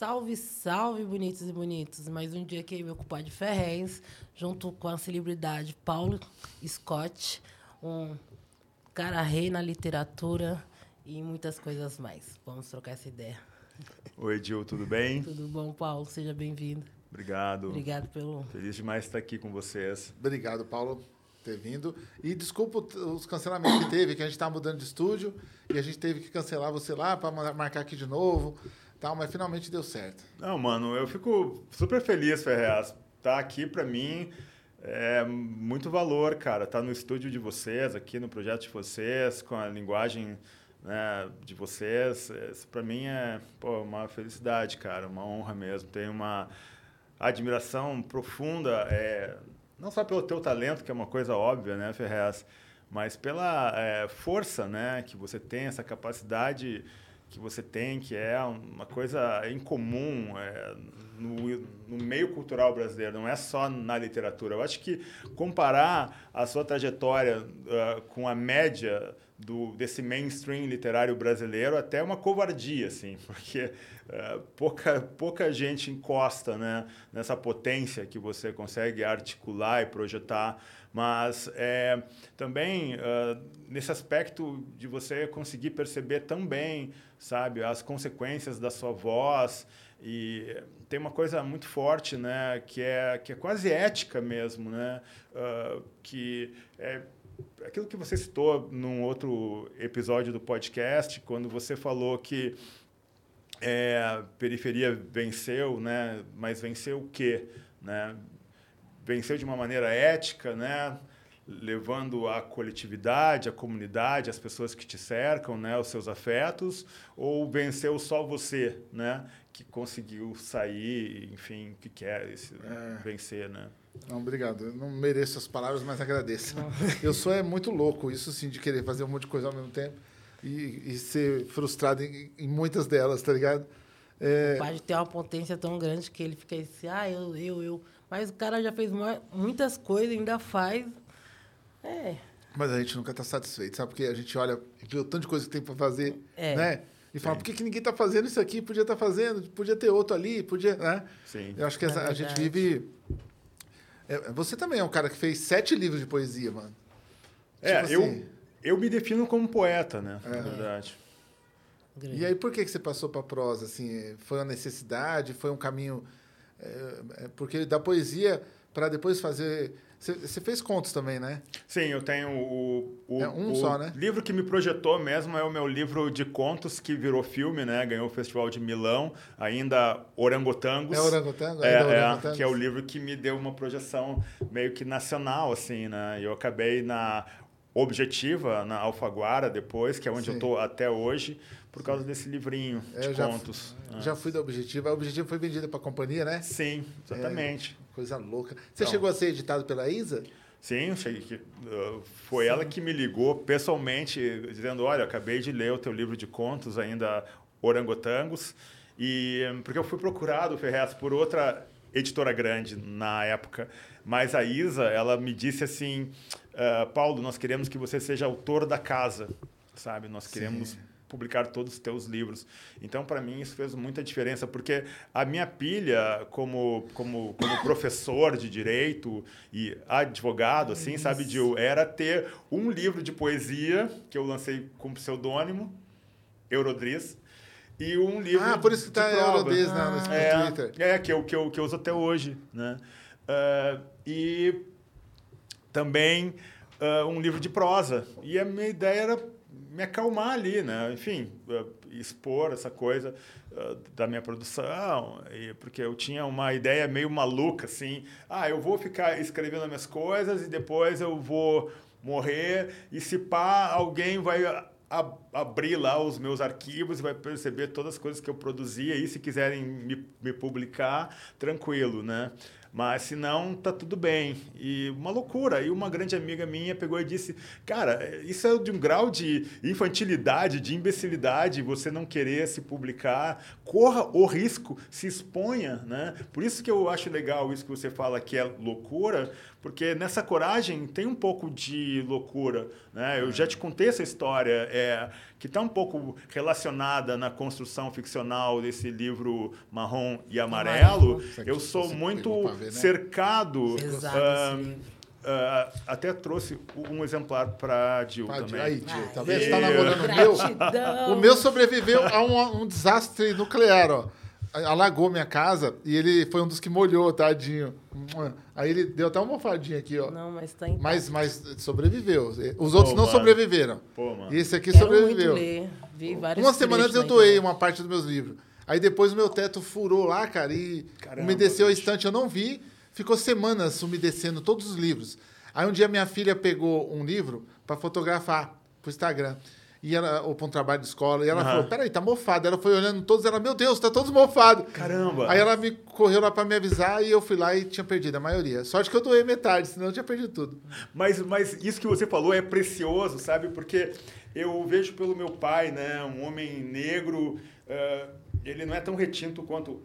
Salve, salve, bonitos e bonitos. Mais um dia aqui, meu compadre Ferrez, junto com a celebridade Paulo Scott, um cara rei na literatura e muitas coisas mais. Vamos trocar essa ideia. Oi, Edil, tudo bem? Tudo bom, Paulo? Seja bem-vindo. Obrigado. Obrigado pelo. Feliz demais estar aqui com vocês. Obrigado, Paulo, ter vindo. E desculpa os cancelamentos que teve, que a gente estava mudando de estúdio e a gente teve que cancelar você lá para marcar aqui de novo, tal, mas finalmente deu certo. Não, mano, eu fico super feliz, Ferreira. Tá aqui para mim é muito valor, cara. Tá no estúdio de vocês, aqui no projeto de vocês, com a linguagem né, de vocês. Isso para mim é pô, uma felicidade, cara, uma honra mesmo. Tenho uma admiração profunda, é, não só pelo teu talento, que é uma coisa óbvia, né, Ferrez, mas pela é, força, né, que você tem, essa capacidade que você tem, que é uma coisa incomum é, no, no, meio cultural brasileiro, não é só na literatura. Eu acho que comparar a sua trajetória uh, com a média do, desse mainstream literário brasileiro até é uma covardia, assim, porque uh, pouca, pouca gente encosta né, nessa potência que você consegue articular e projetar mas é, também uh, nesse aspecto de você conseguir perceber também, sabe, as consequências da sua voz e tem uma coisa muito forte, né, que é que é quase ética mesmo, né, uh, que é aquilo que você citou num outro episódio do podcast, quando você falou que é, periferia venceu, né, mas venceu o quê, né? venceu de uma maneira ética, né? Levando a coletividade, a comunidade, as pessoas que te cercam, né, os seus afetos, ou venceu só você, né, que conseguiu sair, enfim, que quer esse, é. vencer, né? Não, obrigado. Eu não mereço as palavras, mas agradeço. Eu sou é muito louco, isso sim, de querer fazer um monte de coisa ao mesmo tempo e, e ser frustrado em, em, muitas delas, tá ligado? É... O pai tem uma potência tão grande que ele fica assim, ah, eu, eu, eu. Mas o cara já fez muitas coisas, ainda faz. É. Mas a gente nunca está satisfeito, sabe? Porque a gente olha e vê o tanto de coisa que tem para fazer, é. né? E fala, por que, que ninguém está fazendo isso aqui? Podia estar tá fazendo, podia ter outro ali, podia, né? Sim. Eu acho que essa, a gente vive... É, você também é um cara que fez sete livros de poesia, mano. É, tipo eu, assim... eu me defino como poeta, né? É. Na verdade. E aí, por que, que você passou para prosa? Assim, foi uma necessidade? Foi um caminho é, é, porque da poesia para depois fazer. Você fez contos também, né? Sim, eu tenho o, o, é um o só, né? livro que me projetou mesmo é o meu livro de contos que virou filme, né? Ganhou o Festival de Milão, ainda Orangotangos. É Orangotango? É, é, que é o livro que me deu uma projeção meio que nacional, assim, né? Eu acabei na Objetiva, na Alfaguara depois, que é onde Sim. eu estou até hoje por causa desse livrinho é, de já contos. Fui, já fui da Objetiva. A Objetiva foi vendida para a companhia, né? Sim, exatamente. Coisa louca. Você então, chegou a ser editado pela Isa? Sim, cheguei, uh, foi sim. ela que me ligou pessoalmente, dizendo: Olha, acabei de ler o teu livro de contos, ainda Orangotangos, e porque eu fui procurado, Ferrez, por outra editora grande na época, mas a Isa, ela me disse assim: uh, Paulo, nós queremos que você seja autor da casa, sabe? Nós queremos Sim publicar todos os teus livros. Então, para mim, isso fez muita diferença, porque a minha pilha como, como, como professor de direito e advogado, assim, isso. sabe, Gil, era ter um livro de poesia que eu lancei com pseudônimo, Eurodriz, e um livro Ah, por isso que está Eurodriz ah, no é, Twitter. É, que eu, que, eu, que eu uso até hoje, né? Uh, e também uh, um livro de prosa. E a minha ideia era me acalmar ali, né? Enfim, uh, expor essa coisa da minha produção, porque eu tinha uma ideia meio maluca, assim, ah, eu vou ficar escrevendo as minhas coisas e depois eu vou morrer e se pá, alguém vai abrir lá os meus arquivos e vai perceber todas as coisas que eu produzia e se quiserem me, me publicar, tranquilo, né? Mas se não, tá tudo bem. E uma loucura. E uma grande amiga minha pegou e disse: Cara, isso é de um grau de infantilidade, de imbecilidade, você não querer se publicar. Corra o risco, se exponha. Né? Por isso que eu acho legal isso que você fala que é loucura, porque nessa coragem tem um pouco de loucura. Né? Eu já te contei essa história. É, que está um pouco relacionada na construção ficcional desse livro Marrom e Amarelo, eu sou muito ver, né? cercado. Uh, até trouxe um exemplar para Dil também. Aí, Dil, tá vendo? Você está namorando o meu? O meu sobreviveu a um, um desastre nuclear, ó alagou minha casa e ele foi um dos que molhou, tadinho. Aí ele deu até uma mofadinha aqui, ó. Não, mas tá em mas, mas sobreviveu. Os outros Pô, não mano. sobreviveram. Pô, mano. E esse aqui Quero sobreviveu. Muito ler. Vi vários uma semana antes eu doei uma parte dos meus livros. Aí depois o meu teto furou lá, cara, e Caramba, umedeceu a estante. Eu não vi. Ficou semanas umedecendo todos os livros. Aí um dia minha filha pegou um livro para fotografar pro Instagram e ela, ou para um trabalho de escola, e ela uhum. falou: peraí, tá mofado. Ela foi olhando todos, ela, meu Deus, tá todos mofados. Caramba! Aí ela me correu lá para me avisar e eu fui lá e tinha perdido a maioria. Sorte que eu doei metade, senão eu tinha perdido tudo. Mas, mas isso que você falou é precioso, sabe? Porque eu vejo pelo meu pai, né, um homem negro, uh, ele não é tão retinto quanto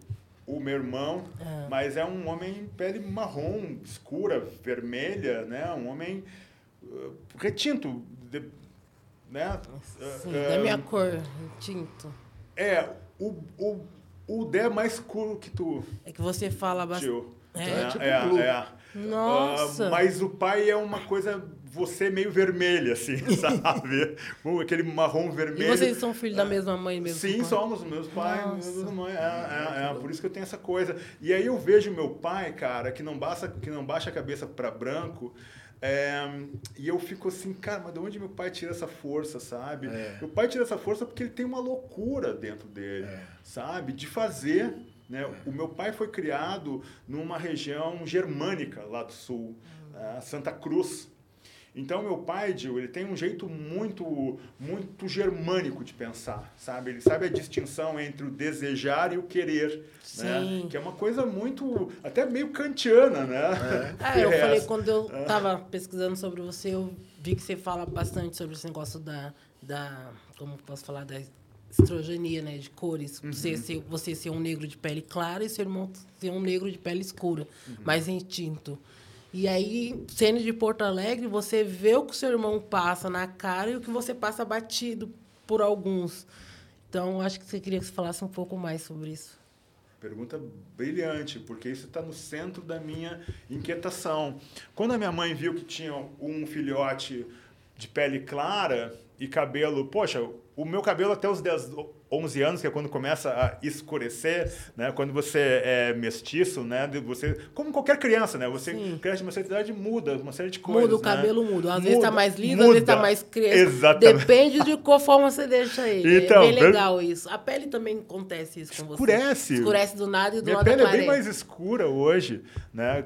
o meu irmão, é. mas é um homem pele marrom, escura, vermelha, né? Um homem uh, retinto. De, né? Sim, é, da minha cor, tinto. É, o, o, o Dé é mais escuro que tu. É que você fala bastante. É, é, tipo é, blue. é. Nossa! Uh, mas o pai é uma coisa, você meio vermelha, assim, sabe? Aquele marrom vermelho. E vocês são filhos da mesma mãe mesmo? Sim, somos, meus pais, mesma mãe. É, é, é, por isso que eu tenho essa coisa. E aí eu vejo meu pai, cara, que não, basta, que não baixa a cabeça para branco, é, e eu fico assim, cara, mas de onde meu pai tira essa força, sabe? É. Meu pai tira essa força porque ele tem uma loucura dentro dele, é. sabe? De fazer. Né? É. O meu pai foi criado numa região germânica lá do sul, hum. Santa Cruz. Então, meu pai, Gil, ele tem um jeito muito, muito germânico de pensar, sabe? Ele sabe a distinção entre o desejar e o querer, né? Que é uma coisa muito, até meio kantiana, né? É, é eu falei, quando eu estava é. pesquisando sobre você, eu vi que você fala bastante sobre esse negócio da, da como posso falar, da estrogenia, né, de cores. Uhum. Você, ser, você ser um negro de pele clara e seu irmão ser um negro de pele escura, uhum. mais instinto. E aí, sendo de Porto Alegre, você vê o que o seu irmão passa na cara e o que você passa batido por alguns. Então, acho que você queria que você falasse um pouco mais sobre isso. Pergunta brilhante, porque isso está no centro da minha inquietação. Quando a minha mãe viu que tinha um filhote de pele clara e cabelo, poxa, o meu cabelo até os 10, 11 anos, que é quando começa a escurecer, né? Quando você é mestiço, né? Você, como qualquer criança, né? Você Sim. cresce uma certa idade muda uma série de coisas. Muda o né? cabelo, muda. Às muda, vezes tá mais lindo, muda. às vezes tá mais crespo. Exatamente. Depende de qual forma você deixa ele. Então, é bem legal isso. A pele também acontece isso com você. Escurece. Escurece do nada e do Minha nada pele é bem mais escura hoje, né?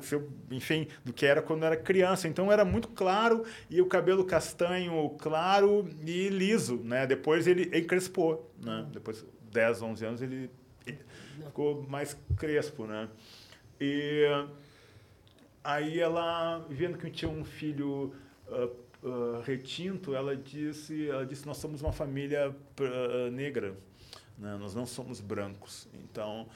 Enfim, do que era quando eu era criança. Então era muito claro e o cabelo castanho claro e liso, né? Depois ele encrespou, né? Depois 10, 11 anos, ele ficou mais crespo, né? E aí ela, vendo que tinha um filho uh, uh, retinto, ela disse, ela disse, nós somos uma família uh, negra, né? nós não somos brancos. Então,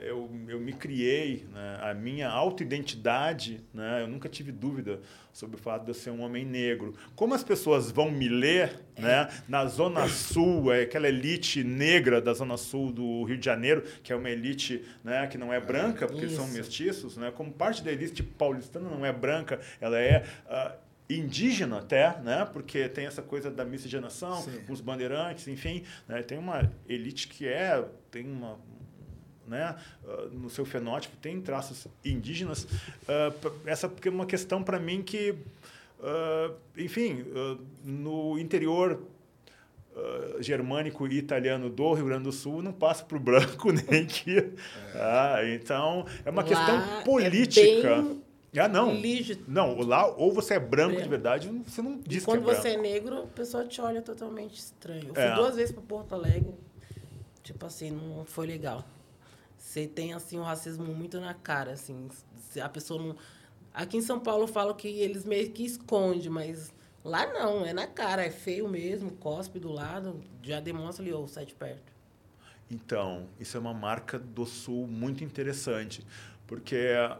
eu, eu me criei, né? a minha autoidentidade, né? eu nunca tive dúvida sobre o fato de eu ser um homem negro. Como as pessoas vão me ler né? na Zona Sul, é aquela elite negra da Zona Sul do Rio de Janeiro, que é uma elite né? que não é branca, porque Isso. são mestiços, né? como parte da elite paulistana não é branca, ela é... Uh, indígena até, né? Porque tem essa coisa da miscigenação, Sim. os bandeirantes, enfim, né? tem uma elite que é tem uma né, uh, no seu fenótipo, tem traços indígenas. Uh, essa é uma questão para mim que, uh, enfim, no interior Uh, germânico e italiano do Rio Grande do Sul não passa para o branco nem que. É. Ah, então, é uma Lá questão política. É bem ah, não. Lígito. Não, lá ou você é branco de verdade, você não diz e quando que é você é negro, o pessoal te olha totalmente estranho. Eu fui é. duas vezes para Porto Alegre, tipo assim, não foi legal. Você tem, assim, um racismo muito na cara, assim. A pessoa não... Aqui em São Paulo falam que eles meio que escondem, mas lá não, é na cara, é feio mesmo, cospe do lado, já demonstra ali, ou oh, sai de perto. Então, isso é uma marca do Sul muito interessante. Porque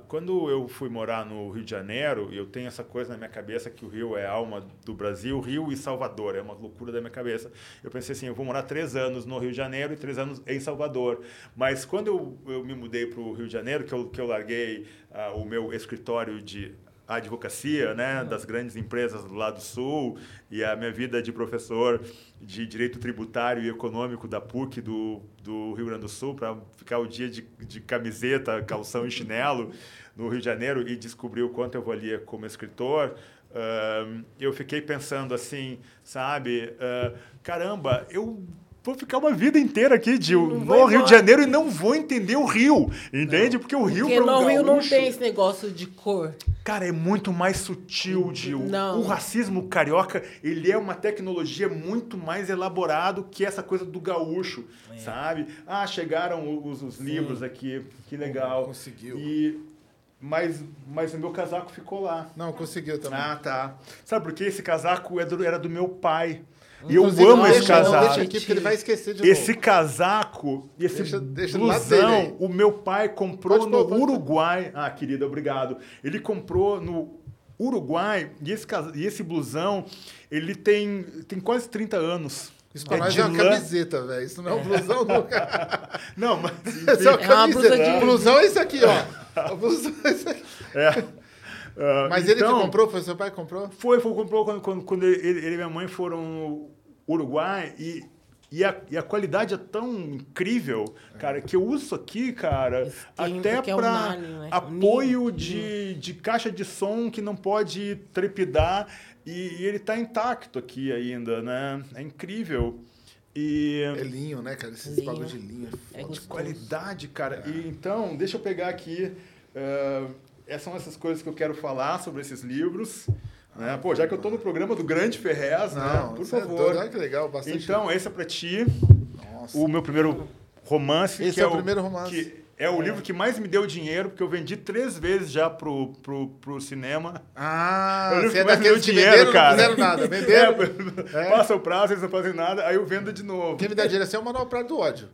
quando eu fui morar no Rio de Janeiro, eu tenho essa coisa na minha cabeça que o Rio é a alma do Brasil, Rio e Salvador, é uma loucura da minha cabeça. Eu pensei assim, eu vou morar três anos no Rio de Janeiro e três anos em Salvador. Mas quando eu, eu me mudei para o Rio de Janeiro, que eu, que eu larguei uh, o meu escritório de a advocacia né, das grandes empresas do lado sul e a minha vida de professor de direito tributário e econômico da PUC do, do Rio Grande do Sul para ficar o dia de, de camiseta, calção e chinelo no Rio de Janeiro e descobrir o quanto eu valia como escritor, uh, eu fiquei pensando assim, sabe, uh, caramba, eu vou ficar uma vida inteira aqui de, no Rio de Janeiro e não vou entender o Rio, entende? Não. Porque o Rio Porque no um Rio não tem esse negócio de cor. Cara, é muito mais sutil, Gil. Não. O racismo carioca, ele é uma tecnologia muito mais elaborado que essa coisa do gaúcho, é. sabe? Ah, chegaram os, os livros aqui, que legal. Conseguiu. E mas, mas o meu casaco ficou lá. Não, conseguiu também. Ah, tá. Sabe por quê? Esse casaco é era do meu pai. E eu amo esse casaco. Deixa aqui, porque ele vai esquecer de esse novo. casaco, esse deixa, deixa blusão, o meu pai comprou pode no pôr, Uruguai. Ah, querida, obrigado. Ele comprou no Uruguai e esse, e esse blusão, ele tem, tem quase 30 anos. Isso pra é nós é uma lã. camiseta, velho. Isso não é um blusão nunca. não, mas. Isso é uma camiseta. É uma de... Blusão é isso aqui, ó. blusão é isso aqui. É. Uh, Mas ele então, que comprou? Foi seu pai que comprou? Foi, foi comprou quando, quando, quando ele, ele, e minha mãe foram Uruguai e, e, a, e a qualidade é tão incrível, cara, que eu uso isso aqui, cara, até para é um né? apoio de, de caixa de som que não pode trepidar e, e ele está intacto aqui ainda, né? É incrível. E... É linho, né, cara? Esses bagulho de linho. É de qualidade, cara. É. E, então, deixa eu pegar aqui. Uh, essas são essas coisas que eu quero falar sobre esses livros. Né? Pô, já que eu estou no programa do Grande Ferrez, né? Não, por é favor. É que legal, bastante. Então, esse é para ti. Nossa. O meu primeiro romance. Esse é, é, o primeiro romance. Que é o é. livro que mais me deu dinheiro, porque eu vendi três vezes já pro, pro, pro cinema. Ah, é o livro você que é mais me deu dinheiro, venderam, cara. Não fizeram nada, venderam. É, passa o prazo, eles não fazem nada, aí eu vendo de novo. Quem me dá dinheiro é o Manual Prato do Ódio.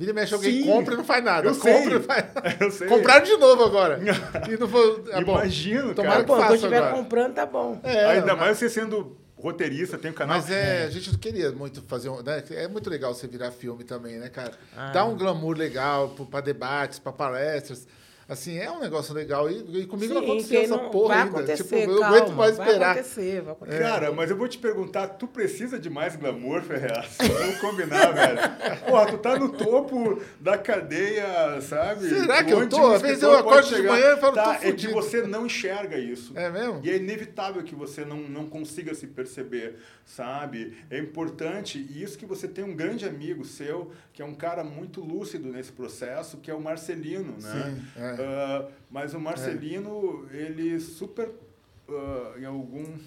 Vira e mexe, alguém Sim, compra e não faz nada. Eu compra sei. e faz Eu sei. Compraram de novo agora. e não foi. É Imagino, Tomara cara. que faça estiver comprando, tá bom. É, Ainda mais você sendo roteirista, tem um canal. Mas é, a gente queria muito fazer um. Né? É muito legal você virar filme também, né, cara? Ah. Dá um glamour legal para debates, para palestras. Assim, é um negócio legal. E, e comigo Sim, não aconteceu essa não, porra ainda. Tipo, eu aguento mais esperar. Vai acontecer, vai acontecer. Cara, mas eu vou te perguntar, tu precisa de mais glamour, Ferreira? Vamos combinar, velho. Porra, tu tá no topo da cadeia, sabe? Será que eu tô? Às vezes eu acordo de manhã e falo, tá, É que você não enxerga isso. É mesmo? E é inevitável que você não, não consiga se perceber, sabe? É importante, e isso que você tem um grande amigo seu, que é um cara muito lúcido nesse processo, que é o Marcelino, né? Sim, é. Uh, mas o Marcelino, é. ele super, uh, em algum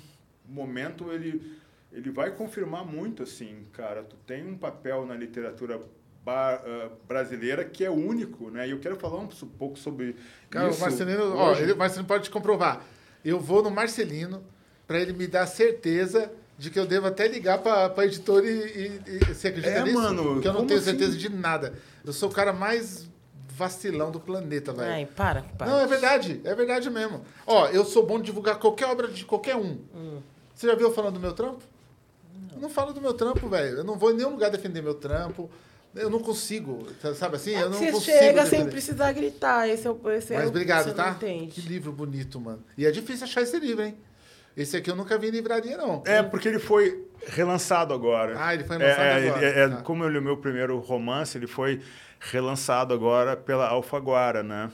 momento, ele, ele vai confirmar muito assim, cara, tu tem um papel na literatura bar, uh, brasileira que é único, né? E eu quero falar um pouco sobre cara, isso. O Marcelino, ó, ele, o Marcelino pode te comprovar. Eu vou no Marcelino para ele me dar certeza de que eu devo até ligar para a editora e, e, e, Você acredita é, nisso? mano. Que eu não tenho assim? certeza de nada. Eu sou o cara mais vacilão do planeta, velho. Ai, para, para. Não, é verdade. É verdade mesmo. Ó, eu sou bom de divulgar qualquer obra de qualquer um. Hum. Você já viu eu falando do meu trampo? Não. Eu não falo do meu trampo, velho. Eu não vou em nenhum lugar defender meu trampo. Eu não consigo, sabe assim? É eu não você consigo. chega defender. sem precisar gritar. Esse é o. Esse Mas é obrigado, o, tá? Que livro bonito, mano. E é difícil achar esse livro, hein? Esse aqui eu nunca vi em livraria, não. É, porque ele foi relançado agora. Ah, ele foi relançado é, agora. É, é, tá. Como ele é o meu primeiro romance, ele foi relançado agora pela Alfaguara, né?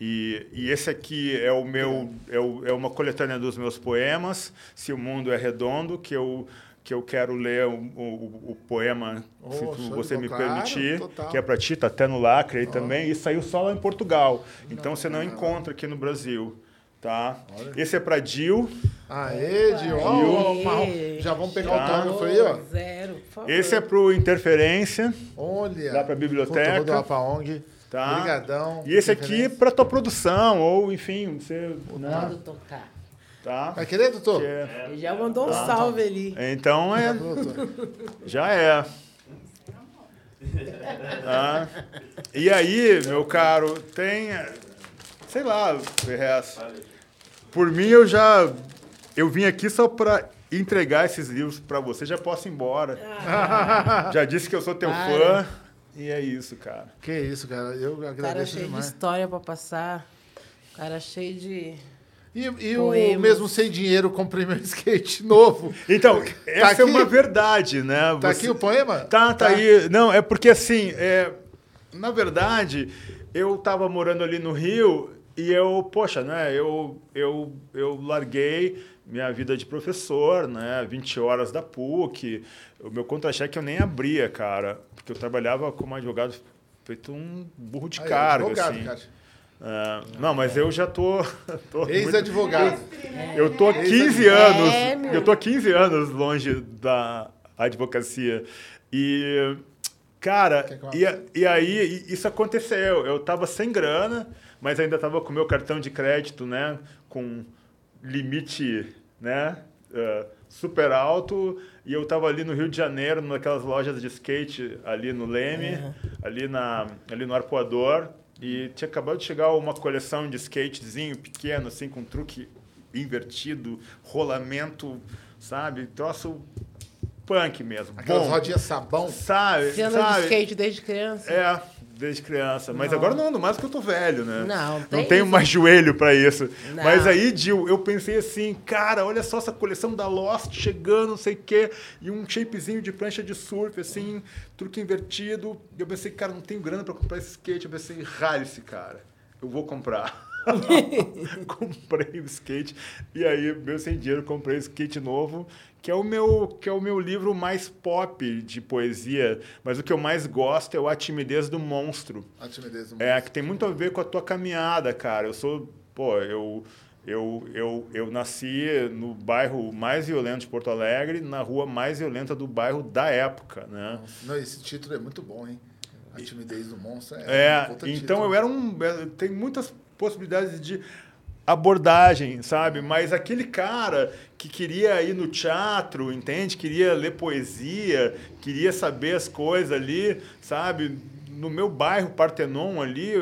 E, e esse aqui é o meu é, o, é uma coletânea dos meus poemas, Se o Mundo é Redondo, que eu que eu quero ler o, o, o poema, Oh, se tu- você me. Claro, permitir, total. que é para ti, tá até no lacre aí também, e saiu só lá em Portugal. Então você não encontra aqui no Brasil, tá? Esse é para Dil, Aê, marrom. Já vamos pegar o autógrafo aí, ó. Zero, por favor. esse é pro Interferência, Olha. Dá pra biblioteca. Puta, vou pra ONG. Tá. Obrigadão. e esse aqui para tua produção, ou enfim, você... né, Pode tocar. tá? Vai querer, doutor? Que é- Ele já mandou um salve ali. Então é, já é. Tá? E aí, meu caro, tem, sei lá, Ferrez, por mim eu já, eu vim aqui só para entregar esses livros para você, já posso ir embora. Já disse que eu sou teu Para. fã, e é isso, cara. Que isso, cara. Eu Cara agradeço cheio de demais. história pra passar. Cara cheio de. E, e o mesmo sem dinheiro, comprei meu skate novo. Então, essa aqui? é uma verdade, né? Tá Você- aqui o poema? Tá, tá, aí. Não, é porque assim, é, na verdade, eu tava morando ali no Rio e eu, poxa, né, eu, eu, eu larguei minha vida de professor, né, 20 horas da PUC, o meu contra-cheque eu nem abria, cara, porque eu trabalhava como advogado feito um burro de Aí, carga, advogado, assim. cara. É, não, mas eu já tô... tô Ex-advogado. eu tô há 15 Ex-advogado. anos, É, eu tô há 15 anos longe da advocacia. E, cara, e, e aí isso aconteceu. Eu tava sem grana, mas ainda tava com meu cartão de crédito, né, com limite, né, eh, super alto, e eu tava ali no Rio de Janeiro, naquelas lojas de skate ali no Leme, ali na ali no Arpoador, e tinha acabado de chegar uma coleção de skatezinho pequeno assim com truque invertido, rolamento, sabe? Troço punk mesmo. Aquelas bom. rodinhas sabão. Sabe? Você anda de sabe? skate desde criança? É, desde criança. Mas agora não ando mais porque eu tô velho, né? Não, Não tem tenho isso. mais joelho pra isso. Não. Mas aí, Dil, eu pensei assim, cara, olha só essa coleção da Lost chegando, não sei o quê, e um shapezinho de prancha de surf, assim, truque invertido. E eu pensei, cara, não tenho grana pra comprar esse skate. Eu pensei, rale-se, cara. Eu vou comprar. comprei o skate e aí meu sem dinheiro comprei o skate novo que é o meu que é o meu livro mais pop de poesia mas o que eu mais gosto é o a timidez do monstro A timidez do é que tem muito a ver com a tua caminhada cara eu sou pô eu eu, eu, eu nasci no bairro mais violento de Porto Alegre, na rua mais violenta do bairro da época, né? Não, esse título é muito bom, hein? A timidez do monstro é. É, então título. eu era um. é, Tem muitas possibilidades de abordagem, sabe? Mas aquele cara que queria ir no teatro, entende? Queria ler poesia, queria saber as coisas ali, sabe? No meu bairro Partenon ali,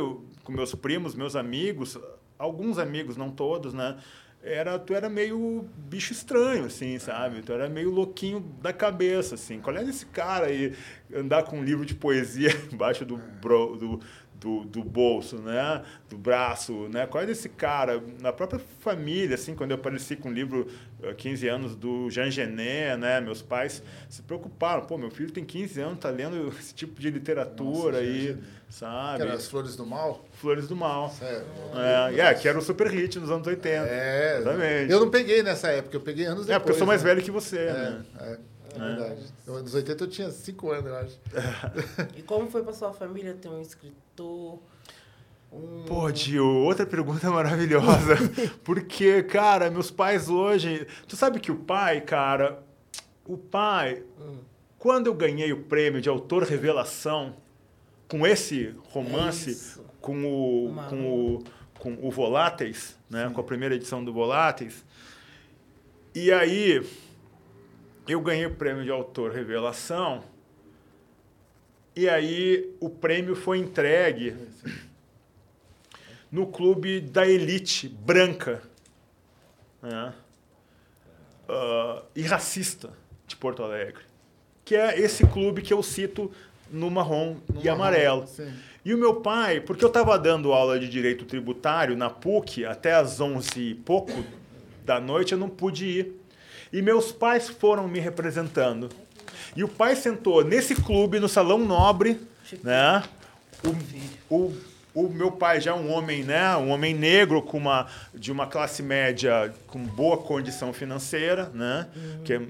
com meus primos, meus amigos, alguns amigos, não todos, né? Era, tu era meio bicho estranho, assim, sabe? Tu era meio louquinho da cabeça, assim. Qual é esse cara aí andar com um livro de poesia embaixo do, do, do, do bolso, né? Do braço, né? Qual é desse cara? Na própria família, assim, quando eu apareci com o livro eh, 15 anos do Jean Genet, né? Meus pais se preocuparam. Pô, meu filho tem 15 anos, tá lendo esse tipo de literatura Nossa, aí, sabe? Que era as flores do mal? Flores do Mal. Sério. É, é, que era o super hit nos anos 80. É, Exatamente. Eu não peguei nessa época, eu peguei anos depois. É, porque eu sou mais né? velho que você, né? É, é, é verdade. Eu, nos 80 eu tinha 5 anos, eu acho. E como foi pra sua família ter um escritor? Um... Pô, Dio, outra pergunta maravilhosa. Porque, cara, meus pais hoje. Tu sabe que o pai, cara. O pai. Quando eu ganhei o prêmio de autor revelação com esse romance, Isso. com o, Uma- com o, com o Voláteis, né? com a primeira edição do Voláteis. E aí, eu ganhei o prêmio de autor revelação. E aí, o prêmio foi entregue no clube da elite branca né? Ah, e racista de Porto Alegre, que é esse clube que eu cito no marrom No e marrom, amarelo. sim. E o meu pai, porque eu estava dando aula de direito tributário na PUC até às 11 e pouco da noite, eu não pude ir. E meus pais foram me representando. E o pai sentou nesse clube, no Salão Nobre, né? o, o, o meu pai já é um homem, né? Um homem negro com uma, de uma classe média com boa condição financeira, né? Que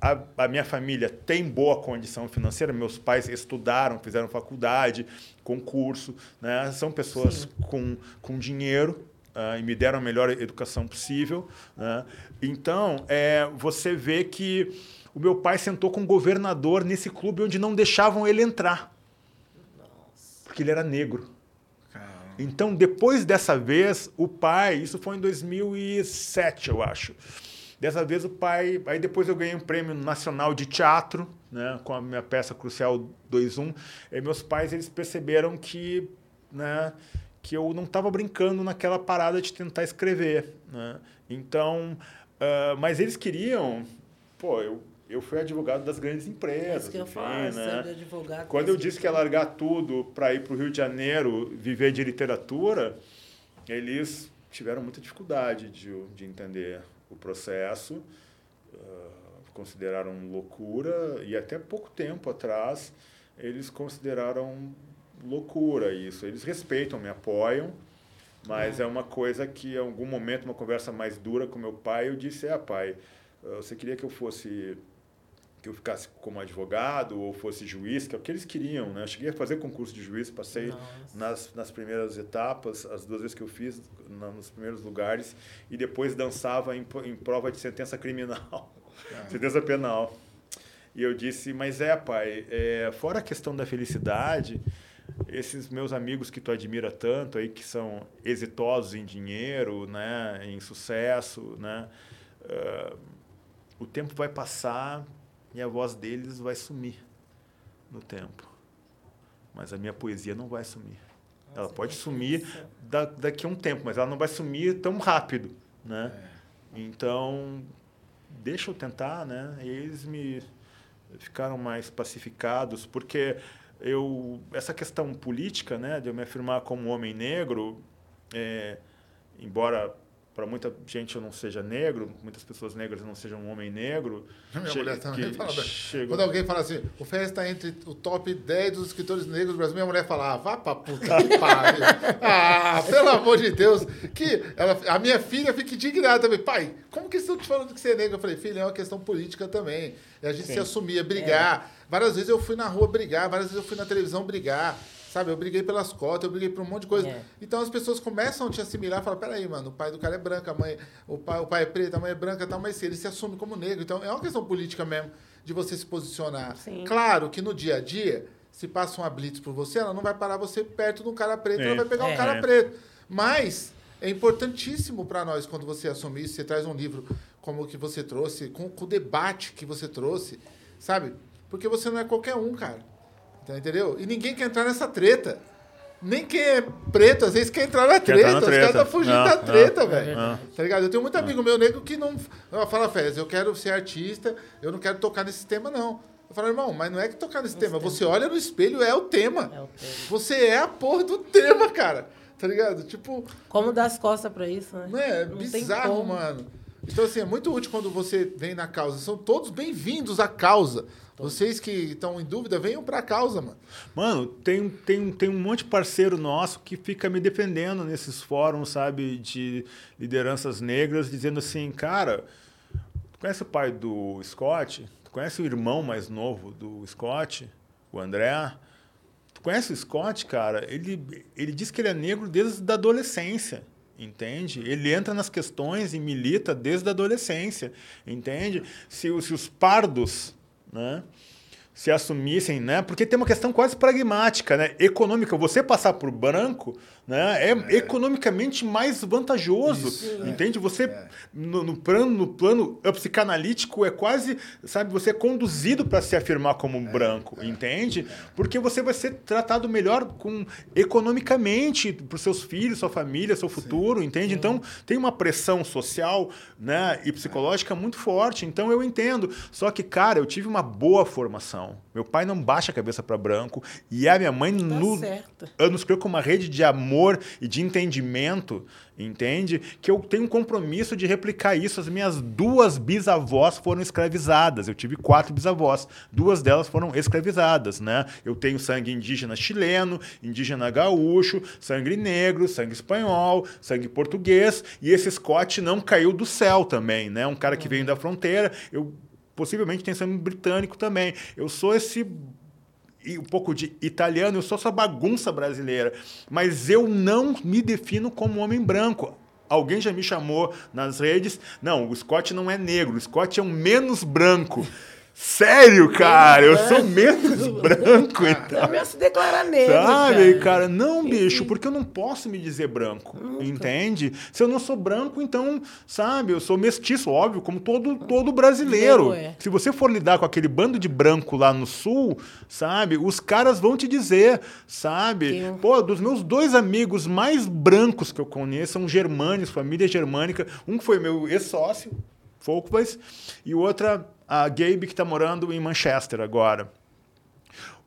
a, a minha família tem boa condição financeira. Meus pais estudaram, fizeram faculdade, concurso, né? São pessoas com, com dinheiro, Uh, e me deram a melhor educação possível. Né? Então, é, você vê que o meu pai sentou com um governador nesse clube onde não deixavam ele entrar. Porque ele era negro. Então, depois dessa vez, o pai, isso foi em 2007, eu acho. Dessa vez o pai, aí depois eu ganhei um prêmio nacional de teatro, né, com a minha peça Crucial 21. E meus pais eles perceberam que, né, que eu não estava brincando naquela parada de tentar escrever. Né? Então, uh, mas eles queriam. Pô, eu, eu fui advogado das grandes empresas. Isso que eu enfim, falo, né? advogado. Quando eu disse que ia largar tudo para ir para o Rio de Janeiro viver de literatura, eles tiveram muita dificuldade de, de entender o processo, uh, consideraram loucura, e até pouco tempo atrás eles consideraram loucura isso. Eles respeitam, me apoiam, mas é uma coisa que, em algum momento, uma conversa mais dura com meu pai, eu disse: É, pai, você queria que eu fosse. que eu ficasse como advogado ou fosse juiz, que é o que eles queriam, né? Eu cheguei a fazer concurso de juiz, passei nas, nas primeiras etapas, as duas vezes que eu fiz, na, nos primeiros lugares, e depois dançava em, em prova de sentença criminal, sentença penal. E eu disse, mas é, pai, é, fora a questão da felicidade, esses meus amigos que tu admira tanto aí, que são exitosos em dinheiro, né, em sucesso, né, uh, o tempo vai passar e a voz deles vai sumir no tempo. Mas a minha poesia não vai sumir. Nossa, ela pode sumir da, daqui a um tempo, mas ela não vai sumir tão rápido, né? É. Então, deixa eu tentar, né? E eles me ficaram mais pacificados, porque eu essa questão política, né, de eu me afirmar como homem negro, é, embora para muita gente eu não seja negro, muitas pessoas negras não sejam um homem negro. Minha chega, mulher também fala. Chega... Quando alguém fala assim, o Ferrez está entre o top 10 dos escritores negros do Brasil, minha mulher fala, ah, vá pra puta que pariu. ah, pelo amor de Deus. Que ela, a minha filha fica indignada também. Pai, como que estão te falando que você é negro? Eu falei, filha, é uma questão política também. E a gente Sim. se assumia, brigar. É. Várias vezes eu fui na rua brigar, várias vezes eu fui na televisão brigar. Sabe, eu briguei pelas cotas, eu briguei por um monte de coisa. É. Então as pessoas começam a te assimilar e falam, peraí, mano, o pai do cara é branco, a mãe, o pai, o pai é preto, a mãe é branca, tal, mas ele se assume como negro. Então é uma questão política mesmo de você se posicionar. Sim. Claro que no dia a dia, se passa uma blitz por você, ela não vai parar você perto de um cara preto, é. ela vai pegar é. um cara preto. Mas é importantíssimo para nós quando você assumir isso, você traz um livro como o que você trouxe, com, com o debate que você trouxe, sabe? Porque você não é qualquer um, cara. Tá, entendeu? E ninguém quer entrar nessa treta. Nem quem é preto, às vezes quer entrar na treta. Entrar na treta. Os caras estão tá fugindo não, da treta, velho. Tá ligado? Eu tenho muito amigo meu negro que não. Fala, Fez, eu quero ser artista, eu não quero tocar nesse tema, não. Eu falo, irmão, mas não é que tocar nesse tema. tema. Você olha no espelho, é o tema. É o tema. Você é a porra do tema, cara. Tá ligado? Tipo. Como dar as costas pra isso, né? Não é? é bizarro, mano. Então, assim, é muito útil quando você vem na causa. São todos bem-vindos à causa. Vocês que estão em dúvida, venham para a causa, mano. Mano, tem, tem, tem um monte de parceiro nosso que fica me defendendo nesses fóruns, sabe, de lideranças negras, dizendo assim, cara, tu conhece o pai do Scott? Tu conhece o irmão mais novo do Scott, o André? Tu conhece o Scott, cara? Ele, ele diz que ele é negro desde a adolescência entende? Ele entra nas questões e milita desde a adolescência, entende? Se, se os pardos né? se assumissem, né? Porque tem uma questão quase pragmática, né? Econômica. Você passar por branco né? É, é, economicamente mais vantajoso, Isso, é. entende? Você é. no, no, plano no plano psicanalítico é quase, sabe, você é conduzido para se afirmar como um é, branco, é, entende? Porque você vai ser tratado melhor com economicamente para os seus filhos, sua família, seu futuro, Sim. entende? Sim. Então tem uma pressão social, né, e psicológica muito forte. Então eu entendo. Só que cara, eu tive uma boa formação. Meu pai não baixa a cabeça para branco e a minha mãe tá no, nos criou com uma rede de amor amor e de entendimento, entende? Que eu tenho um compromisso de replicar isso. As minhas duas bisavós foram escravizadas. Eu tive quatro bisavós. Duas delas foram escravizadas, né? Eu tenho sangue indígena chileno, indígena gaúcho, sangue negro, sangue espanhol, sangue português. E esse Scott não caiu do céu também, né? Um cara que veio da fronteira. Eu possivelmente tenho sangue britânico também. Eu sou esse um pouco de italiano, eu sou essa bagunça brasileira. Mas eu não me defino como homem branco. Alguém já me chamou nas redes. Não, o Scott não é negro, o Scott é um menos branco. Sério, cara? Eu sou menos branco, então. É mesmo se declarar negro. Sabe, cara? Não, bicho, porque eu não posso me dizer branco. Entende? Se eu não sou branco, então, sabe, eu sou mestiço, óbvio, como todo, todo brasileiro. É. Se você for lidar com aquele bando de branco lá no sul, sabe, os caras vão te dizer, sabe? Pô, dos meus dois amigos mais brancos que eu conheço são germânicos, família germânica. Um foi meu ex-sócio, Folkways, e outra, a Gabe, que está morando em Manchester agora.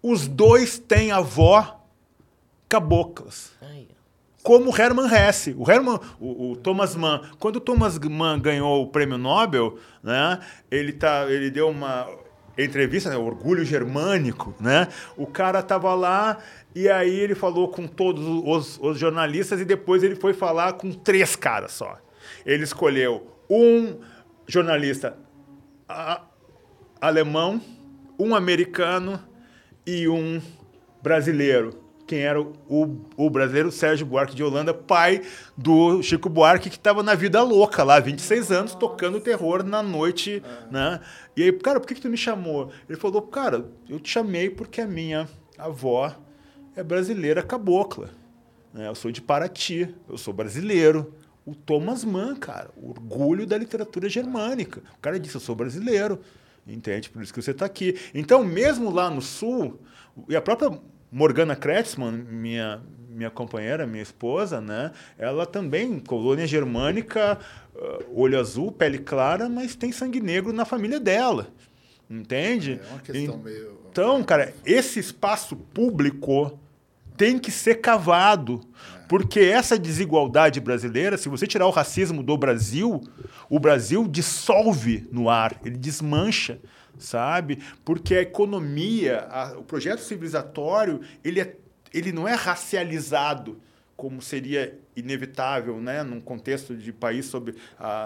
Os dois têm avó caboclas. Como o Hermann Hesse. O, Hermann, o, o Thomas Mann. Quando o Thomas Mann ganhou o prêmio Nobel, né, ele, tá, ele deu uma entrevista, né, Orgulho Germânico. Né? O cara estava lá e aí ele falou com todos os, os jornalistas e depois ele foi falar com três caras só. Ele escolheu um jornalista a- alemão, um americano e um brasileiro. Quem era o, o brasileiro? Sérgio Buarque de Holanda, pai do Chico Buarque, que estava na vida louca lá, 26 anos, tocando terror na noite, né? E aí, cara, por que, que tu me chamou? Ele falou, cara, eu te chamei porque a minha avó é brasileira cabocla. né? Eu sou de Paraty, eu sou brasileiro. O Thomas Mann, cara, o orgulho da literatura germânica. O cara disse, eu sou brasileiro. Entende? Por isso que você está aqui. Então, mesmo lá no Sul, e a própria Morgana Kretzmann, minha, minha companheira, minha esposa, né? Ela também, colônia germânica, ah, olho azul, pele clara, mas tem sangue negro na família dela. Entende? É uma questão meio- Então, cara, esse espaço público tem que ser cavado. Porque essa desigualdade brasileira, se você tirar o racismo do Brasil, o Brasil dissolve no ar, ele desmancha, sabe? Porque a economia, a- o projeto civilizatório, ele, é, ele não é racializado como seria inevitável, né, num contexto de país sob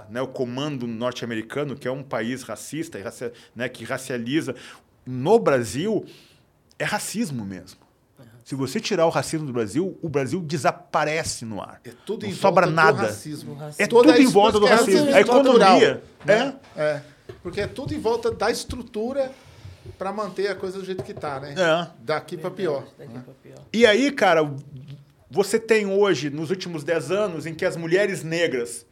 né, o comando norte-americano, que é um país racista, né, que racializa. No Brasil, é racismo mesmo. Se você tirar o racismo do Brasil, o Brasil desaparece no ar. É tudo não em sobra volta nada. do racismo. É Toda tudo em volta do que é racismo. A economia. né? É. Porque é tudo em volta da estrutura para manter a coisa do jeito que tá, né? É. Daqui para pior. Daqui pra pior. E aí, cara, você tem hoje, nos últimos 10 anos, em que as mulheres negras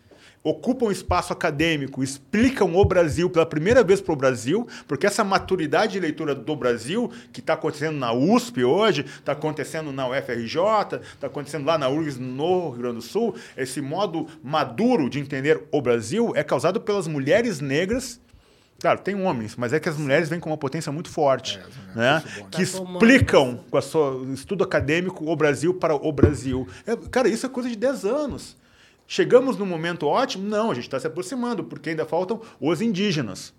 ocupam espaço acadêmico, explicam o Brasil pela primeira vez para o Brasil, porque essa maturidade de leitura do Brasil, que está acontecendo na USP hoje, está acontecendo na UFRJ, está acontecendo lá na URGS no Rio Grande do Sul, esse modo maduro de entender o Brasil é causado pelas mulheres negras Claro, tem homens, mas é que as mulheres vêm com uma potência muito forte, né? que Tá tomando explicam com o seu estudo acadêmico o Brasil para o Brasil. É, cara, isso é coisa de 10 anos. Chegamos num momento ótimo? Não, a gente está se aproximando, porque ainda faltam os indígenas.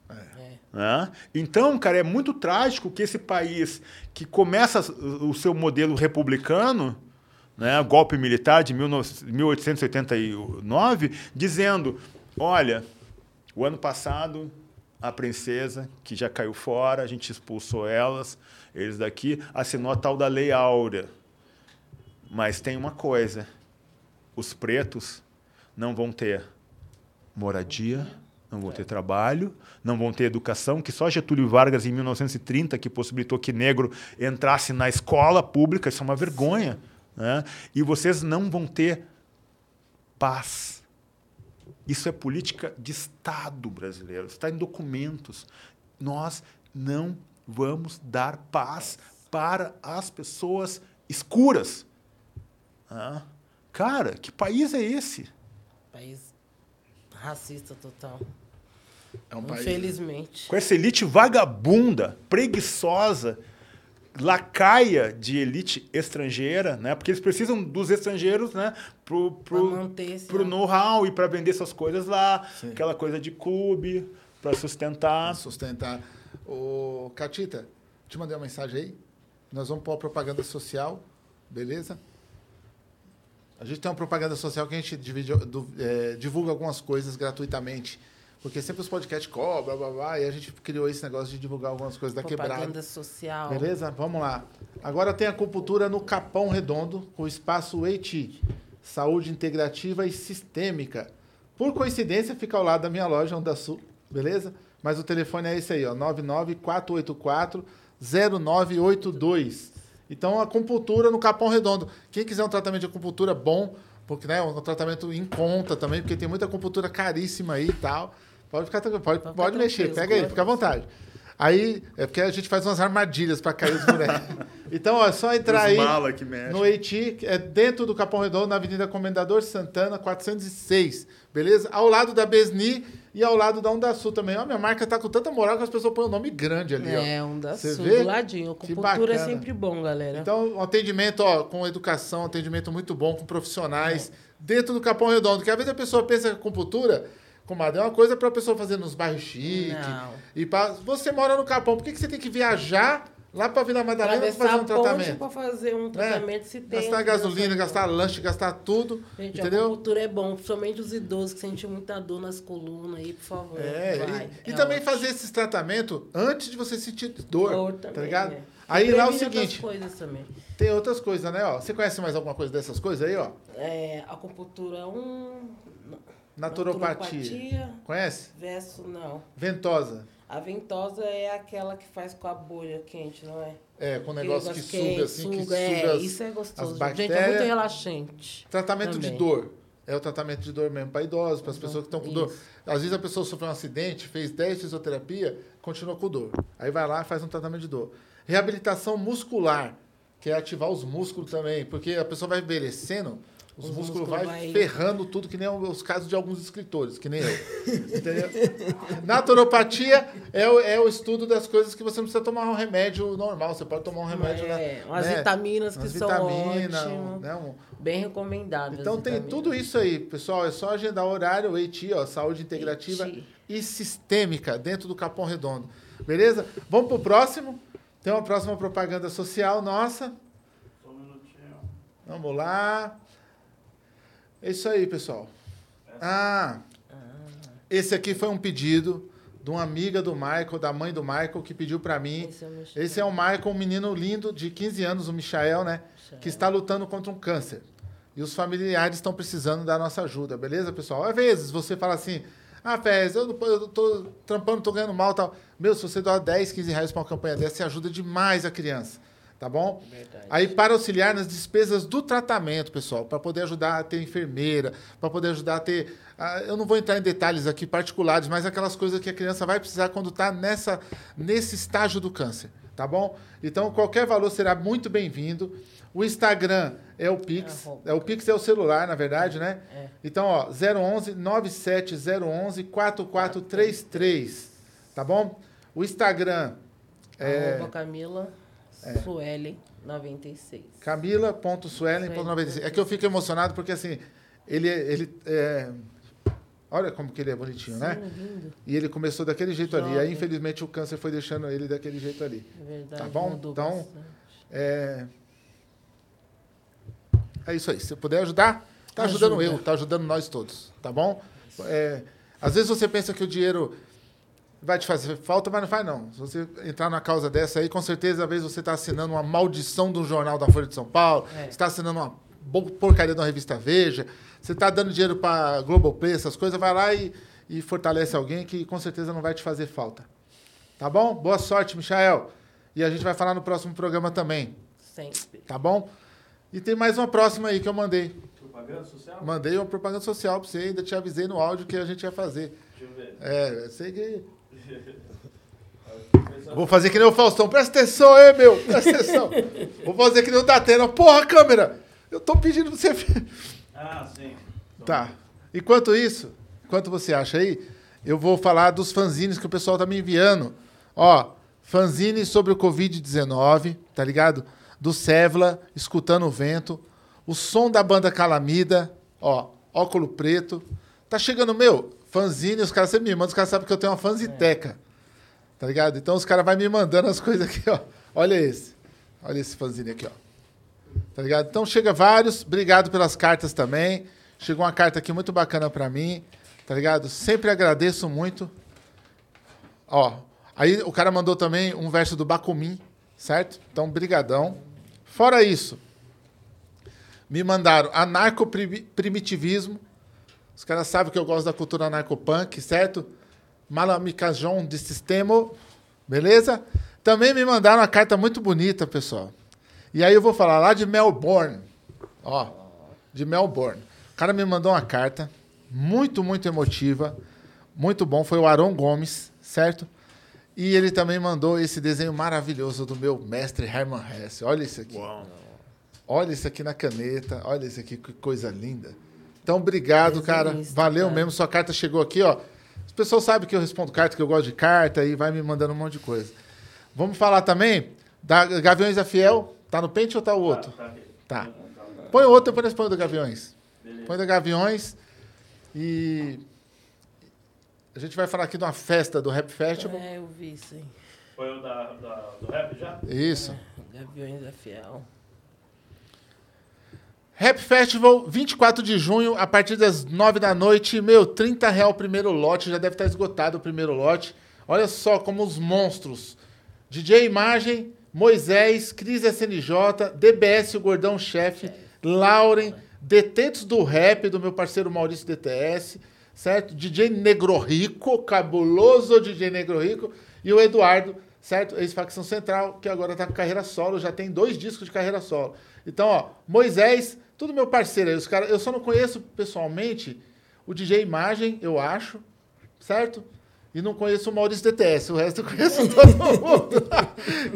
né? Então, cara, é muito trágico que esse país que começa o seu modelo republicano, né, golpe militar de 19 1889, dizendo: olha, o ano passado a princesa, que já caiu fora, a gente expulsou elas, eles daqui, assinou a tal da Lei Áurea. Mas tem uma coisa: os pretos não vão ter moradia, não vão ter trabalho, não vão ter educação, que só Getúlio Vargas, em 1930, que possibilitou que negro entrasse na escola pública, isso é uma vergonha. Né? E vocês não vão ter paz. Isso é política de Estado brasileiro, está em documentos. Nós não vamos dar paz para as pessoas escuras. Ah, cara, que país é esse? País racista total. É um país. Infelizmente. Com essa elite vagabunda, preguiçosa, lacaia de elite estrangeira, né? Porque eles precisam dos estrangeiros, né? Pro, pro, Pra pro know-how e para vender suas coisas lá. Sim. Aquela coisa de clube, para sustentar. sustentar. Ô, Catita, te mandei uma mensagem aí. Nós vamos pôr a propaganda social, beleza? A gente tem uma propaganda social que a gente divide- do- é, divulga algumas coisas gratuitamente. Porque sempre os podcasts cobram, blá, blá, blá, e a gente criou esse negócio de divulgar algumas coisas da quebrada. Propaganda social. Beleza? Vamos lá. Agora tem a acupuntura no Capão Redondo, com o espaço Eiti. Saúde integrativa e sistêmica. Por coincidência, fica ao lado da minha loja, Onda Sul. Beleza? Mas o telefone é esse aí, ó. 99484-0982. Então, acupuntura no Capão Redondo. Quem quiser um tratamento de acupuntura bom, porque né, um tratamento em conta também, porque tem muita acupuntura caríssima aí e tal. Pode ficar tranquilo, pode, Pode pode ficar mexer, pega aí, pode. fica à vontade. Aí, é porque a gente faz umas armadilhas para cair os bonecos. Então, ó, é só entrar Os aí mala que mexe. no Eiti, é dentro do Capão Redondo, na Avenida Comendador Santana, 406. Beleza? Ao lado da Besni e ao lado da Onda Sul também. Ó, minha marca tá com tanta moral que as pessoas põem o nome grande ali, ó. É, um da Você sul, vê? do ladinho. Acupuntura é sempre bom, galera. Então, um atendimento ó, com educação, um atendimento muito bom, com profissionais, dentro do Capão Redondo. Porque às vezes a pessoa pensa que a acupuntura, comadre, é uma coisa para a pessoa fazer nos bairros chiques. Não. E pra, você mora no Capão, por que, que você tem que viajar lá para Vila Madalena para fazer um a tratamento? pra fazer um Né? tratamento se tem. Gastar gasolina, gastar lanche, gastar tudo. Gente, a entendeu? acupuntura é bom, principalmente os idosos que sentem muita dor nas colunas aí, por favor. É, vai. e, e É também ótimo. fazer esses tratamentos antes de você sentir dor, Dor tá também, ligado? é. Aí E lá é o seguinte, coisas também. tem outras coisas, né? Ó, você conhece mais alguma coisa dessas coisas aí, ó? É, acupuntura 1, Naturopatia. Conhece? verso não. Ventosa. A ventosa é aquela que faz com a bolha quente, não é? É, com um Aquele negócio que quente, suga assim, que suga, é, suga as, Isso é as gostoso. Gente, bactérias. é muito relaxante. Tratamento de também. dor. É o tratamento de dor mesmo para idosos, para as pessoas que estão com dor. Isso. Às vezes a pessoa sofreu um acidente, fez 10 fisioterapia, continua com dor. Aí vai lá e faz um tratamento de dor. Reabilitação muscular, que é ativar os músculos também, porque a pessoa vai envelhecendo, os, Os músculos vai, vai- ferrando tudo, que nem os casos de alguns escritores, que nem eu. Entendeu? Naturopatia é o, é o estudo das coisas que você não precisa tomar um remédio normal. Você pode tomar um remédio É, na, umas né? vitaminas que Umas são vitaminas, ótimas. né? Um- Bem recomendáveis. então tem vitaminas. tudo isso aí, pessoal. É só agendar horário, o EITI, ó, saúde integrativa EITI. e sistêmica dentro do Capão Redondo. Beleza? Vamos pro próximo. Tem uma próxima propaganda social nossa. Vamos lá. É isso aí, pessoal. Ah, esse aqui foi um pedido de uma amiga do Michael, da mãe do Michael, que pediu para mim. Esse é o Michael. Esse é o Michael, um menino lindo de 15 anos, o Michael, né? Que está lutando contra um câncer. E os familiares estão precisando da nossa ajuda, beleza, pessoal? Às vezes você fala assim, ah, Fez, eu, não- eu tô trampando, tô ganhando mal tal. Meu, se você doar 10, 15 reais para uma campanha dessa, você ajuda demais a criança, tá bom? Verdade. Aí para auxiliar nas despesas do tratamento, pessoal, para poder ajudar a ter enfermeira, para poder ajudar a ter. ah, eu não vou entrar em detalhes aqui particulares, mas aquelas coisas que a criança vai precisar quando está nessa nesse estágio do câncer, tá bom? Então qualquer valor será muito bem-vindo. O Instagram é o Pix, Arroba. é o Pix é o celular, na verdade, né? É. Então, ó, 011 97011 4433, tá bom? O Instagram é Arroba Camila Suelen 96. Camila.suelen.96. É que eu fico emocionado porque, assim, ele, ele é... Olha como que ele é bonitinho, né? Sim, lindo. E ele começou daquele jeito ali. Aí, Jovem. infelizmente, o câncer foi deixando ele daquele jeito ali. É verdade. Tá bom? Então. É... é isso aí. Se puder ajudar, tá ajudando Ajuda. eu, tá ajudando nós todos, tá bom? É, Às vezes você pensa que o dinheiro vai te fazer falta, mas não faz não. Se você entrar na causa dessa aí, com certeza, às vezes você está assinando uma maldição de um jornal da Folha de São Paulo, É. você está assinando uma porcaria de uma revista Veja, você está dando dinheiro para Globoplay, essas coisas, vai lá e, e fortalece alguém que com certeza não vai te fazer falta. Tá bom? Boa sorte, Michael. E a gente vai falar no próximo programa também. Sempre. Tá bom? E tem mais uma próxima aí que eu mandei. Propaganda social? Mandei uma propaganda social pra você, ainda te avisei no áudio que a gente ia fazer. Deixa eu ver. É, eu sei que. Vou fazer que nem o Faustão. Presta atenção aí, meu. Presta atenção. Vou fazer que nem o Datena. Porra, câmera! Eu tô pedindo pra você. Ah, sim. Tá. Enquanto isso, enquanto você acha aí, eu vou falar dos fanzines que o pessoal tá me enviando. Ó, fanzine sobre o Covid-19, tá ligado? Do Sevla, Escutando o Vento. O som da banda Calamida, ó, óculo preto. Tá chegando, meu, fanzine, os caras sempre me mandam, os caras sabem que eu tenho uma fanziteca. Tá ligado? Então os caras vão me mandando as coisas aqui, ó. Olha esse. Olha esse fanzine aqui, ó. Tá ligado? Então chega vários. Obrigado pelas cartas também. Chegou uma carta aqui muito bacana pra mim. Tá ligado? Sempre agradeço muito. Ó, aí o cara mandou também um verso do Bakumin, certo? Então, brigadão. Fora isso, me mandaram anarco-primitivismo. Os caras sabem que eu gosto da cultura anarcopunk, certo? Malamikajon de Sistema, beleza? Também me mandaram uma carta muito bonita, pessoal. E aí eu vou falar lá de Melbourne. Ó, de Melbourne. O cara me mandou uma carta muito, muito emotiva. Muito bom. Foi o Aron Gomes, certo? E ele também mandou esse desenho maravilhoso do meu mestre Herman Hesse. Olha isso aqui. Uau. Olha isso aqui na caneta. Olha isso aqui, que coisa linda. Então, obrigado, cara. Desenhista, Valeu cara. mesmo. Sua carta chegou aqui, ó. As pessoas sabem que eu respondo carta, que eu gosto de carta, e vai me mandando um monte de coisa. Vamos falar também da Gaviões da Fiel. Tá no pente ou tá o outro? Tá aqui. Tá. Põe o outro, depois põe o da Gaviões. Põe o da Gaviões. E a gente vai falar aqui de uma festa do Rap Festival. É, eu vi isso aí. Foi o da, da- do rap já? Isso. Gaviões da Fiel. Rap Festival, 24 de junho, a partir das 9 da noite. Meu, 30 real o primeiro lote, já deve estar esgotado o primeiro lote. Olha só como os monstros. DJ Imagem, Moisés, Cris SNJ, DBS, o Gordão Chefe, Lauren, Detentos do Rap, do meu parceiro Maurício DTS, certo? DJ Negro Rico, cabuloso DJ Negro Rico, e o Eduardo, certo? Ex-facção central, que agora tá com carreira solo, já tem dois discos de carreira solo. Então, ó, Moisés, tudo meu parceiro aí, os cara, eu só não conheço pessoalmente o DJ Imagem, eu acho, certo? E não conheço o Maurício DTS, o resto eu conheço todo mundo.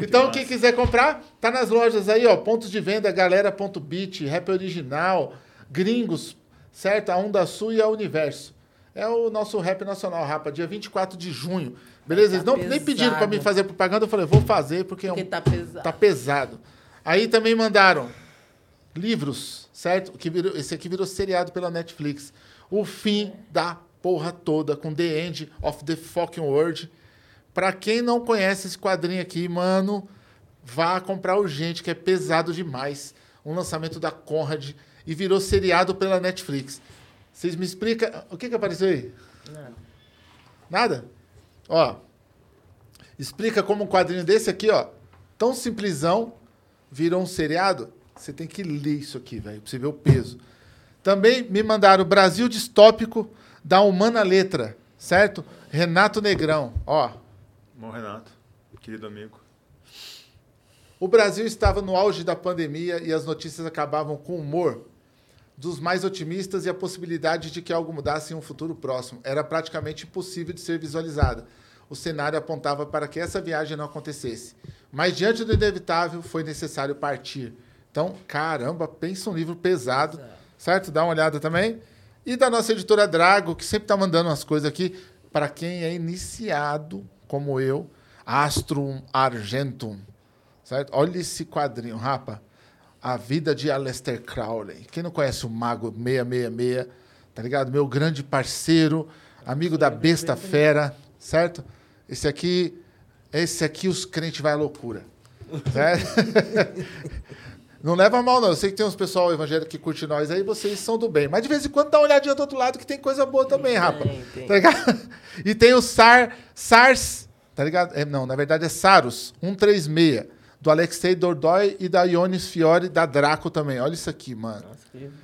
então, quem quiser comprar, tá nas lojas aí, ó, pontos de venda, galera.bit, rap original, gringos, certo? A Onda Sul e a Universo. É o nosso rap nacional, rapa, dia 24 de junho. Beleza? Tá Eles não, nem pediram pesado. mim fazer propaganda, eu falei, vou fazer porque, é um Porque tá pesado. Tá pesado. Aí também mandaram livros, certo? Que virou, esse aqui virou seriado pela Netflix. O fim da porra toda, com The End of the Fucking World. Pra quem não conhece esse quadrinho aqui, mano, vá comprar urgente, que é pesado demais. Um lançamento da Conrad e virou seriado pela Netflix. Vocês me explicam. O que, que apareceu aí? Nada. Nada? Ó. Explica como um quadrinho desse aqui, ó, tão simplesão, virou um seriado. Você tem que ler isso aqui, velho, pra você ver o peso. Também me mandaram Brasil Distópico da Humana Letra, certo? Renato Negrão, ó. Bom, Renato, querido amigo. O Brasil estava no auge da pandemia e as notícias acabavam com humor dos mais otimistas e a possibilidade de que algo mudasse em um futuro próximo. Era praticamente impossível de ser visualizada. O cenário apontava para que essa viagem não acontecesse. Mas diante do inevitável, foi necessário partir. Então, caramba, pensa um livro pesado, certo? Dá uma olhada também. E da nossa editora Drago, que sempre está mandando umas coisas aqui, para quem é iniciado, como eu, Astrum Argentum. Certo? Olha esse quadrinho, rapa. A vida de Aleister Crowley. Quem não conhece o Mago 666, tá ligado? Meu grande parceiro, amigo da Besta Fera, certo? Esse aqui, esse aqui os crentes vai à loucura. Certo? Não leva mal, não. Eu sei que tem uns pessoal evangélico que curte nós aí, vocês são do bem. Mas de vez em quando dá uma olhadinha do outro lado que tem coisa boa também, rapa. tem. Tá ligado? E tem o SAR, SARS, tá ligado? É, não, na verdade é SARUS 136, do Alexei Dordoy e da Ionis Fiore, da Draco também. Olha isso aqui, mano.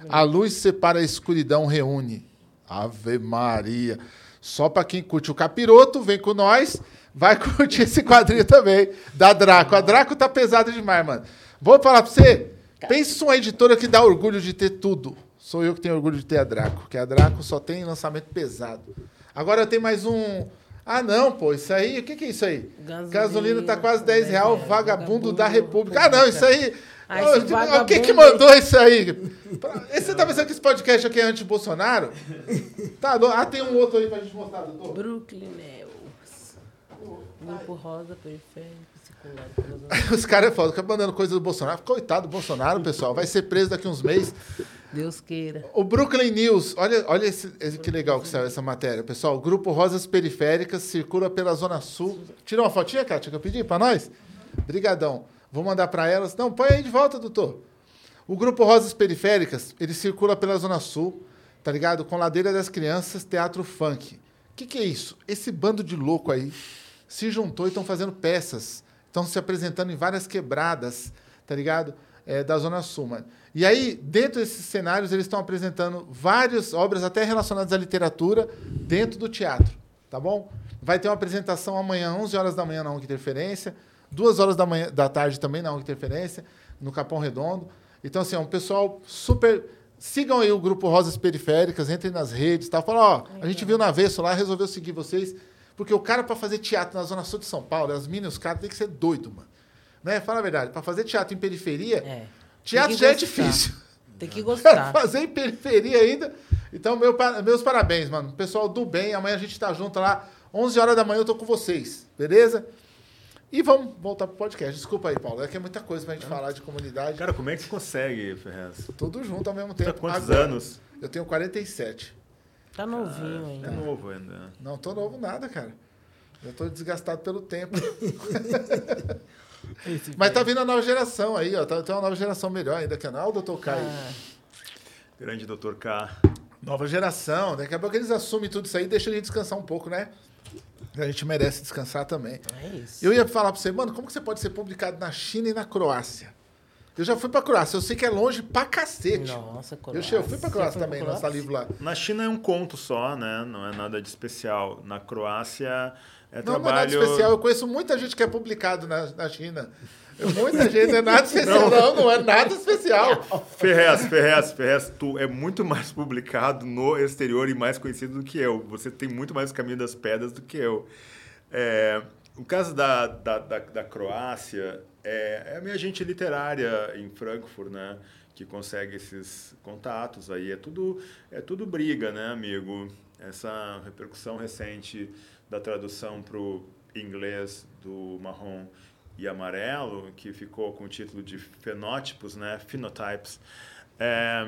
A luz separa a escuridão, reúne. Ave Maria. Só pra quem curte o capiroto, vem com nós. Vai curtir esse quadrinho também, da Draco. A Draco tá pesada demais, mano. Vou falar pra você. Pensa uma editora que dá orgulho de ter tudo. Sou eu que tenho orgulho de ter a Draco. Que a Draco só tem lançamento pesado. Agora tem mais um. Ah, não, pô. Isso aí. O que, que é isso aí? Gasolina, Gasolina tá quase 10 reais. 10 reais, Vagabundo da vagabundo República. Ah, não. Isso aí. Ah, Ô, esse de- o que vagabundo que mandou isso aí? Você tá pensando que esse podcast aqui é anti-Bolsonaro? Tá, do- ah, tem um outro aí pra gente mostrar, doutor. Brooklyn News. Grupo Rosa, Circular. Os caras é foda, ficam mandando coisa do Bolsonaro. Coitado do Bolsonaro, pessoal. Vai ser preso daqui uns meses. Deus queira. O Brooklyn News, olha, olha esse, esse- que legal que saiu essa matéria, pessoal. O grupo Rosas Periféricas circula pela Zona Sul. Tira uma fotinha, Kátia, que eu pedi para nós? Brigadão. Vou mandar para elas. Não, põe aí de volta, doutor. O grupo Rosas Periféricas, ele circula pela Zona Sul, tá ligado? Com Ladeira das Crianças, Teatro Funk. O que, que é isso? Esse bando de louco aí se juntou e estão fazendo peças. Estão se apresentando em várias quebradas, tá ligado? É, da Zona Sul, mano. E aí, dentro desses cenários, eles estão apresentando várias obras, até relacionadas à literatura, dentro do teatro, tá bom? Vai ter uma apresentação amanhã, 11 horas da manhã, na UNC Interferência, 2 horas da, manhã, da tarde também na UNC Interferência, no Capão Redondo. Então, assim, é um pessoal super. Sigam aí o grupo Rosas Periféricas, entrem nas redes, tá? Fala, ó, a gente viu na avesso lá, resolveu seguir vocês, porque o cara, para fazer teatro na Zona Sul de São Paulo, as minas, os caras, tem que ser doido, mano. Né? Fala a verdade, para fazer teatro em periferia, É. teatro já é gostar. difícil. Tem que gostar. fazer em periferia ainda. Então, meu, meus parabéns, mano. Pessoal do bem, amanhã a gente tá junto lá, 11 horas da manhã eu tô com vocês, beleza? E vamos voltar pro podcast. Desculpa aí, Paulo, é que é muita coisa pra gente falar de comunidade. Cara, como é que você consegue, Ferrez? Tudo junto ao mesmo Tá tempo. quantos Agora, anos? Eu tenho 47. Tá novinho É ainda. novo ainda. Não tô novo nada, cara. Eu tô desgastado pelo tempo. Mas tá vindo a nova geração aí, ó. Tá, tem uma nova geração melhor ainda que a não, doutor Caio. Ah, Grande Dr. K. Nova geração. Daqui a pouco eles assumem tudo isso aí e deixam a gente descansar um pouco, né? A gente merece descansar também. é isso. Eu ia falar pra você, mano, como que você pode ser publicado na China e na Croácia? Eu já fui pra Croácia, eu sei que é longe pra cacete. Nossa, eu, Croácia. che- eu fui pra Croácia foi pra também, Croácia? livro lá. Na China é um conto só, né? Não é nada de especial. Na Croácia é Não, não é nada trabalho. especial. Eu conheço muita gente que é publicado na, na China. Muita gente, não é nada especial. Não, não, é nada especial. Ferrez, Ferrez, Ferrez, tu é muito mais publicado no exterior e mais conhecido do que eu. Você tem muito mais o caminho das pedras do que eu. É, o caso da, da, da, da Croácia é, é a minha agente literária em Frankfurt, né? Que consegue esses contatos aí. É tudo, é tudo briga, né, amigo? Essa repercussão recente da tradução para o inglês do marrom e amarelo, que ficou com o título de Fenótipos, né? Phenotypes. É,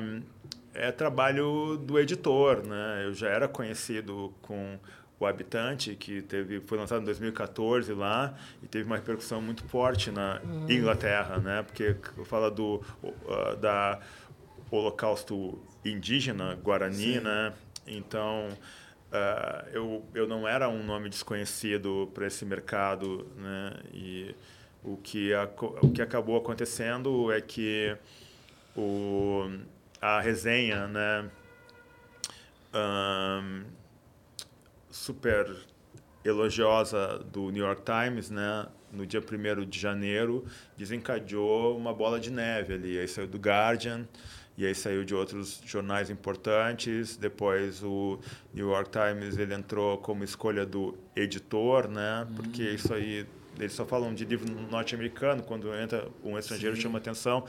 é trabalho do editor, né? Eu já era conhecido com o Habitante, que teve, foi lançado em 2014 lá e teve uma repercussão muito forte na Inglaterra, né? Porque fala do uh, da Holocausto indígena guarani, né? Então uh, eu, eu não era um nome desconhecido para esse mercado, né? E o que, aco- o que acabou acontecendo é que o, a resenha, né? ahn, super elogiosa do New York Times, né? No dia 1 de janeiro, desencadeou uma bola de neve ali. Aí saiu do Guardian, e aí saiu de outros jornais importantes. Depois o New York Times ele entrou como escolha do editor, né? Porque isso aí eles só falam de livro norte-americano quando entra um estrangeiro chama atenção.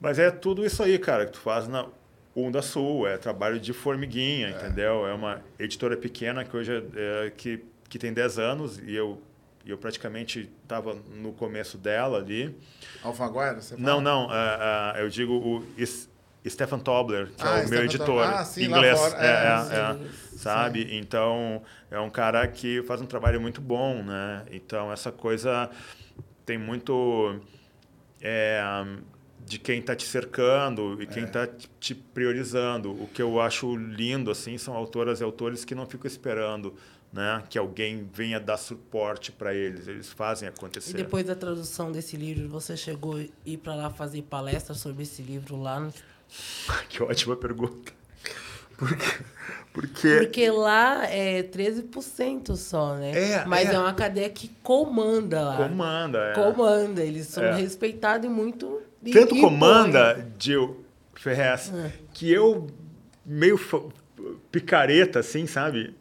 Mas é tudo isso aí, cara, que tu faz na Onda Sul, é trabalho de formiguinha, entendeu? É uma editora pequena que hoje é, é, que, que tem 10 anos e eu, eu praticamente estava no começo dela ali. Alfaguara, você fala? Não, não, ah, ah, eu digo o Stefan Tobler, que Ah, é o meu Stefan editor. Ah, sim, inglês. é, É, é, é, sim. sabe? Então, é um cara que faz um trabalho muito bom, né? Então, essa coisa tem muito é, de quem está te cercando e quem está te priorizando. O que eu acho lindo assim são autoras e autores que não ficam esperando né, que alguém venha dar suporte para eles. Eles fazem acontecer. E depois da tradução desse livro, você chegou a ir para lá fazer palestra sobre esse livro lá? no- que ótima pergunta. Por quê? Porque Porque lá é 13% só, né? É, Mas é. é. uma cadeia que comanda lá. comanda. É. Comanda. Eles são É. respeitados e muito... e- Tanto e comanda, Gil Ferrez, É. que eu, meio picareta, assim, sabe?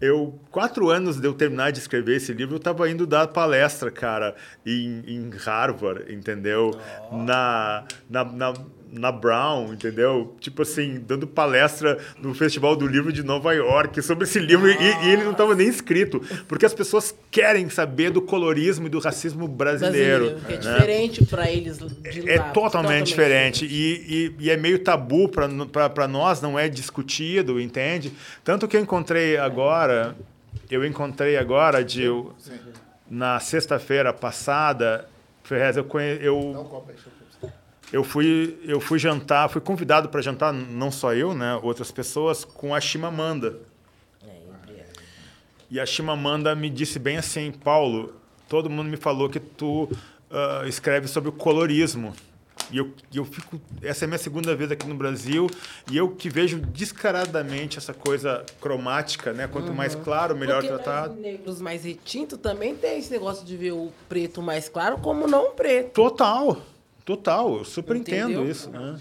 Eu, quatro anos de eu terminar de escrever esse livro, eu estava indo dar palestra, cara, em, em Harvard, entendeu? Na, na, na, na Brown, entendeu? Tipo assim, dando palestra no Festival do Livro de Nova York sobre esse livro e, e, ele não estava nem escrito, porque as pessoas querem saber do colorismo e do racismo brasileiro. Brasileiro, que é né? diferente para eles de É lá, totalmente diferente. E, e, e é meio tabu para nós, não é discutido, entende? Tanto que eu encontrei agora, eu encontrei agora, Gil, na sexta-feira passada, Ferrez, eu, conhe, eu, eu, fui, eu fui jantar, fui convidado para jantar, não só eu, né, outras pessoas, com a Chimamanda. E a Chimamanda me disse bem assim, Paulo, todo mundo me falou que tu uh, escreve sobre o colorismo. E eu, eu fico. Essa é a minha segunda vez aqui no Brasil e eu que vejo descaradamente essa coisa cromática, né? Quanto uhum. mais claro, melhor Porque tratado. Os negros mais retintos também tem esse negócio de ver o preto mais claro como não preto. Total, total. Eu super entendo isso. Né?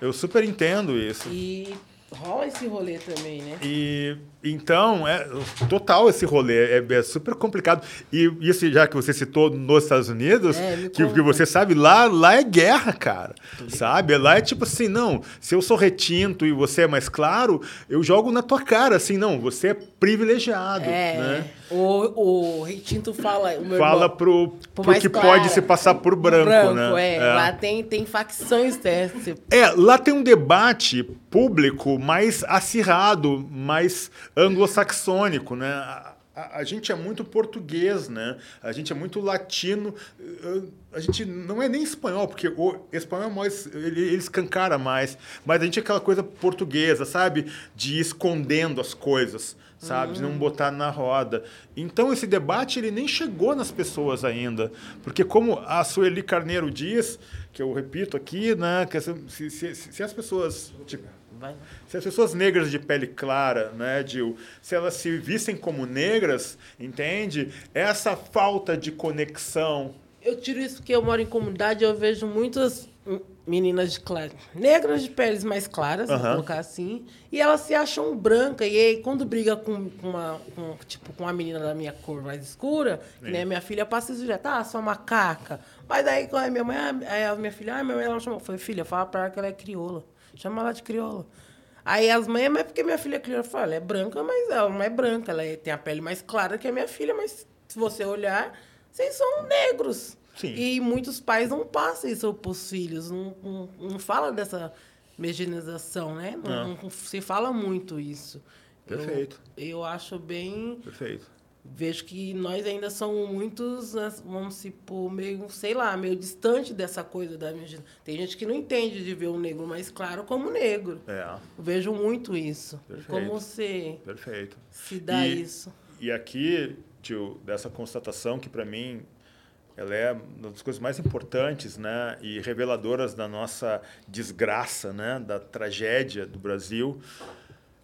Eu super entendo isso. E rola esse rolê também, né? E então, é total esse rolê, é, é, super complicado. E isso já que você citou nos Estados Unidos, é, que, que, você sabe, lá, lá é guerra, cara. Sabe? Lá é tipo assim, não, se eu sou retinto e você é mais claro, eu jogo na tua cara, assim, não, você é privilegiado, é, né? O, o retinto fala... O fala irmão, pro, pro, pro que claro, pode se passar por branco, branco né? É. é. Lá tem, tem facções dessas. É, lá tem um debate público mais acirrado, mais anglo-saxônico, né? A, a, a, gente é muito português, né? A gente é muito latino. A gente não é nem espanhol, porque o espanhol é mais, ele, ele escancara mais. Mas a gente é aquela coisa portuguesa, sabe? De ir escondendo as coisas, sabe? De não hum. botar na roda. Então esse debate ele nem chegou nas pessoas ainda, porque como a Sueli Carneiro diz, que eu repito aqui, né? Que se, se, se as pessoas tipo, Vai. Se as pessoas negras de pele clara, né, Gil, se elas se vissem como negras, entende? Essa falta de conexão. Eu tiro isso porque eu moro em comunidade, eu vejo muitas meninas de clara, negras de peles mais claras, vou colocar assim, e elas se acham brancas. E aí, quando briga com, uma, com, tipo, com uma menina da minha cor mais escura, né, minha filha passa isso já, tá, sua macaca. Mas aí, quando a minha mãe, aí a minha filha, ah, minha mãe, ela chamou, foi, filha, fala pra ela que ela é crioula. Chama ela de crioula. Aí as mães, mas porque minha filha é crioula, fala, ela é branca, mas ela não é branca, ela é, tem a pele mais clara que a minha filha, mas se você olhar, vocês são negros. Sim. E muitos pais não passam isso para os filhos, não, não, não fala dessa megenização, né? Não, não. não, se fala muito isso. Perfeito. Eu, eu acho bem. Perfeito vejo que nós ainda somos muitos, né, vamos supor, meio, sei lá, meio distante dessa coisa da minha Tem gente que não entende de ver o negro mais claro como negro. É. vejo muito isso. Perfeito. Como você Perfeito. se dá e, isso. E aqui, tio, dessa constatação que para mim ela é uma das coisas mais importantes, né, e reveladoras da nossa desgraça, né, da tragédia do Brasil,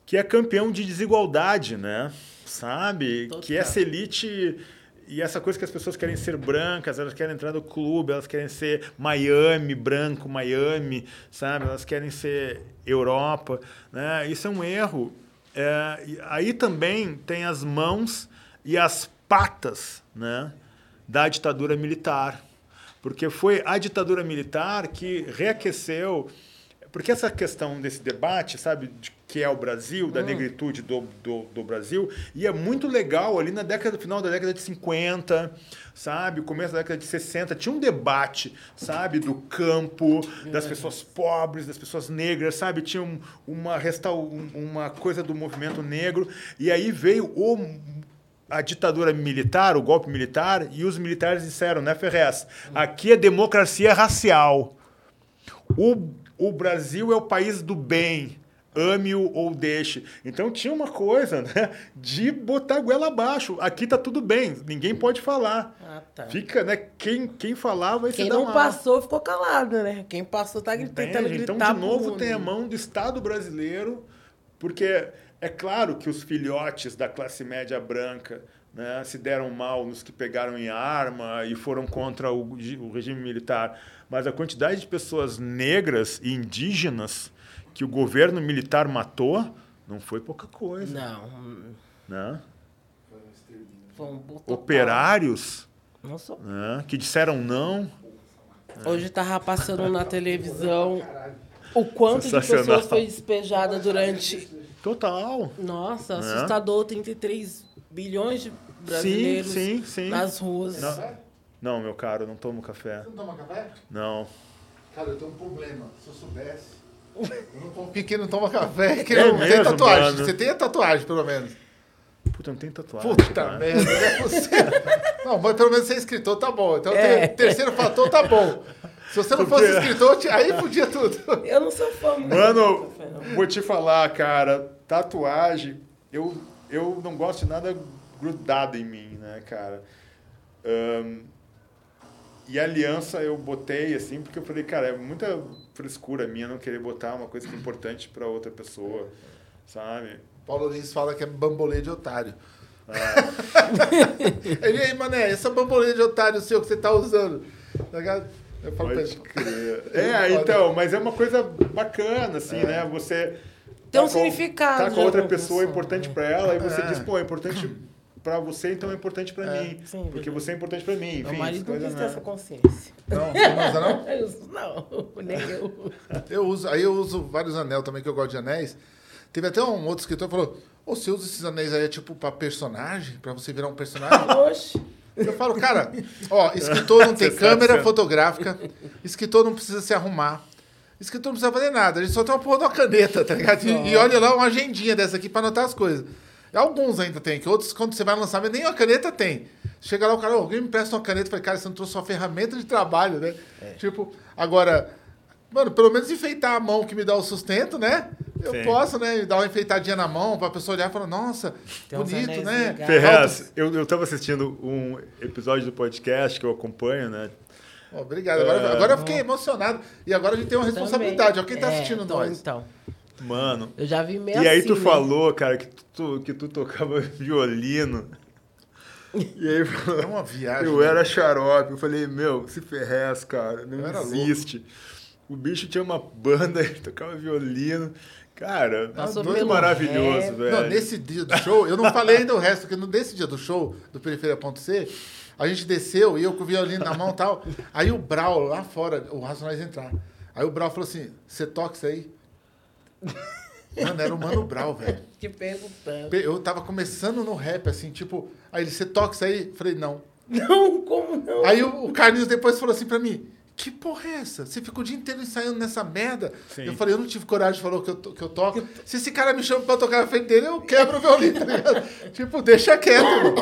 que é campeão de desigualdade, né? Sabe? Total. Que essa elite e essa coisa que as pessoas querem ser brancas, elas querem entrar no clube, elas querem ser Miami, branco, Miami, sabe? Elas querem ser Europa, né? Isso é um erro. É, aí também tem as mãos e as patas, né? Da ditadura militar, porque foi a ditadura militar que reaqueceu porque essa questão desse debate, sabe, de que é o Brasil, da hum. negritude do, do, do, Brasil, e é muito legal ali na década final da década de 50, sabe, o começo da década de 60, tinha um debate, sabe, do campo, das pessoas pobres, das pessoas negras, sabe, tinha um, uma, uma coisa do movimento negro, e aí veio o a ditadura militar, o golpe militar, e os militares disseram, né, Ferrez? Aqui é democracia racial. O o Brasil é o país do bem, ame-o ou deixe. Então tinha uma coisa, né, de botar a goela abaixo. Aqui tá tudo bem, ninguém pode falar. Ah, tá. Fica, né, quem, quem falar vai quem se dar Quem não passou ficou calado, né? Quem passou tá tentando gritar. Então, de novo, tem a mão do Estado brasileiro, porque é claro que os filhotes da classe média branca né, se deram mal nos que pegaram em arma e foram contra o, o regime militar mas a quantidade de pessoas negras e indígenas que o governo militar matou não foi pouca coisa. Não. Né? Um Operários né, que disseram não. Hoje tava passando na televisão o quanto de pessoas foi despejada durante. Total. Nossa, assustador, 33 bilhões de brasileiros sim, sim. nas ruas. Não, não, meu caro, eu não tomo café. Você não toma café? Não. Cara, eu tenho um problema. Se eu soubesse. Que não toma café, que É não tem mesmo, tatuagem. mano? Você tem a tatuagem, pelo menos. Puta, não tem tatuagem. Puta cara. merda, não é possível. Não, mas pelo menos ser escritor tá bom. Então, É. o terceiro fator tá bom. Se você não fosse escritor, aí podia tudo. Eu não sou fã Mano, vou te falar, cara, tatuagem, eu, eu não gosto de nada grudado em mim, né, cara? Ahn, e aliança eu botei assim, porque eu falei, cara, é muita frescura minha não querer botar uma coisa que é importante pra outra pessoa, sabe? Paulo Lins fala que é bambolê de otário. Ah. Ele aí, mané, essa bambolê de otário seu que você tá usando. Tá? Eu falo pra Pode crer. É, então, mas é uma coisa bacana, assim, né? Você. Tem um tá com- significado Tá com outra alguma pessoa, é pessoa, importante né? pra ela, e você É. diz, pô, é importante pra você, então é importante pra mim. sim, porque verdade. você é importante pra mim. Meu Enfim, marido não coisa, quis ter né? essa consciência. Não, não usa não? Não, nem eu. Eu uso, aí eu uso vários anéis também, que eu gosto de anéis. Teve até um outro escritor que falou: Ô, você usa esses anéis aí, é tipo, pra personagem? Pra você virar um personagem? Oxe. Eu falo, cara, ó, escritor não tem câmera fotográfica, escritor não precisa se arrumar, escritor não precisa fazer nada, a gente só tem uma porra de uma caneta, tá ligado? E, e olha lá uma agendinha dessa aqui pra anotar as coisas. Alguns ainda tem, que outros, quando você vai lançar, nem uma caneta tem. Chega lá, o cara, "Ô, alguém me presta uma caneta, eu falei, cara, você não trouxe uma ferramenta de trabalho, né? É. Tipo, agora, mano, pelo menos enfeitar a mão que me dá o sustento, né? Eu Sim. posso, né? Dar uma enfeitadinha na mão pra pessoa olhar e falar, nossa, Tem bonito, né? Ferrez, eu, eu tava assistindo um episódio do podcast que eu acompanho, né? Obrigado. Agora, É. agora eu fiquei emocionado. E agora a gente tem uma responsabilidade. Ó, quem tá É, assistindo então, nós? Então, Mano. eu já vi meio E aí assim, tu né? falou, cara, que tu, que tu tocava violino. E aí É uma viagem. eu né? era xarope. Eu falei, meu, se ferrez, cara, não Eu era existe. O bicho tinha uma banda, ele tocava violino. Cara, Passou muito pelo maravilhoso, rap. velho. Não, nesse dia do show, eu não falei ainda o resto, porque no- nesse dia do show, do Periferia.c, a gente desceu e eu com o violino na mão e tal. Aí o Brau, lá fora, o Racionais entrar. Aí o Brau falou assim: você toca isso aí? Mano, era o Mano Brau, velho. Te perguntando. Eu tava começando no rap, assim, tipo, aí ele, você toca isso aí? Falei, não. Não, como não? Aí o, o Carlinhos depois falou assim pra mim: Que porra é essa? Você ficou o dia inteiro ensaiando nessa merda? Sim. Eu falei: Eu não tive coragem de falar que eu, to- que eu toco. Se esse cara me chama pra tocar na frente dele, eu quebro o violino, tá ligado? tipo, deixa quieto, mano.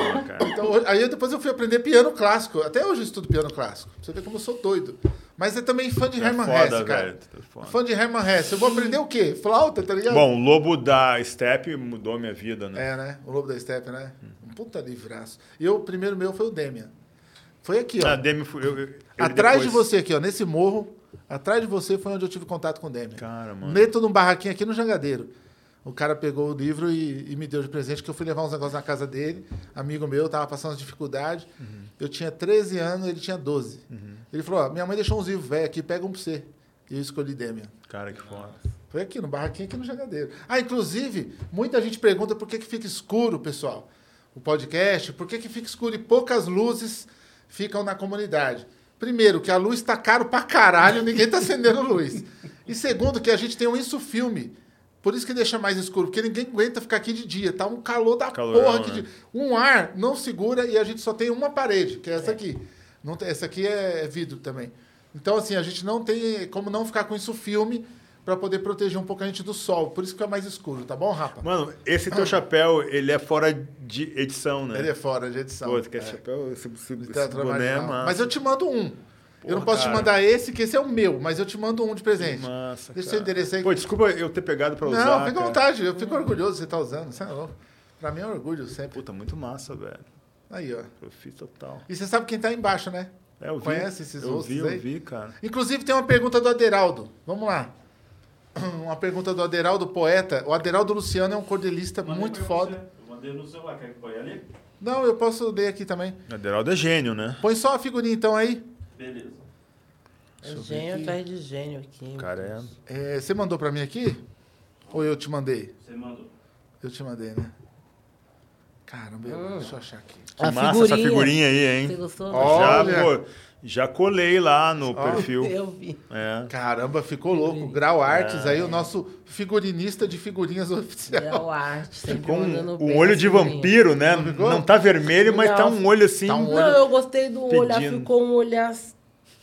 Então, aí eu- depois eu fui aprender piano clássico. Até hoje eu estudo piano clássico. Pra você ver como eu sou doido. Mas é também fã de É Herman foda, Hesse, cara. velho. Fã de Herman Hesse. Eu vou aprender o quê? Flauta, tá ligado? Bom, o Lobo da Step mudou minha vida, né? É, né? O Lobo da Steppe, né? Um puta livraço. E eu, o primeiro meu foi o Demian. Foi aqui, ó. A Demi eu- eu- Atrás de depois- você aqui, ó, nesse morro, atrás de você foi onde eu tive contato com o Demian. Cara, mano. Dentro de um barraquinho aqui no Jangadeiro. O cara pegou o livro e, e me deu de presente, que eu fui levar uns negócios na casa dele, amigo meu, tava passando umas dificuldades. Uhum. Eu tinha 13 anos, ele tinha 12. Ele falou, ó, minha mãe deixou uns livros velhos aqui, pega um pra você. E eu escolhi Demian. Cara, que foda. Foi aqui, no barraquinho aqui no Jangadeiro. Ah, inclusive, muita gente pergunta por que, que fica escuro, pessoal. O podcast, por que, que fica escuro e poucas luzes ficam na comunidade? Primeiro, que a luz tá caro pra caralho, ninguém tá acendendo luz. E segundo, que a gente tem um insufilme. Por isso que deixa mais escuro, porque ninguém aguenta ficar aqui de dia. Tá um calor da Calorão, porra aqui né? de. Um ar não segura e a gente só tem uma parede, que é essa aqui. Não tem, essa aqui é vidro também. Então, assim, a gente não tem como não ficar com isso filme para poder proteger um pouco a gente do sol. Por isso que é mais escuro, tá bom, Rapa? Mano, esse teu chapéu, ele é fora de edição, né? Ele é fora de edição. Pô, que é. esse chapéu, esse, esse, esse Teatro boné é. Mas eu te mando um. eu não Porra, posso te cara. mandar esse, que esse é o meu, mas eu te mando um de presente. Massa, Deixa cara. seu endereço aí. Pô, desculpa eu ter pegado pra usar, não, fica à vontade. Eu fico orgulhoso de você estar usando. Você é louco. Pra mim é um orgulho sempre. Puta, muito massa, velho. Aí, ó. Profi total. E você sabe quem tá embaixo, né? É, eu vi. Conhece esses eu vi, eu aí? vi, cara. Inclusive tem uma pergunta do Aderaldo. Vamos lá. Uma pergunta do Aderaldo, poeta. O Aderaldo Luciano é um cordelista Mandei muito foda. você. Eu mandei no celular, quer que põe ali? Não, eu posso ler aqui também. Aderaldo é gênio, né? Põe só a figurinha então aí. Beleza. É gênio atrás de gênio aqui. O cara é... É, você mandou pra mim aqui? Ou eu te mandei? Você mandou. Eu te mandei, né? Caramba, eu- deixa eu achar aqui. Que A massa essa figurinha. figurinha aí, Você hein? gostou? Já, Olha. pô, já colei lá no perfil. Eu vi. É. Caramba, ficou louco. Grau Artes aí, o nosso figurinista de figurinhas oficial. É o arte. sempre Com mandando um olho de vampiro, né? ficou? Não tá vermelho, mas tá um olho assim. Tá um olho- Não, eu gostei do olhar, Pedindo. ficou um olhar.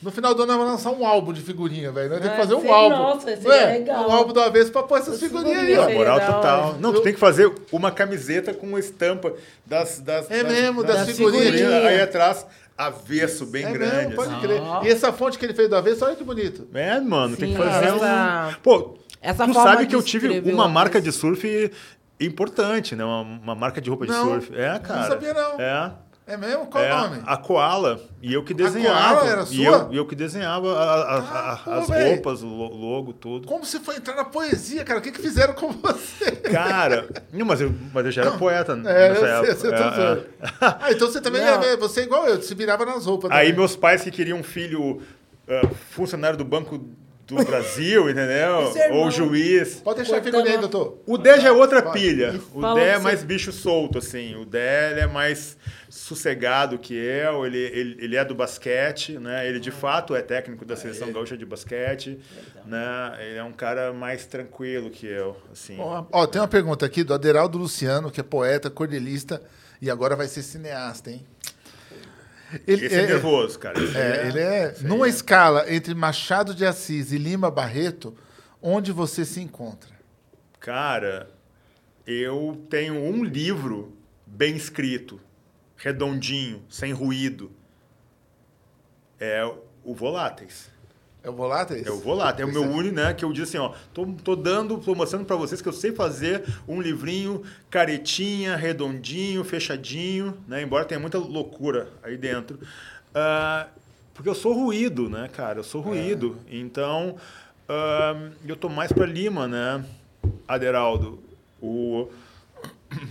No final do ano, nós vamos lançar um álbum de figurinha, velho. Nós temos que Ah, fazer um sei, álbum. nossa, esse Não é? é legal. Um álbum do avesso pra pôr essas As figurinhas aí, ó. Moral total. é. Não, tu tem que fazer uma camiseta com uma estampa das. das É das- mesmo, das das figurinhas. figurinhas. Aí atrás, avesso, bem É grande. mesmo, pode assim. crer. E essa fonte que ele fez do avesso, olha que bonito. É, mano, tem que Sim, fazer essa- um. Pô, essa tu sabe que de eu tive uma marca de surf importante, né? Uma, uma marca de roupa de Não, surf. É, cara. não sabia, não. É. É mesmo? Qual é, o nome? A Koala. E eu que desenhava. Koala era E sua? eu, e eu que desenhava a- a- a- Ah, pô, as véi. roupas, o lo- logo, tudo. Como você foi entrar na poesia, cara? O que, que fizeram com você? Cara, não, mas, eu, mas eu já era poeta É, nessa eu sei, época. você É, tá é. Ah, então você também Não. é, você é igual eu, se virava nas roupas. Aí também. meus pais que queriam um filho ah, funcionário do Banco do Brasil, entendeu? Irmão. Ou juiz. Pode deixar a figurinha aí, doutor. O Dé já é outra Pode. pilha. O Dé é que mais bicho solto, assim. O Dé ele é mais sossegado que eu. Ele, ele, ele é do basquete, né? Ele de fato é técnico da seleção gaúcha de basquete, né? Ele é um cara mais tranquilo que eu, assim. Ó, ó, tem uma pergunta aqui do Aderaldo Luciano, que é poeta, cordelista e agora vai ser cineasta, hein? Ele Esse é, nervoso, cara. Esse é, é- ele é numa escala entre Machado de Assis e Lima Barreto, onde você se encontra? Cara, eu tenho um livro bem escrito, redondinho, sem ruído. É o Voláteis. É o Voláteis? É o Voláteis. É o meu único, né? Que eu disse assim, ó, tô, tô dando, tô mostrando pra vocês que eu sei fazer um livrinho caretinha, redondinho, fechadinho, né? Embora tenha muita loucura aí dentro. Ah, porque eu sou ruído, né, cara? Eu sou ruído. Então, ah, eu tô mais pra Lima, né, Aderaldo? O,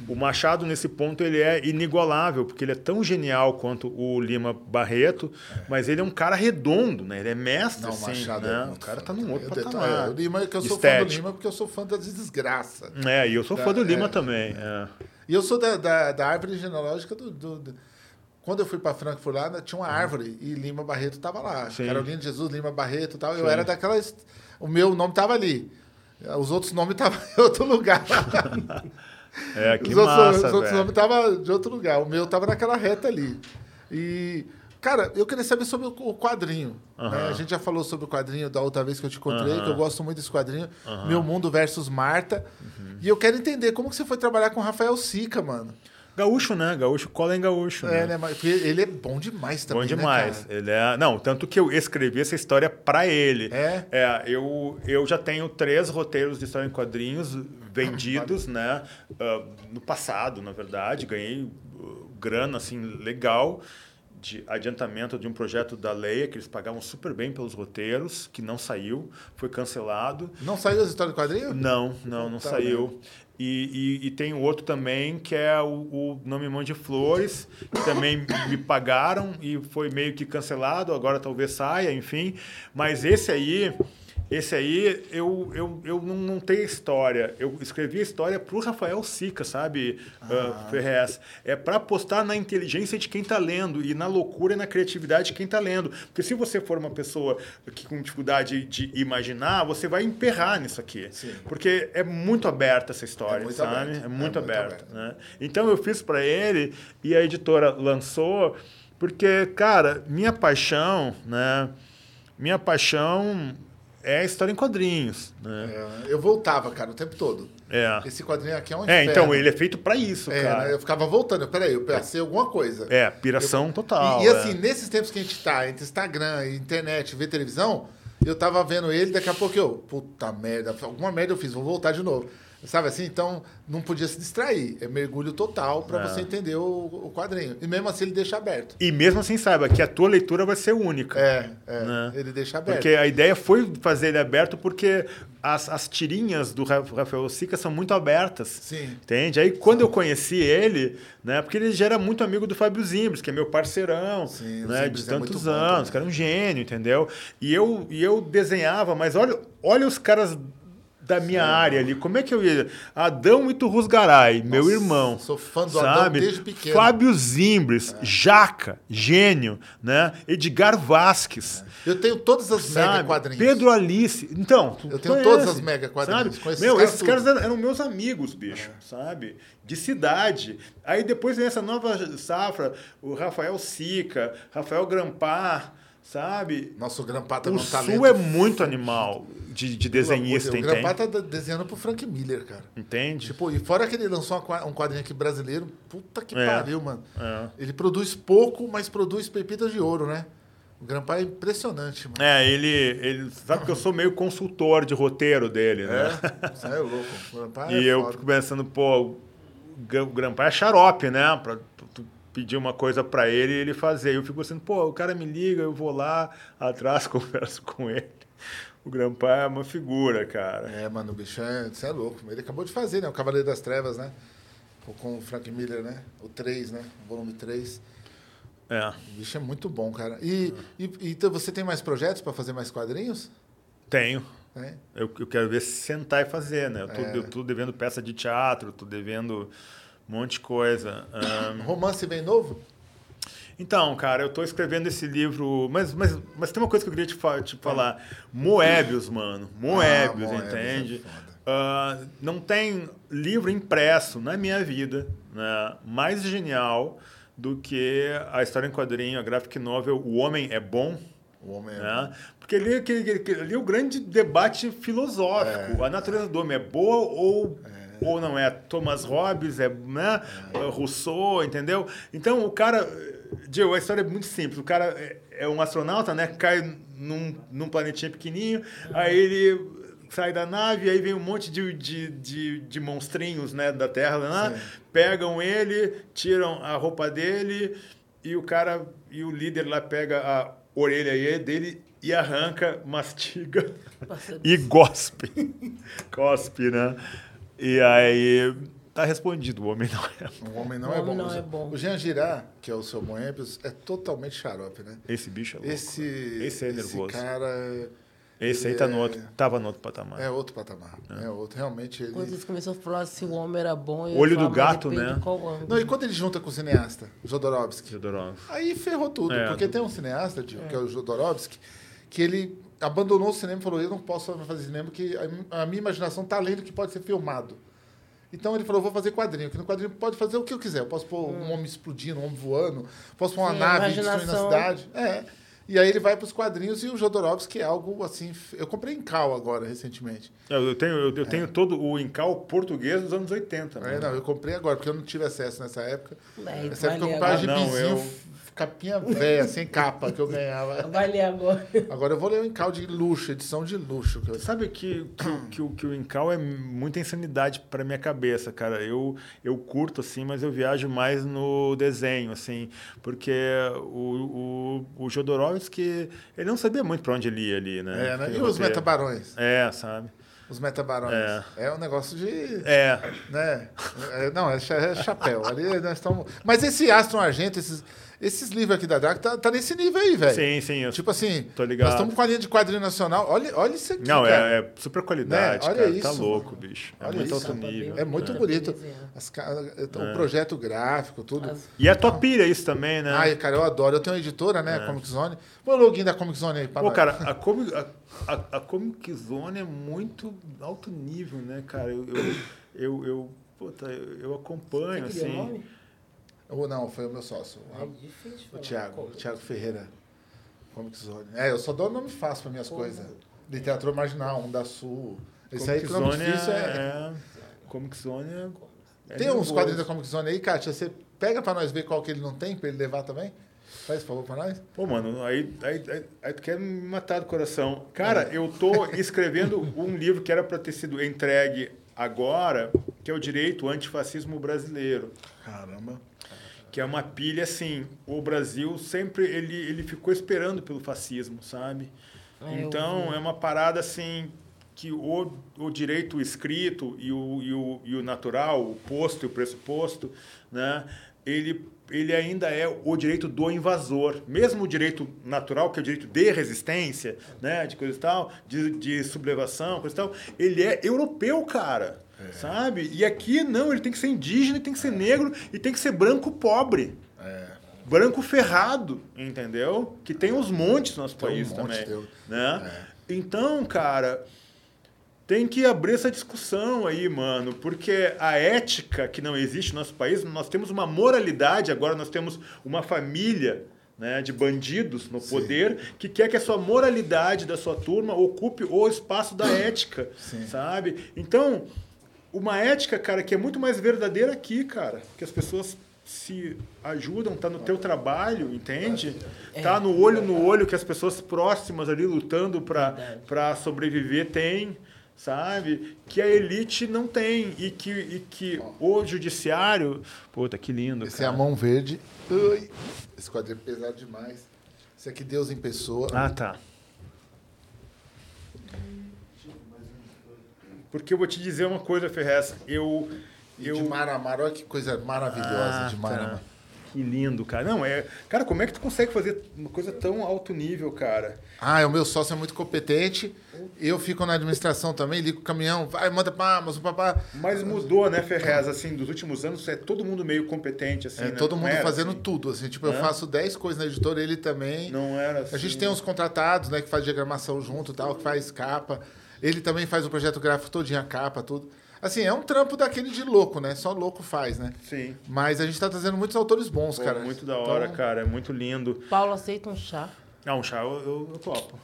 o Machado, nesse ponto, ele é inigualável, porque ele é tão genial quanto o Lima Barreto, mas ele é um cara redondo, né? Ele é mestre, Não, assim, Machado né? é O cara tá num outro Eu patamar. é, o Lima, que eu sou fã do. Lima porque eu sou fã da desgraça. É, e eu sou fã do É. Lima também. é. E eu sou da, da, da árvore genealógica do, do- do- Quando eu fui para Frankfurt lá, tinha uma árvore e Lima Barreto estava lá. Sim. Carolina de Jesus, Lima Barreto e tal. Eu Sim. era daquelas. O meu nome estava ali. Os outros nomes estavam em outro lugar. É, que os outros, massa, os outros velho. nomes estavam de outro lugar. O meu estava naquela reta ali. E, cara, eu queria saber sobre o quadrinho. né? A gente já falou sobre o quadrinho da outra vez que eu te encontrei, que eu gosto muito desse quadrinho. Meu Mundo versus Marta. Uhum. E eu quero entender como que você foi trabalhar com o Rafael Sica, mano. Gaúcho, né? Gaúcho cola em gaúcho. É, né? né? Porque ele é bom demais também, Bom né, demais. cara? ele é... Não, tanto que eu escrevi essa história para ele. É? eu, eu já tenho três roteiros de história em quadrinhos vendidos, né? ah, no passado, na verdade. Ganhei uh, grana, assim, legal de adiantamento de um projeto da Leia, que eles pagavam super bem pelos roteiros, que não saiu, foi cancelado. Não saiu as histórias do quadrinho? Não, não, não Tá saiu. E, e, e tem outro também, que é o, o Não Me Mande Flores, que também me pagaram e foi meio que cancelado, agora talvez saia, enfim. Mas esse aí, esse aí, eu, eu, eu não, não tenho história. Eu escrevi a história para o Rafael Sica, sabe, ah. Ferrez? É para apostar na inteligência de quem está lendo e na loucura e na criatividade de quem está lendo. Porque se você for uma pessoa que com dificuldade de imaginar, você vai emperrar nisso aqui. Sim. Porque é muito aberta essa história, É muito sabe? aberto, É é muito muito aberta. Né? Então eu fiz para ele e a editora lançou, porque, cara, minha paixão, né? Minha paixão é a história em quadrinhos, né? É, eu voltava, cara, o tempo todo. É. Esse quadrinho aqui é um É, inferno. então ele é feito para isso, É, cara. né, eu ficava voltando. Peraí, eu pensei alguma coisa. É, piração total. E, e é. assim, nesses tempos que a gente tá, entre Instagram, internet, ver televisão, eu tava vendo ele, daqui a pouco eu, puta merda, alguma merda eu fiz, vou voltar de novo. Sabe assim? Então, não podia se distrair. É mergulho total para É. você entender o, o quadrinho. E mesmo assim ele deixa aberto. E mesmo assim, saiba que a tua leitura vai ser única. É, é. Né? Ele deixa aberto. Porque a ideia foi fazer ele aberto porque as, as tirinhas do Ra- Rafael Sica são muito abertas. Sim. Entende? Aí quando eu conheci ele, né? Porque ele já era muito amigo do Fábio Zimbres, que é meu parceirão, Sim, né? De é tantos bom anos, que era um gênio, entendeu? E eu, e eu desenhava, mas olha, olha os caras da minha área ali. Como é que eu ia? Adão Iturrusgaray, meu Nossa, irmão. sou fã do Adão sabe? desde pequeno. Fábio Zimbres, Jaca, gênio, né? Edgar Vasques. Eu tenho todas as mega Sabe? quadrinhos. Pedro Alice. Então, Eu tenho conhece, todas as mega quadrinhos, Sabe? Meu, esses caras caras eram, eram meus amigos, bicho, sabe? De cidade. Aí depois vem essa nova safra, o Rafael Sica, Rafael Grampar, sabe? Nossa, o Grampá tá o Sul é muito animal de, de desenhista, Pelo amor de Deus, O entende? Grampá tá desenhando pro Frank Miller, cara. Entende? Tipo, e fora que ele lançou um quadrinho aqui brasileiro, puta que É. pariu, mano. É. Ele produz pouco, mas produz pepitas de ouro, né? O Grampá é impressionante, mano. É, ele, ele. Sabe que eu sou meio consultor de roteiro dele, né? É, é louco. O Grampá é E eu fico pensando, pô, o Gra- o Grampar é xarope, né? Pra tu- pedir uma coisa pra ele e ele fazer. Eu fico pensando, pô, o cara me liga, eu vou lá atrás, converso com ele. O Grampar é uma figura, cara. É, mano, o bicho é. Você é louco. Ele acabou de fazer, né? O Cavaleiro das Trevas, né? Com- o Frank Miller, né? O 3, né? O volume 3. É. O bicho é muito bom, cara. E, e, e então você tem mais projetos pra fazer mais quadrinhos? Tenho. Né? Eu, eu quero ver se sentar e fazer, né? Eu tô, É. eu tô devendo peça de teatro, tô devendo um monte de coisa. Ahn, Romance bem novo? Então, cara, eu tô escrevendo esse livro, mas, mas, mas tem uma coisa que eu queria te, fa- te falar. Moebius, mano. Moebius, Ah, Moebius é entende? foda. Ah, não tem livro impresso na minha vida né, mais genial do que a história em quadrinho, a graphic novel O Homem é Bom. O homem é. Né? Porque ali, aquele- ali é o grande debate filosófico. A natureza do homem é boa ou, ou não é? Thomas Hobbes, é, né? Rousseau, entendeu? Então o cara. Joe, a história é muito simples. O cara é, é um astronauta, né? Cai num, num planetinha pequenininho, aí ele sai da nave, aí vem um monte de, de, de, de monstrinhos né, da Terra, né? pegam ele, tiram a roupa dele e o cara e o líder lá pega a orelha aí dele e arranca, mastiga e gospe. Cospe, né? E aí tá respondido, o homem não é. O homem não, O é, homem bom. não é bom. O Jean Girard, que é o seu Moebius, é totalmente xarope, né? Esse bicho é louco. Esse, Esse é nervoso. cara Esse aí tá no é- outro, tava no outro patamar. é outro patamar. É, outro. Realmente ele. Quando eles começaram a falar se o homem era bom... eu Olho do gato, né? Não, e quando ele junta com o cineasta, Jodorowsky? Jodorowsky. Aí ferrou tudo, É, porque do- tem um cineasta, tio, que é o Jodorowsky, que ele abandonou o cinema e falou: Eu não posso fazer cinema porque a, a minha imaginação está além do que pode ser filmado. Então ele falou: Vou fazer quadrinho, que no quadrinho pode fazer o que eu quiser. Eu posso pôr um homem explodindo, um homem voando, posso pôr uma Hum. Sim, nave destruindo a cidade. É. E aí ele vai para os quadrinhos e o Jodorowsky é algo assim. Eu comprei em Cal agora, recentemente. Eu eu tenho, eu, eu tenho todo o encal português dos anos 80. É, né? não, eu comprei agora, porque eu não tive acesso nessa época. É, Nessa época eu gibizinho, eu- f- capinha velha, sem capa, que eu ganhava. Vai ler agora. Agora eu vou ler o Encal de luxo, edição de luxo. Que eu... Sabe que, que, o- que, o- que o Incal é muita insanidade para minha cabeça, cara. Eu, eu curto, assim, mas eu viajo mais no desenho, assim, porque o, o, o Jodorowsky, ele não sabia muito para onde ele ia ali, né? É, né? E os roteiro. metabarões? É, sabe? Os metabarões. É. É, um negócio de. É, Né? É, não, é, é chapéu. Ali nós estamos. Mas esse Astro Argento, esses, esses livros aqui da Draco, tá, tá nesse nível aí, velho. sim, sim. Eu, Tipo assim, Tô ligado. nós estamos com a linha de quadrinho nacional. Olha, olha isso aqui. não, cara. é, é super qualidade, Né? Olha cara. isso, tá louco, bicho. É Olha muito isso. alto nível. É muito É. bonito. As O projeto gráfico, tudo. As- E é tua pilha isso também, né? Ai, cara, eu adoro. Eu tenho uma editora, né? Comic Zone. Põe o login da Comic Zone aí. pra Pô, cara, a, comic, a, a, a Comic Zone é muito alto nível, né, cara? Eu, eu, eu, eu, puta, eu, eu acompanho, assim. Ou não, foi o meu sócio. É difícil O. Thiago, o Thiago Ferreira. Comic Zone. É, eu só dou nome fácil para minhas coisas. Literatura Marginal, um da Sul. Esse aí Comic que nome Zone difícil é... é, Comic Zone é. é Tem uns quadrinhos da Comic Zone aí, Kátia. Você pega para nós ver qual que ele não tem, para ele levar também? Faz por favor para nós. Pô, mano, aí, aí, aí, aí tu quer me matar do coração. Cara, eu tô escrevendo um livro que era para ter sido entregue agora, que é o Direito Antifascismo Brasileiro. Caramba. Que é uma pilha assim o Brasil sempre ele, ele ficou esperando pelo fascismo sabe É, então é uma parada assim que o, o direito escrito e o, e, o, e o natural o posto e o pressuposto né ele, ele ainda é o direito do invasor. Mesmo o direito natural, que é o direito de resistência, né, de coisa e tal, de, de sublevação, coisa e tal, ele é europeu, cara. Sabe? E aqui não, ele tem que ser indígena, tem que ser negro e tem que ser branco pobre. Branco ferrado, entendeu? Que tem uns montes no nosso Tem um país monte, também. um- Né? Então, cara, tem que abrir essa discussão aí, mano, porque a ética que não existe no nosso país, nós temos uma moralidade, agora nós temos uma família né, de bandidos no poder que quer que a sua moralidade da sua turma ocupe o espaço da ética, sabe? Então, uma ética, cara, que é muito mais verdadeira aqui, cara, que as pessoas se ajudam, tá no teu trabalho, entende? Tá no olho no olho que as pessoas próximas ali lutando para para sobreviver têm, sabe? Que a elite não tem e que, e que o judiciário, puta, que lindo, Esse é a cara. mão verde. Ui, esse quadrinho é pesado demais. Esse aqui, Deus em pessoa. Ah, tá. Porque eu vou te dizer uma coisa, Ferrez. Eu. E eu... de Maramar, olha que coisa maravilhosa Ah, de tá. Maramar. Que lindo, cara. Não, é. Cara, como é que tu consegue fazer uma coisa tão alto nível, cara? Ah, o meu sócio é muito competente. Eu fico na administração também, ligo o caminhão, vai, manda pra Amazon, papá. Mas mudou, né, Ferrez? Assim, dos últimos anos, é todo mundo meio competente, assim. É, né? todo mundo fazendo assim. tudo, assim. Tipo, eu faço 10 coisas na editora, ele também. Não era assim. A gente tem uns contratados, né, que faz diagramação junto e tal, que faz capa. Ele também faz o projeto gráfico todinho, a capa, tudo. Assim, é um trampo daquele de louco, né? Só louco faz, né? Sim. Mas a gente tá trazendo muitos autores bons, Pô, cara. muito da hora, Então, cara. É muito lindo. Paulo aceita um chá. Ah, um chá eu, eu, eu topo.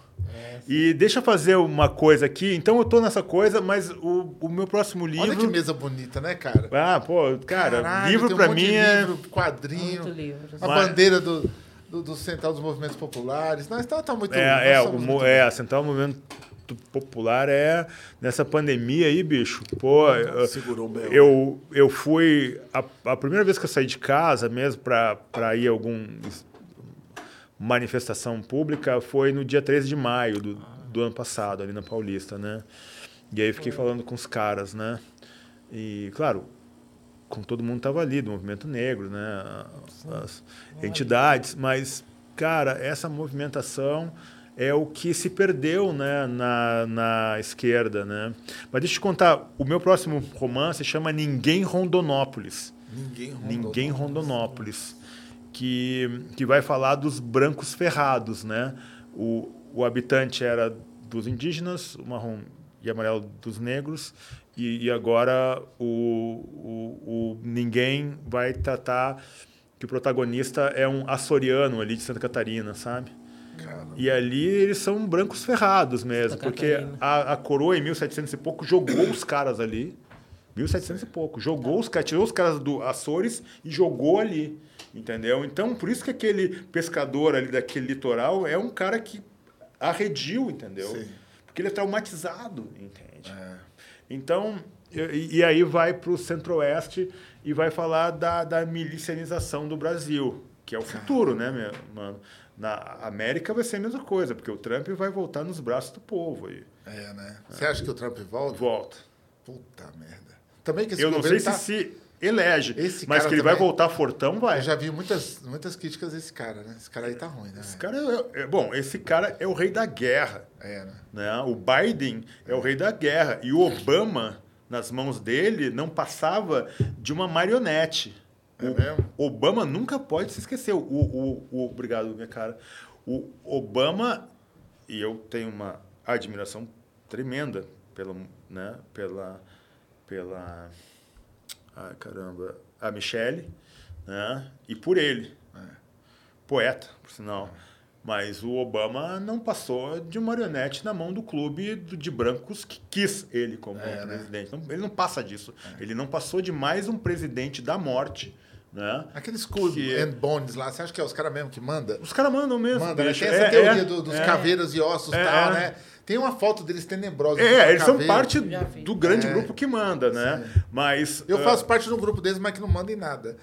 E deixa eu fazer uma coisa aqui. Então eu tô nessa coisa, mas o, o meu próximo livro. Olha que mesa bonita, né, cara? Ah, pô, cara, Caralho, livro tem um pra monte mim de é. livro, quadrinho, Muito livros. a Mas- bandeira do, do, do Central dos Movimentos Populares. Nós tá, tá muito É, é, nós o, muito é, a. Central Movimento Popular é nessa pandemia aí, bicho. Pô, eu- Segurou o meu. eu, eu fui. A, a primeira vez que eu saí de casa mesmo para ir a algum es- manifestação pública foi no dia 13 de maio do, do ano passado, ali na Paulista, né? E aí eu fiquei falando com os caras, né? E, claro, com todo mundo tava ali, do movimento negro, né? As entidades, mas, cara, essa movimentação é o que se perdeu né, na, na esquerda, né? Mas deixa eu te contar, o meu próximo romance chama Ninguém Rondonópolis. Ninguém rondou. Ninguém Rondonópolis, que, que vai falar dos brancos ferrados, né? O, o habitante era dos indígenas, o marrom e amarelo dos negros, e, e agora o, o, o ninguém vai tratar que o protagonista é um açoriano ali de Santa Catarina, sabe? E ali eles são brancos ferrados mesmo, Santa porque a, a coroa em 1700 e pouco jogou os caras ali. 1700 e pouco. Jogou os caras, tirou os caras do Açores e jogou ali. Entendeu? Então, por isso que aquele pescador ali daquele litoral é um cara que arrediu, entendeu? Sim. Porque ele é traumatizado, entende? Então, e, e aí vai para o centro-oeste e vai falar da, da milicianização do Brasil, que é o futuro, né, meu, mano? Na América vai ser a mesma coisa, porque o Trump vai voltar nos braços do povo aí. É, né? Você acha que o Trump volta? Volta. Puta merda. Também que esse Eu não sei governo se tá... se elege, Esse mas que ele vai também- voltar fortão, vai. Eu já vi muitas, muitas críticas desse cara, né? Esse cara aí tá ruim, né? Esse cara é, é- bom, esse cara é o rei da guerra. É, né? Né? O Biden é o rei da guerra. E o Obama, nas mãos dele, não passava de uma marionete. É mesmo? Obama nunca pode se esquecer. O, o, o- obrigado, minha cara. O Obama, e eu tenho uma admiração tremenda pela, né, pela, pela, ai caramba, a Michelle, né, e por ele poeta, por sinal. Mas o Obama não passou de marionete na mão do clube de brancos que quis ele como presidente. Não- ele não passa disso. Ele não passou de mais um presidente da morte. Né? Aqueles Skull Que- and Bones lá, você acha que é os caras mesmo que manda? Os caras mandam mesmo. Manda, né? Tem essa É, teoria é, do- dos é. caveiras e ossos e É, tal, é. né? Tem uma foto deles tenebrosa. É, com eles são caveira. parte Já vi. do grande É. grupo que manda, né? Mas. Eu ah, faço parte de um grupo deles, mas que não manda em nada.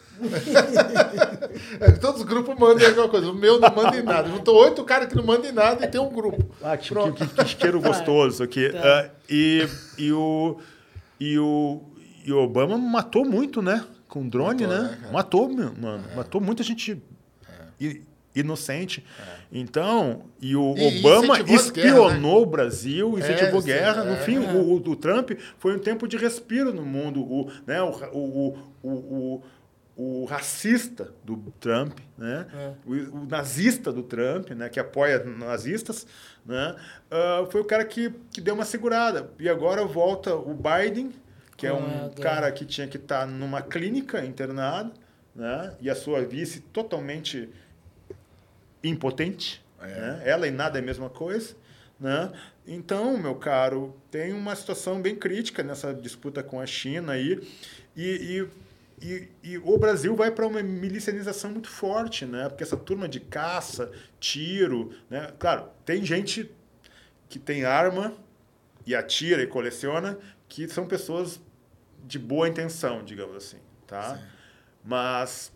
É, Todos os grupos mandam alguma coisa. O meu não manda em nada. Juntou oito caras que não mandam em nada e tem um grupo. Ah, que, que, que, que cheiro gostoso aqui. Tá. Ah, e, e, o, e, o, e o Obama matou muito, né? Com drone, Matou, né? né? Matou, mano. Matou muita gente i- inocente. Então, e o E Obama incentivou as guerras, espionou o Brasil, incentivou sim, guerra. No é. fim, o, o- o Trump foi um tempo de respiro no mundo. O, né, o, o, o, o, o- racista do Trump, né? O, o nazista do Trump, né? que apoia nazistas, né? ah, foi o cara que, que deu uma segurada. E agora volta o Biden, que é um cara que tinha que estar numa clínica internado, né? e a sua vice totalmente impotente. Né? Ela e nada é a mesma coisa. Né? Então, meu caro, tem uma situação bem crítica nessa disputa com a China aí. E, e, e, e o Brasil vai para uma milicianização muito forte, né? porque essa turma de caça, tiro. Né? Claro, tem gente que tem arma e atira e coleciona, que são pessoas de boa intenção, digamos assim, tá? Mas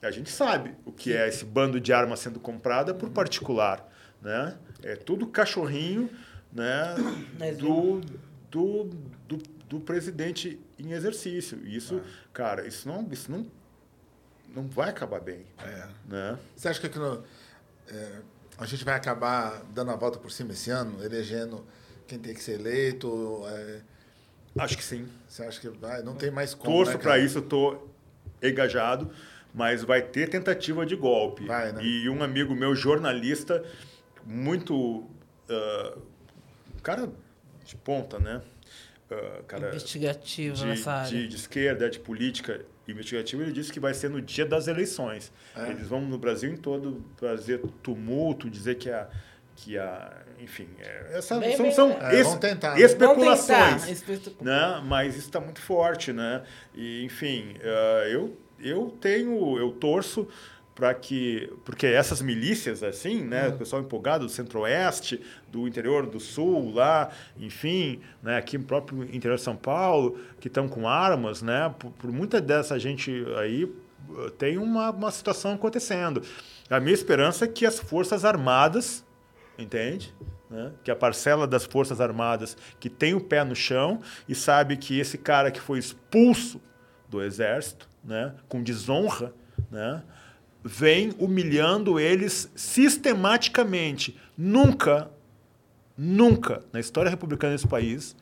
a gente sabe o que é esse bando de armas sendo comprada por particular, né? É tudo cachorrinho, né? Mas Do, do, do, do presidente em exercício. Isso, cara, isso não, isso não, não vai acabar bem, É. né? Você acha que aqui no- é, a gente vai acabar dando a volta por cima esse ano, elegendo quem tem que ser eleito? é, Acho que sim. você acha que vai? Não tem mais como. Torço né, para isso, estou engajado, mas vai ter tentativa de golpe. Vai, né? E um amigo meu, jornalista, muito. ah, cara de ponta, né? Ah, cara Investigativo de, nessa área. de, de esquerda, de política investigativa, ele disse que vai ser no dia das eleições. É. Eles vão no Brasil em todo fazer tumulto, dizer que a. Que a enfim, é- essa, Bem, são, bem, são É, es- tentar, né? especulações Vamos tentar. Né? Mas isso está muito forte, né? E, enfim, eh, eu, eu tenho, eu torço para que, porque essas milícias assim, né, o pessoal empolgado do Centro-Oeste, do interior do Sul, lá, enfim, né, aqui no próprio interior de São Paulo, que estão com armas, né? Por, por muita dessa gente aí eh, tem uma, uma situação acontecendo. A minha esperança é que as forças armadas entende? Né? Que a parcela das Forças Armadas que tem o pé no chão e sabe que esse cara que foi expulso do Exército, né? com desonra, né? vem humilhando eles sistematicamente. Nunca, nunca na história republicana desse país,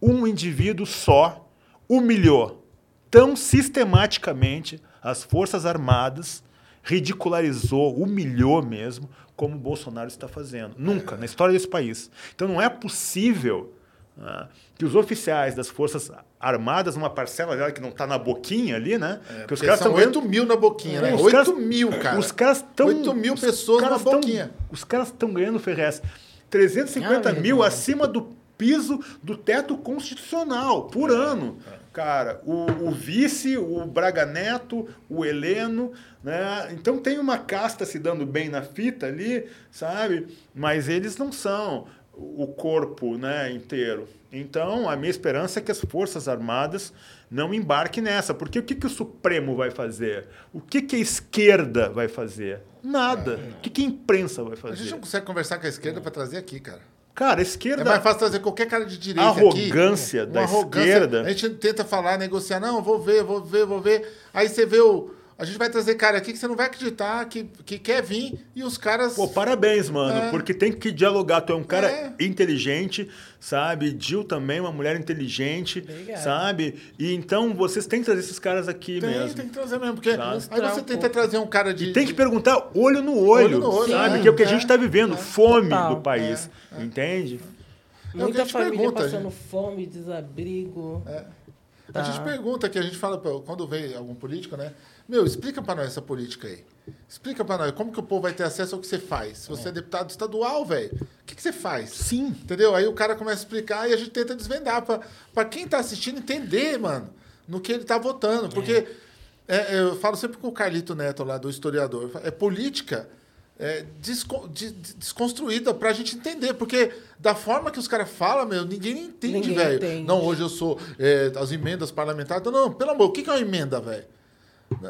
um indivíduo só humilhou tão sistematicamente as Forças Armadas, ridicularizou, humilhou mesmo, como o Bolsonaro está fazendo. Nunca, na história desse país. Então não é possível ah, que os oficiais das Forças Armadas, uma parcela dela que não está na boquinha ali, né? que os É, caras são estão 8 mil na boquinha, né? os 8 caras- mil, cara. Os caras estão. 8 mil pessoas na boquinha. os caras estão ganhando, Ferrez, 350 Ah, mil irmão. acima do piso do teto constitucional por ano. Cara, o, o vice, o Braga Neto, o Heleno, né? Então tem uma casta se dando bem na fita ali, sabe? Mas eles não são o corpo né, inteiro. Então, a minha esperança é que as Forças Armadas não embarquem nessa. Porque o que, que o Supremo vai fazer? O que, que a esquerda vai fazer? Nada. O que, que a imprensa vai A gente fazer? não consegue conversar com a esquerda para trazer aqui, cara. Cara, a É esquerda. mais fácil trazer qualquer cara de direita Arrogância aqui. da arrogância. esquerda. A gente tenta falar, negociar. Não, vou ver, vou ver, vou ver. Aí você vê o... A gente vai trazer cara aqui que você não vai acreditar, que, que quer vir, e os caras... Pô, parabéns, mano, É. porque tem que dialogar. Tu é um cara É. inteligente, sabe? Jill também, uma mulher inteligente, Obrigada. sabe? E então vocês têm que trazer esses caras aqui tem, mesmo. tem que trazer mesmo, porque Tá. aí você um tenta pouco. trazer um cara de... E tem que perguntar olho no olho, Olho no olho, sabe? é, que é o que a é, gente está vivendo, fome Total. do país, entende? É a Muita família pergunta, passando gente. fome, desabrigo. A Tá. gente pergunta que a gente fala, quando vem algum político, né? Meu, explica pra nós essa política aí. Explica pra nós como que o povo vai ter acesso ao que você faz. Se você é deputado estadual, velho, o que, que você faz? Sim. Entendeu? Aí o cara começa a explicar e a gente tenta desvendar pra, pra quem tá assistindo entender, mano, no que ele tá votando. Porque é, eu falo sempre com o Carlito Neto lá, do historiador, é política é, desco- de- de- desconstruída pra gente entender. Porque da forma que os caras falam, meu, ninguém entende, velho. Não, hoje eu sou é, as emendas parlamentares. Não, não, pelo amor, o que que é uma emenda, velho?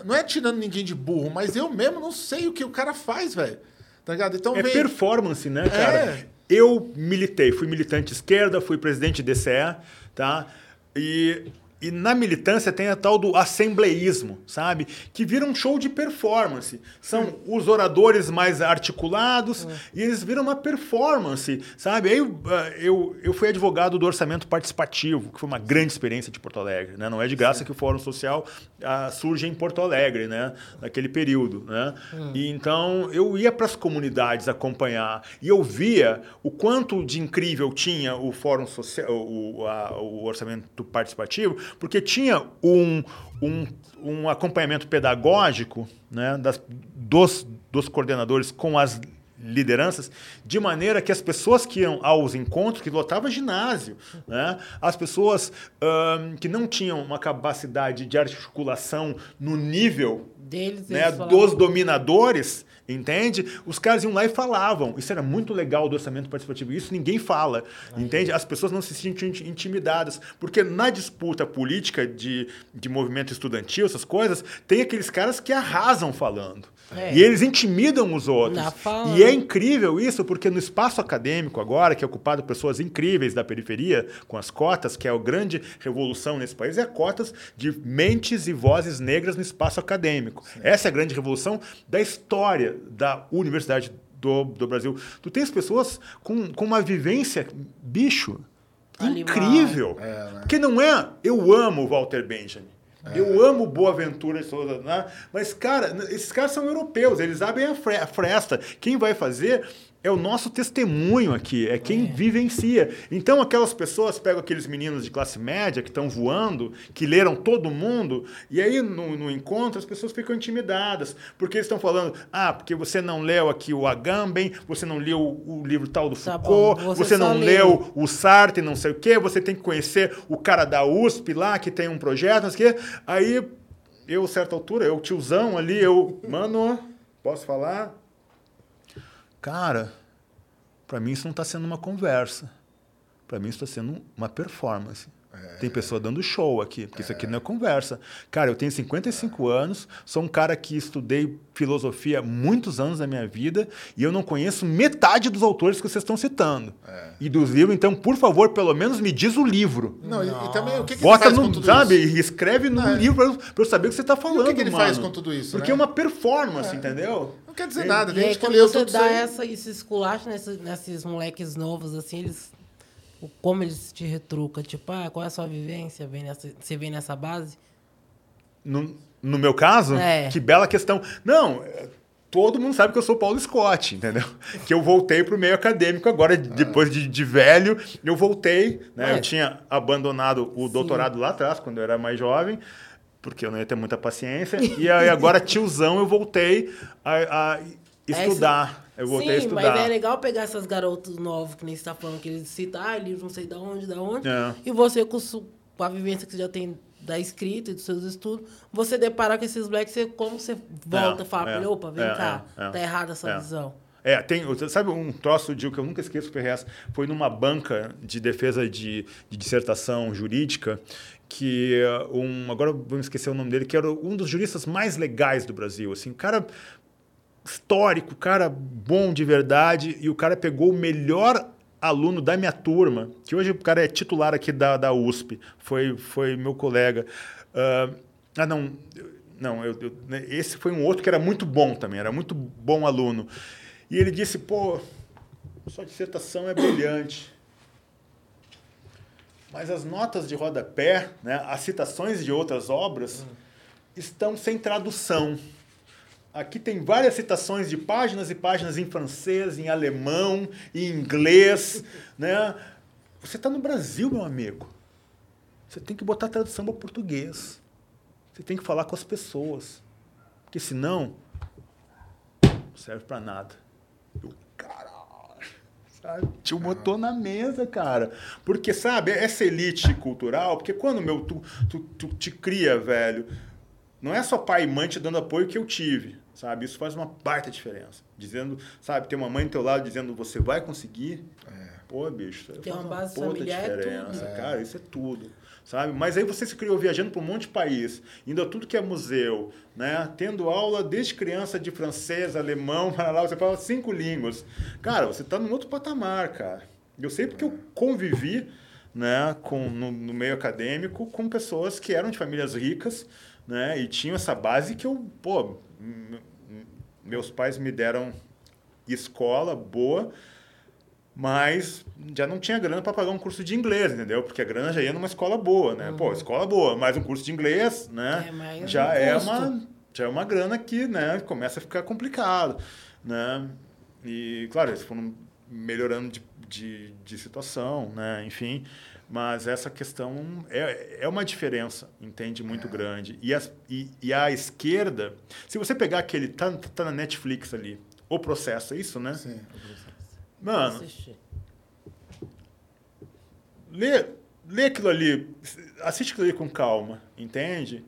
Não é tirando ninguém de burro, mas eu mesmo não sei o que o cara faz, velho. Tá ligado? Então É vem. performance, né, cara? É. Eu militei, fui militante esquerda, fui presidente de DCE, tá? E e na militância tem a tal do assembleísmo, sabe? Que vira um show de performance. São os oradores mais articulados e eles viram uma performance, sabe? Aí eu, ah, eu, eu fui advogado do orçamento participativo, que foi uma grande experiência de Porto Alegre. Né? Não é de graça que o Fórum Social ah, surge em Porto Alegre, né? naquele período. Né? E então eu ia para as comunidades acompanhar e eu via o quanto de incrível tinha o Fórum Social, o, a- o orçamento participativo, porque tinha um, um, um acompanhamento pedagógico né, das, dos, dos coordenadores com as lideranças, de maneira que as pessoas que iam aos encontros, que lotava ginásio, né, as pessoas ahn, que não tinham uma capacidade de articulação no nível Deles, né, dos dominadores, entende? Os caras iam lá e falavam. Isso era muito legal do orçamento participativo. Isso ninguém fala, entende? As pessoas não se sentiam inti- intimidadas. Porque na disputa política de, de movimento estudantil, essas coisas, tem aqueles caras que arrasam falando. É. E eles intimidam os outros. E é né? incrível isso, porque no espaço acadêmico agora, que é ocupado por pessoas incríveis da periferia, com as cotas, que é a grande revolução nesse país, é cotas de mentes e vozes negras no espaço acadêmico. Essa é a grande revolução da história da universidade do, do Brasil. Tu tens pessoas com, com uma vivência, bicho, Animal. incrível. É, né? Porque não é, eu amo o Walter Benjamin. Eu amo Boaventura de Souza, né? mas, cara, esses caras são europeus, eles abrem a fre- a fresta. Quem vai fazer é o nosso testemunho aqui, é quem vivencia. Então, aquelas pessoas pegam aqueles meninos de classe média que estão voando, que leram todo mundo, e aí no, no encontro as pessoas ficam intimidadas, porque eles estão falando, ah, porque você não leu aqui o Agamben, você não leu o, livro tal do Tá Foucault, bom, você você, não leu. o Sartre, não sei o quê, você tem que conhecer o cara da USP lá, que tem um projeto, não sei o quê. Aí, eu, certa altura, eu, tiozão ali, eu, mano, posso falar? Cara, pra mim isso não tá sendo uma conversa. Pra mim isso tá sendo uma performance. Tem pessoa dando show aqui, porque isso aqui não é conversa. Cara, eu tenho 55 anos, sou um cara que estudei filosofia há muitos anos da minha vida e eu não conheço metade dos autores que vocês estão citando. E dos livros, então, por favor, pelo menos me diz o livro. Não, e, e também o que, que ele Bota faz com no, tudo sabe? isso? E escreve no é. livro pra eu, saber o que você tá falando, que ele mano. faz com tudo isso, Porque né? é uma performance, entendeu? Não quer dizer nada, E tem aí, gente que quando leu você tudo isso dá aí. essa, esse esculacho nesses, nesses moleques novos, assim, eles. o- Como eles te retrucam? Tipo, ah, qual é a sua vivência? Vem nessa, você vem nessa base? No, no meu caso, É. que bela questão. Não, é, todo mundo sabe que eu sou Paulo Scott, entendeu? Que eu voltei pro meio acadêmico agora, depois de, de velho, eu voltei, né? É. Eu tinha abandonado o doutorado lá atrás, quando eu era mais jovem, porque eu não ia ter muita paciência. E aí agora, tiozão, eu voltei a, a estudar. Eu voltei Sim, a estudar. mas é legal pegar essas garotos novos, que nem você tá falando, que eles citam, ah, livro não sei da onde, da onde. É. E você, com, com a vivência que você já tem da escrita e dos seus estudos, você deparar com esses blacks, você, como você volta É, e fala pra é, opa, vem é, cá, é, é. tá errada essa É. visão. É, tem, sabe um troço de que eu nunca esqueço, Ferrez, foi numa banca de defesa de, de dissertação jurídica que uh, um, agora vamos esquecer o nome dele, que era um dos juristas mais legais do Brasil, assim, um cara histórico, cara bom de verdade, e o cara pegou o melhor aluno da minha turma, que hoje o cara é titular aqui da, da USP, foi, foi meu colega. Ah, ah, não, não, eu, eu- né, esse foi um outro que era muito bom também, era muito bom aluno. E ele disse, pô, sua dissertação é brilhante. Mas as notas de rodapé, né, as citações de outras obras, estão sem tradução. Aqui tem várias citações de páginas e páginas em francês, em alemão, em inglês. Né? Você está no Brasil, meu amigo. Você tem que botar tradução para português. Você tem que falar com as pessoas. Porque senão, não serve para nada. Eu? Tio botou na mesa, cara. Porque, sabe, essa elite cultural, porque quando meu, tu, tu, tu te cria, velho, não é só pai e mãe te dando apoio que eu tive, sabe? Isso faz uma baita diferença. Dizendo, sabe, ter uma mãe do teu lado dizendo você vai conseguir. Pô, bicho, faz uma base puta familiar é diferença, tudo. Cara, isso é tudo. Sabe? Mas aí você se criou viajando para um monte de país, indo a tudo que é museu, né? Tendo aula desde criança de francês, alemão, para lá, você fala cinco línguas. Cara, você está num outro patamar, cara. Eu sei porque eu convivi né, com, no, no meio acadêmico com pessoas que eram de famílias ricas né, e tinham essa base que eu, pô, meus pais me deram escola boa, mas já não tinha grana para pagar um curso de inglês, entendeu? Porque a grana já ia numa escola boa, né? Pô, escola boa, mas um curso de inglês, né? É, mas já é custo. uma já é uma grana que, né, começa a ficar complicado, né? E claro, eles foram melhorando de, de, de situação, né? Enfim, mas essa questão é, é uma diferença, entende? Muito grande. E, as, e, e a esquerda, se você pegar aquele, tá, tá na Netflix ali, o processo, é isso, né? Sim. Mano, Assistir. lê, lê aquilo ali, assiste aquilo ali com calma, entende?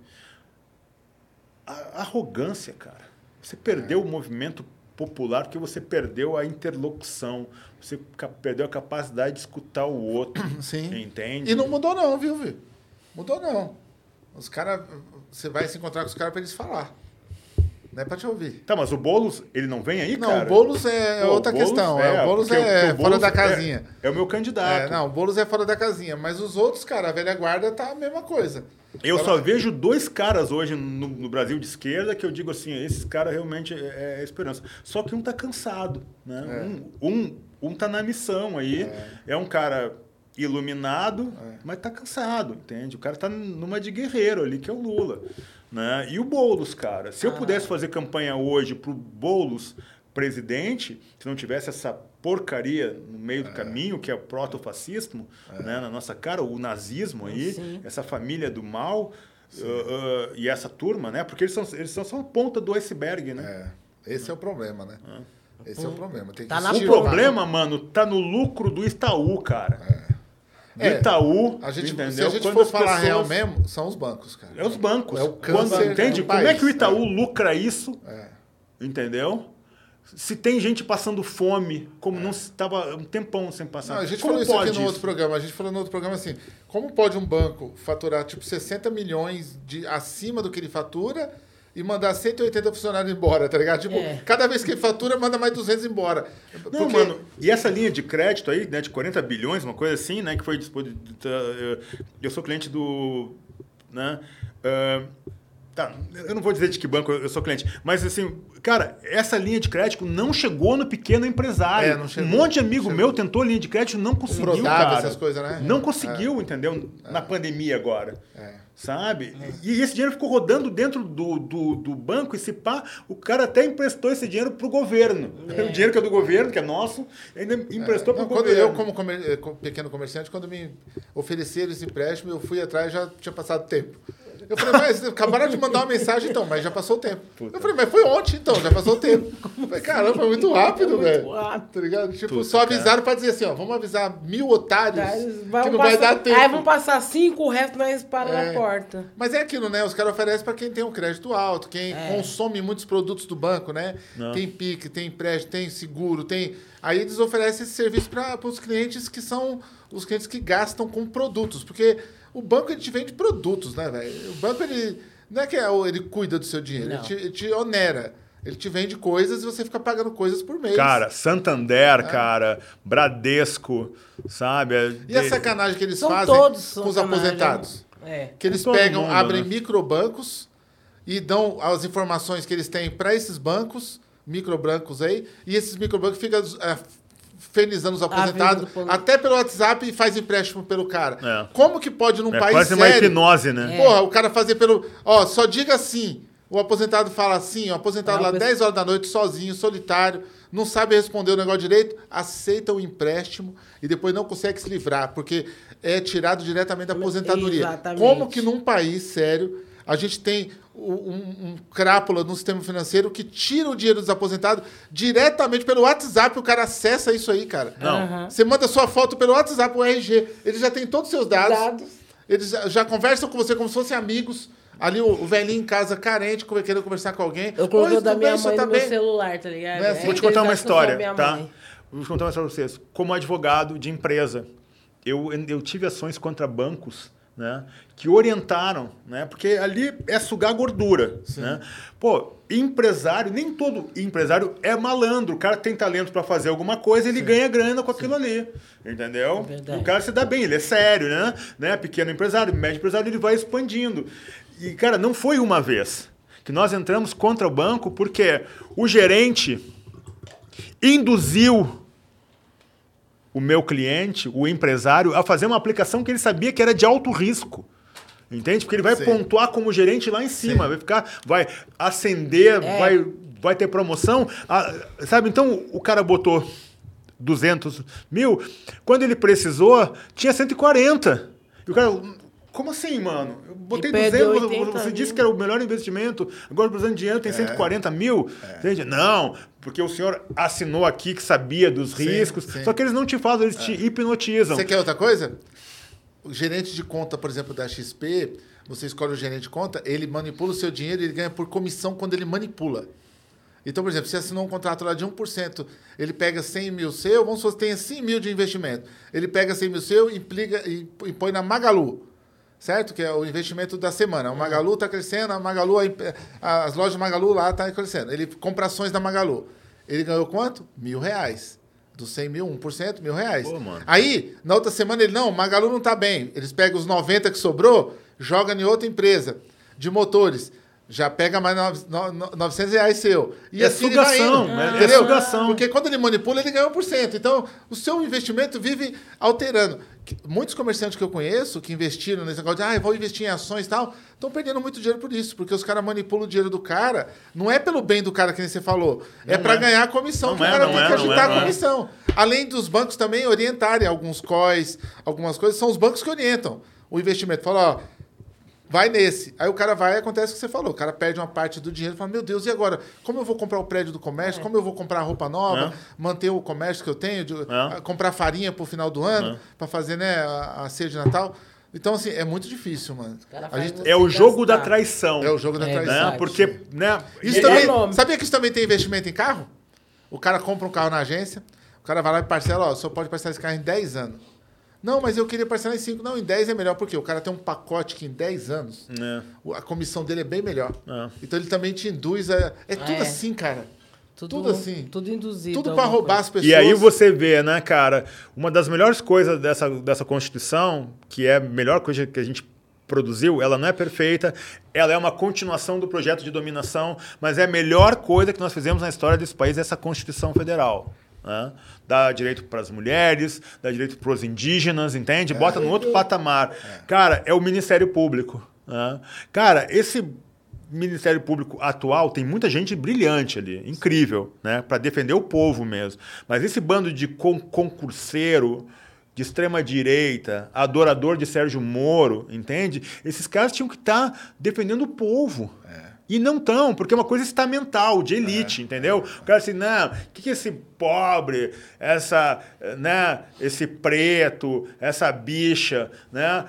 A, arrogância, cara. Você perdeu o movimento popular porque você perdeu a interlocução, você perdeu a capacidade de escutar o outro, Sim. entende? E não mudou não, viu, viu? Mudou não. Os caras... Você vai se encontrar com os caras pra eles falar. Não é pra te ouvir. Tá, mas o Boulos, ele não vem aí, Não, cara? o Boulos é Pô, outra Boulos questão. É, o Boulos é o fora Boulos da é- casinha. É, o meu candidato. É, não, o Boulos é fora da casinha. Mas os outros, cara, a velha guarda tá a mesma coisa. Eu só vejo dois caras hoje no, no Brasil de esquerda que eu digo assim, esses caras realmente é, é esperança. Só que um tá cansado, né? Um, um, um tá na missão aí, é, um cara iluminado, mas tá cansado, entende? O cara tá numa de guerreiro ali, que é o Lula. Né? E o Boulos, cara. Se eu pudesse fazer campanha hoje pro Boulos presidente, se não tivesse essa porcaria no meio do caminho, que é o protofascismo, né, na nossa cara, o nazismo aí, Sim. essa família do mal uh, uh, e essa turma, né? Porque eles são, eles são só a ponta do iceberg, né? É, esse é o problema, né? Esse é o problema. Tem que Tá na O problema, mano, tá no lucro do Itaú, cara. Do É. Itaú, A gente, entendeu? se a gente Quando for falar pessoas- real mesmo, são os bancos, cara. É os bancos. É o Quando, câncer entende? Como é país, que o Itaú é. lucra isso? É. Entendeu? Se tem gente passando fome, como não estava um tempão sem passar. Não, a gente como falou isso aqui no outro programa. A gente falou no outro programa assim: como pode um banco faturar tipo 60 milhões de acima do que ele fatura e mandar 180 funcionários embora, tá ligado? Tipo, É. cada vez que ele fatura, manda mais 200 embora. Não, Porque- mano, e essa linha de crédito aí, né, de 40 bilhões, uma coisa assim, né, que foi disponível. Eu sou cliente do. Né, ah, tá, eu não vou dizer de que banco eu sou cliente, mas assim, cara, essa linha de crédito não chegou no pequeno empresário. É, chegou. um monte de amigo meu tentou linha de crédito não conseguiu, Prodava, cara. essas coisas, né? Não conseguiu, entendeu? Na pandemia agora. É. Sabe? E esse dinheiro ficou rodando dentro do, do, do banco e se pá, o cara até emprestou esse dinheiro pro governo. O dinheiro que é do governo, que é nosso, ainda emprestou pro quando governo. eu, como comer- eh, pequeno comerciante, quando me ofereceram esse empréstimo, eu fui atrás já tinha passado tempo. Eu falei, mas acabaram de mandar uma mensagem, então, mas já passou o tempo. Eu falei, mas foi ontem, então, já passou o tempo. Eu falei, caramba, foi muito rápido, Muito velho. rápido. Tá ligado? Tipo, Puta, só avisaram pra dizer assim, ó, vamos avisar mil otários que Vamos não vai passar- dar tempo. Aí vão passar cinco, o resto nós para É. na porta. Mas é aquilo, né? Os caras oferecem para quem tem um crédito alto, quem É. consome muitos produtos do banco, né? Tem PIC, tem empréstimo, tem seguro, tem. Aí eles oferecem esse serviço para os clientes que são os clientes que gastam com produtos. Porque o banco ele te vende produtos, né, velho? O banco ele. Não é que é o- ele cuida do seu dinheiro, ele te, ele te onera. Ele te vende coisas e você fica pagando coisas por mês. Cara, Santander, cara, Bradesco, sabe? É e a de- sacanagem que eles São fazem todos com os aposentados? É. Que eles pegam, mundo, abrem né? microbancos e dão as informações que eles têm para esses bancos, microbancos aí, e esses microbancos ficam é, fernizando os aposentados vida do plano. até pelo WhatsApp e faz empréstimo pelo cara. É. Como que pode num é país quase uma sério? hipnose, né? Porra, o cara fazer pelo. Ó, só diga assim. O aposentado fala assim, o aposentado É, lá o pessoal- 10 horas da noite, sozinho, solitário, não sabe responder o negócio direito, aceita o empréstimo e depois não consegue se livrar, porque é tirado diretamente da aposentadoria. Exatamente. Como que num país sério a gente tem um, um- crápula no sistema financeiro que tira o dinheiro dos aposentados diretamente pelo WhatsApp, o cara acessa isso aí, cara. Não. Aham. Você manda sua foto pelo WhatsApp, o RG, ele já tem todos os seus dados. Dados. Eles já, já conversam com você como se fossem amigos. Ali o, o velhinho em casa carente, como- querendo conversar com alguém. Eu coloquei da minha bem? Mãe tá no celular, tá ligado? Não é Vou te contar uma história, tá? Vou te contar uma história pra vocês. Como advogado de empresa, eu, eu tive ações contra bancos né? Que orientaram, né? Porque ali é sugar gordura, né? Pô, empresário, nem todo empresário é malandro. O cara tem talento para fazer alguma coisa, ele ganha grana com aquilo ali, entendeu? Verdade. O cara se dá bem, ele é sério, né? né? Pequeno empresário, médio empresário, ele vai expandindo. E, cara, não foi uma vez que nós entramos contra o banco porque o gerente induziu o meu cliente, o empresário, a fazer uma aplicação que ele sabia que era de alto risco. Entende? Porque ele vai Sim. pontuar como gerente lá em cima, vai ficar, vai acender, É. vai, vai ter promoção. Ah, sabe? Então o cara botou 200 mil, quando ele precisou, tinha 140. E o cara, como assim, mano? Eu botei E perdeu 200, 80 você mil. disse que era o melhor investimento, agora precisando de dinheiro tem 140 mil. Entende? Não, porque o senhor assinou aqui que sabia dos riscos, sim. só que eles não te fazem, eles te hipnotizam. Você quer outra coisa? O gerente de conta, por exemplo, da XP, você escolhe o gerente de conta, ele manipula o seu dinheiro e ele ganha por comissão quando ele manipula. Então, por exemplo, você assinou um contrato lá de 1%, ele pega 100 mil seu, vamos supor que tenha 100 mil de investimento. Ele pega 100 mil seu implica, e, e põe na Magalu, certo? Que é o investimento da semana. O Magalu está crescendo, a Magalu, a as lojas Magalu lá estão crescendo. Ele compra ações da Magalu. Ele ganhou quanto? Mil reais. Dos 100 mil, 1%, mil reais. Pô. Aí, na outra semana, ele, não, o Magalu não tá bem. Eles pegam os 90 que sobrou, joga em outra empresa de motores. Já pega mais nove- no- no- 900 reais seu. E É assim ele vai sugação, indo, né? É entendeu? sugação. Porque quando ele manipula, ele ganha 1%. Então, o seu investimento vive alterando. Muitos comerciantes que eu conheço, que investiram nesse negócio de, ah, eu vou investir em ações e tal, estão perdendo muito dinheiro por isso. Porque os caras manipulam o dinheiro do cara. Não é pelo bem do cara, que nem você falou. é para ganhar a comissão. Não que o é, cara não tem é, que não ajudar é, a não é. comissão. Além dos bancos também orientarem alguns COIs, algumas coisas, são os bancos que orientam o investimento. Fala, ó, vai nesse. Aí o cara vai e acontece o que você falou. O cara perde uma parte do dinheiro e fala, meu Deus, e agora? Como eu vou comprar o prédio do comércio? Como eu vou comprar roupa nova? Manter o comércio que eu tenho? de- ah, comprar farinha pro final do ano? para fazer né, a, a ceia de Natal? Então, assim, é muito difícil, mano. gente- É o jogo da gastar. traição. é o jogo da É traição. né? Porque, né? Isso também, é sabia que isso também tem investimento em carro? O cara compra um carro na agência, o cara vai lá e parcela, ó, só pode parcelar esse carro em 10 anos. Não, mas eu queria parcelar em 5. Não, em 10 é melhor, porque o cara tem um pacote que em 10 anos É. a comissão dele é bem melhor. É. Então ele também te induz a. É tudo É. assim, cara. Tudo, Tudo assim. Tudo induzido. Tudo para roubar coisa. as pessoas. E aí você vê, né, cara, uma das melhores coisas dessa, dessa Constituição, que é a melhor coisa que a gente produziu, ela não é perfeita, ela é uma continuação do projeto de dominação, mas é a melhor coisa que nós fizemos na história desse país, essa Constituição Federal. Né? Dá direito para as mulheres, dá direito para os indígenas, entende? Bota no outro patamar. Cara, é o Ministério Público. né? Cara, esse Ministério Público atual tem muita gente brilhante ali, incrível, né, para defender o povo mesmo. Mas esse bando de con concurseiro de extrema direita, adorador de Sérgio Moro, entende? Esses caras tinham que estar defendendo o povo. E não estão, porque é uma coisa estamental, de elite, entendeu? O cara assim, não, o que, que esse pobre, essa, né, esse preto, essa bicha, né?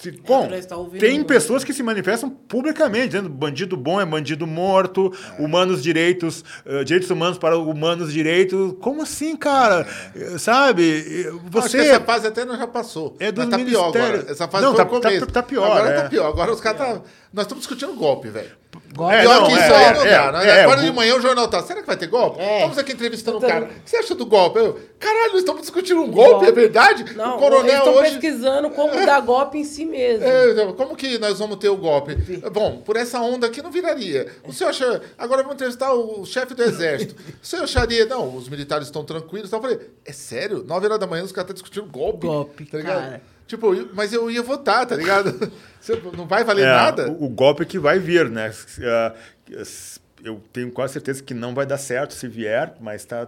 Se- bom, tá tem pessoas que se manifestam publicamente, dizendo bandido bom é bandido morto, humanos direitos, eh, direitos humanos para humanos direitos. Como assim, cara? Eh, Sabe? Eh, Acho que Você. essa fase até não já passou. É dos Mas tá pior agora. Essa fase Não, foi tá- o começo. tá- tá pior, Agora é. tá pior. Agora os caras tá... Nós estamos discutindo golpe, velho. Golpe. É, Pior não, que isso é, aí não é, dá. né? é, Agora de manhã o jornal tá. Será que vai ter golpe? É. Estamos aqui entrevistando o Então- cara. O que você acha do golpe? Eu, caralho, nós estamos discutindo um golpe, é verdade? Não, o coronel eles estão hoje. pesquisando como dar golpe em si mesmo. É, então, como que nós vamos ter o golpe? Bom, por essa onda aqui não viraria. O senhor acha. Agora vamos entrevistar o chefe do exército. O senhor acharia. Não, os militares estão tranquilos. Então eu falei, é sério? 9 horas da manhã os caras estão discutindo golpe. Golpe, tá ligado? cara. Tipo, mas eu ia votar, tá ligado? Não vai valer É, nada? O, o golpe que vai vir, né? Ah, Eu tenho quase certeza que não vai dar certo se vier, mas está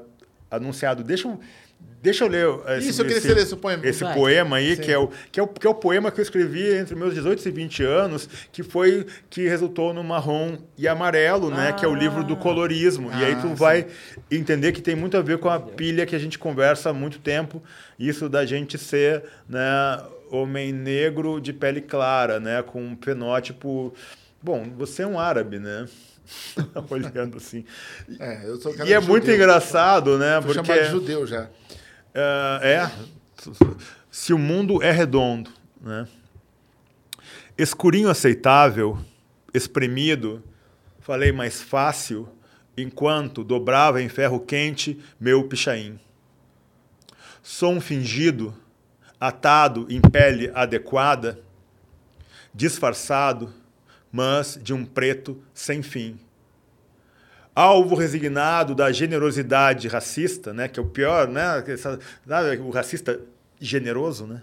anunciado. Deixa eu, deixa eu ler. Esse, Isso, eu queria que você lesse o poema. Esse Vai. poema aí, Sim. que é, o, que, é o, que é o poema que eu escrevi entre meus 18 e 20 anos, que foi que resultou no Marrom e Amarelo, né? Que é o livro do colorismo. e aí tu Ah, vai entender que tem muito a ver com a pilha que a gente conversa há muito tempo, isso da gente ser, né? Homem negro de pele clara, né? Com um fenótipo. Bom, você é um árabe, né? Olhando assim. É, eu sou cara E é muito judeu. engraçado, né? Fui Porque chamado de judeu já. É, é, se o mundo é redondo, né? Escurinho aceitável, espremido, falei mais fácil, enquanto dobrava em ferro quente meu pichain. Sou um fingido, atado em pele adequada, disfarçado, mas de um preto sem fim. Alvo resignado da generosidade racista, né, que é o pior, né, essa, o racista generoso, né?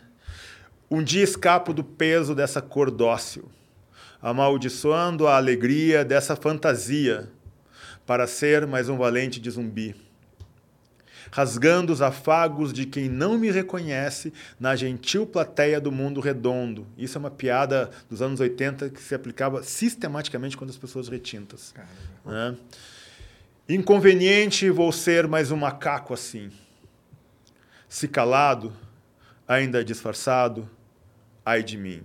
Um dia escapo do peso dessa cor dócil, amaldiçoando a alegria dessa fantasia para ser mais um valente de zumbi. Rasgando os afagos de quem não me reconhece na gentil plateia do mundo redondo. Isso é uma piada dos anos 80 que se aplicava sistematicamente quando as pessoas retintas. Né? Inconveniente vou ser mais um macaco assim. Se calado, ainda disfarçado, ai de mim.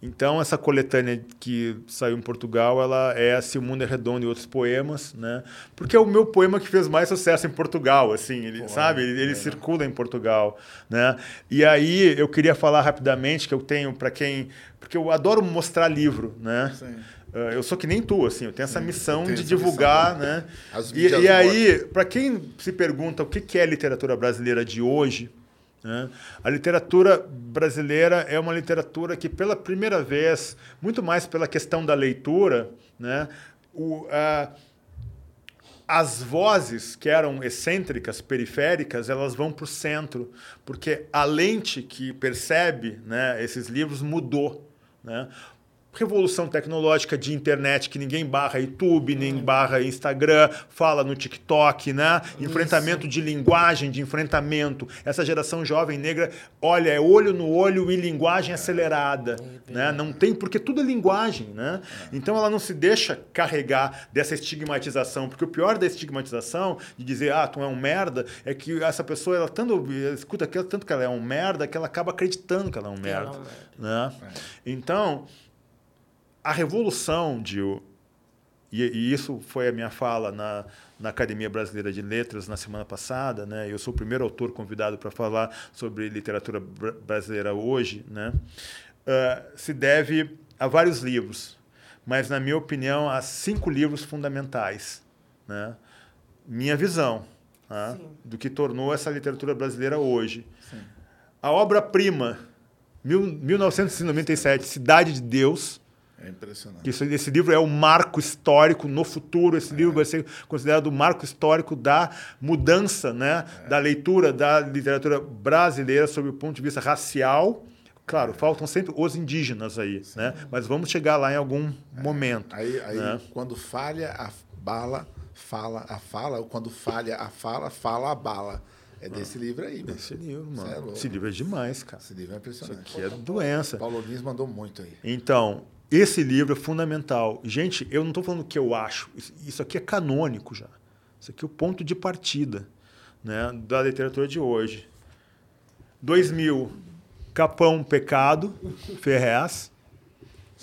Então, essa coletânea que saiu em Portugal, ela é Se o Mundo é Redondo e Outros Poemas, né? Porque é o meu poema que fez mais sucesso em Portugal, assim, ele, Pô, sabe? Ele, ele é. circula em Portugal, né? E aí, eu queria falar rapidamente que eu tenho, para quem... Porque eu adoro mostrar livro, né? Sim. Uh, eu sou que nem tu, assim, eu tenho essa missão de divulgar, missão, né? E, e aí, para quem se pergunta o que é a literatura brasileira de hoje, né? A literatura brasileira é uma literatura que, pela primeira vez, muito mais pela questão da leitura, né? o, a, as vozes que eram excêntricas, periféricas, elas vão para o centro, porque a lente que percebe né, esses livros mudou. Né? Revolução tecnológica de internet que ninguém barra YouTube, nem uhum. barra Instagram, fala no TikTok, né? Enfrentamento de linguagem, de enfrentamento. Essa geração jovem negra, olha, é olho no olho e linguagem acelerada, é né? Não tem porque tudo é linguagem, né? É. Então ela não se deixa carregar dessa estigmatização, porque o pior da estigmatização de dizer, ah, tu é um merda, é que essa pessoa ela tanto escuta aquilo tanto que ela é um merda que ela acaba acreditando que ela é um merda, né? Então, a revolução, Gil, e, e, isso foi a minha fala na, na Academia Brasileira de Letras na semana passada, né? Eu sou o primeiro autor convidado para falar sobre literatura brasileira hoje, né? Uh, se deve a vários livros, mas na minha opinião há cinco livros fundamentais, né? Minha visão né? do que tornou essa literatura brasileira hoje. Sim. A obra-prima, 1997, Cidade de Deus, é impressionante. Isso, esse livro é um marco histórico no futuro. Esse é. livro vai ser considerado o um marco histórico da mudança né, é. da leitura da literatura brasileira sob o ponto de vista racial. Claro, faltam sempre os indígenas aí, né? mas vamos chegar lá em algum é. momento. Aí, aí né? quando falha a bala, fala a fala, ou quando falha a fala, fala a bala. É desse ah, livro aí, Desse livro, mano. É Esse livro é demais, cara. Esse livro é impressionante. Isso aqui é doença. Paulo Lins mandou muito aí. Então, esse livro é fundamental. Gente, eu não estou falando o que eu acho. Isso aqui é canônico já. Isso aqui é o ponto de partida né, da literatura de hoje. 2000, Capão Pecado, Ferrez.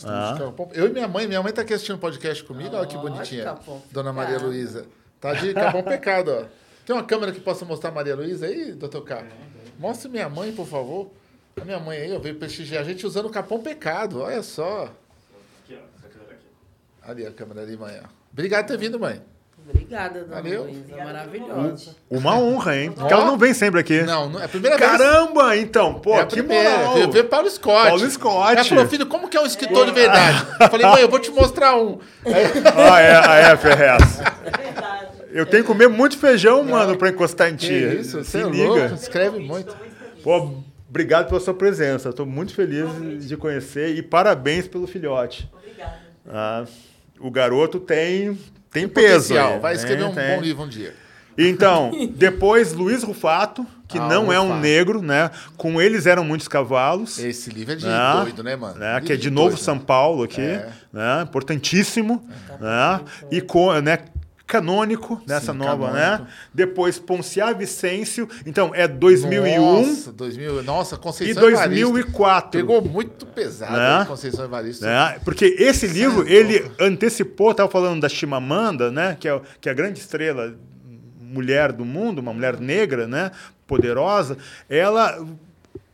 Ah. Eu e minha mãe, minha mãe está aqui assistindo podcast comigo, olha que bonitinha. Dona Maria Luísa. Tá de Capão Pecado, ó. Tem uma câmera que possa mostrar a Maria Luísa aí, doutor Carlos? Mostre minha mãe, por favor. A minha mãe aí, eu veio prestigiar a gente usando o Capão Pecado, olha só. Ali a câmera ali, mãe. Obrigado por ter vindo, mãe. Obrigada, dona Valeu. Luísa. Maravilhosa. Uma honra, hein? Porque ela não vem sempre aqui. Não, não é a primeira Caramba, vez. então. Pô, é que primeira. moral. Eu vi Paulo Scott. Paulo Scott. Ela falou, filho, como que é um escritor de verdade? Eu falei, mãe, eu vou te mostrar um. ah, é, ah, é, Ferrez. É verdade. Eu tenho que comer muito feijão, mano, pra encostar em ti. Que isso, você é louco, escreve muito. Pô, obrigado pela sua presença. Estou muito feliz de conhecer e parabéns pelo filhote. Obrigada. Ah, o garoto tem, tem, tem peso. Aí, Vai escrever um tem. bom livro um dia. Então, depois Luiz Rufato, que ah, não é um negro, né? Com eles eram muitos cavalos. Esse livro é de né? doido, né, mano? Né? Que é de, de novo doido, São Paulo aqui, é. né? Importantíssimo, é. né? E com, né? Canônico nessa Sim, nova, né? canônico. né? Depois Ponciá Vicêncio, então é 2001. Nossa, 2000, nossa Conceição e 2004. Pegou muito pesado né? Conceição Evaristo. Né? Porque esse livro, é ele antecipou, estava falando da Chimamanda, né? Que é, que é a grande estrela mulher do mundo, uma mulher negra, né? Poderosa. Ela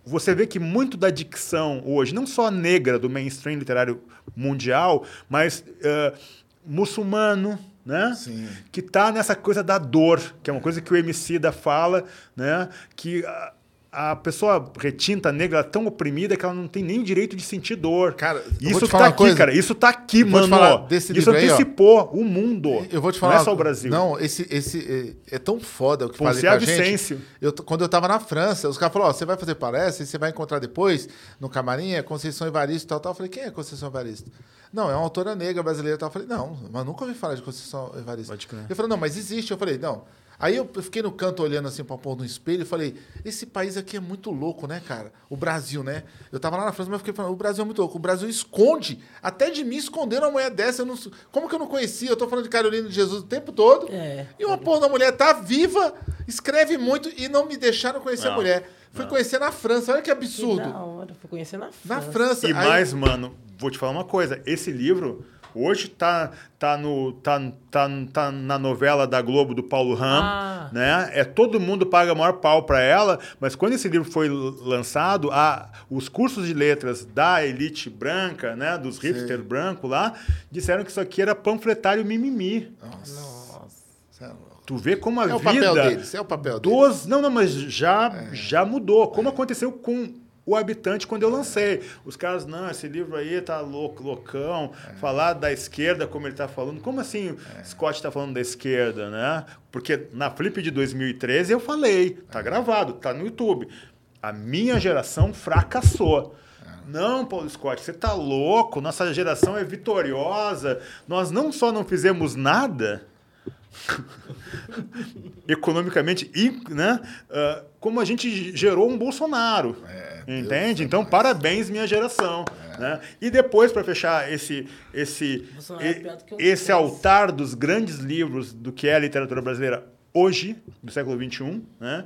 você vê que muito da dicção hoje, não só negra do mainstream literário mundial, mas uh, muçulmano, né? Sim. Que tá nessa coisa da dor, que é uma coisa que o MC da fala, né? Que a, a pessoa retinta negra é tão oprimida que ela não tem nem direito de sentir dor. Cara, isso tá aqui, coisa. cara. Isso tá aqui, Eu mano. falar isso livro aí, antecipou o mundo. Eu vou te falar. Não é só o Brasil. Não, esse, esse é, é tão foda o que fazem Ponciá com a gente. Eu, quando eu tava na França, os caras falaram, você vai fazer palestra e você vai encontrar depois, no camarim, é Conceição Evaristo e tal, tal. Eu falei, quem é Conceição Evaristo? Não, é uma autora negra brasileira e tal. Eu falei, não, mas nunca ouvi falar de Conceição Evaristo. Pode crer. Eu falei, não, mas existe. Eu falei, não. Aí eu fiquei no canto olhando assim pra pôr no espelho e falei, esse país aqui é muito louco, né, cara? O Brasil, né? Eu tava lá na França, mas eu fiquei falando, o Brasil é muito louco. O Brasil esconde. Até de mim esconderam uma mulher dessa. Eu não, como que eu não conhecia? Eu tô falando de Carolina de Jesus o tempo todo. É. E uma porra da mulher tá viva, escreve muito e não me deixaram conhecer a Não, mulher. Fui conhecer na França. Olha que Que absurdo. da hora, fui conhecer na França. Na França. E Aí- mais, mano, vou te falar uma coisa. Esse livro hoje tá, tá, no, tá, tá, tá na novela da Globo do Paulo Ram, Ah. né? É todo mundo paga maior pau para ela, mas quando esse livro foi lançado, a, os cursos de letras da elite branca, né, dos hipsters brancos lá, disseram que isso aqui era panfletário mimimi. Nossa. Louco. Tu vê como a É o vida papel deles, é o papel deles. dos não, não, mas já já mudou. Como aconteceu com o habitante quando eu lancei. Os caras, não, esse livro aí tá louco, loucão. Falar da esquerda como ele tá falando. Como assim Scott tá falando da esquerda, né? Porque na Flip de 2013 eu falei, tá gravado, tá no YouTube. A minha geração fracassou. Não, Paulo Scott, você tá louco? Nossa geração é vitoriosa. Nós não só não fizemos nada, economicamente, e, né, ah, como a gente gerou um Bolsonaro. entende? Então, parabéns, minha geração. Né? E depois, para fechar esse, esse, Bolsonaro é esse Deus. altar dos grandes livros do que é a literatura brasileira hoje, do século XXI, né,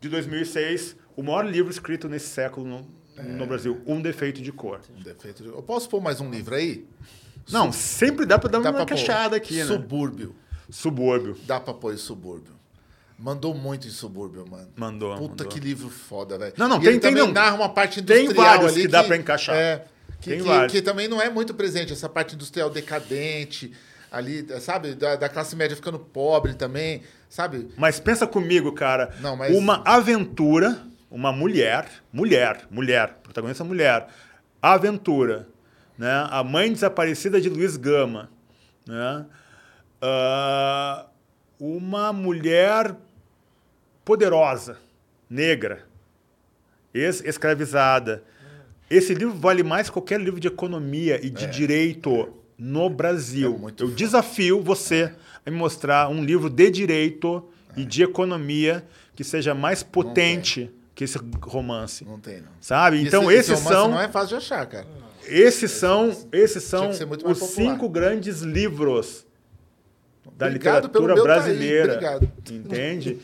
de 2006, o maior livro escrito nesse século no, no Brasil, Um Defeito de Cor. Um defeito de- Eu posso pôr mais um livro aí? Não, sempre dá para dar Dá uma queixada aqui, né? Subúrbio. Subúrbio. Dá pra pôr em subúrbio. Mandou muito em subúrbio, mano. Mandou, Puta mandou. que livro foda, velho. Não, não, E tem- ele tem também não. narra uma parte Tem industrial vários ali que dá pra encaixar. É, que, Tem que- vários. que também não é muito presente, essa parte industrial decadente, ali, sabe? Da, da classe média ficando pobre também, sabe? Mas pensa comigo, cara. Não, mas- Uma aventura, uma mulher, mulher, mulher, protagonista mulher, aventura, né? A mãe desaparecida de Luiz Gama, né? Ah, uma mulher poderosa, negra, ex-escravizada. Esse livro vale mais que qualquer livro de economia e de direito no Brasil. É Eu desafio você a me mostrar um livro de direito e de economia que seja mais potente que esse romance. Não tem, não. Sabe? E Então esse- esse esses são Não é fácil de achar, cara. esses são esses são os popular. cinco grandes livros da Obrigado literatura tá brasileira. obrigado. Entende?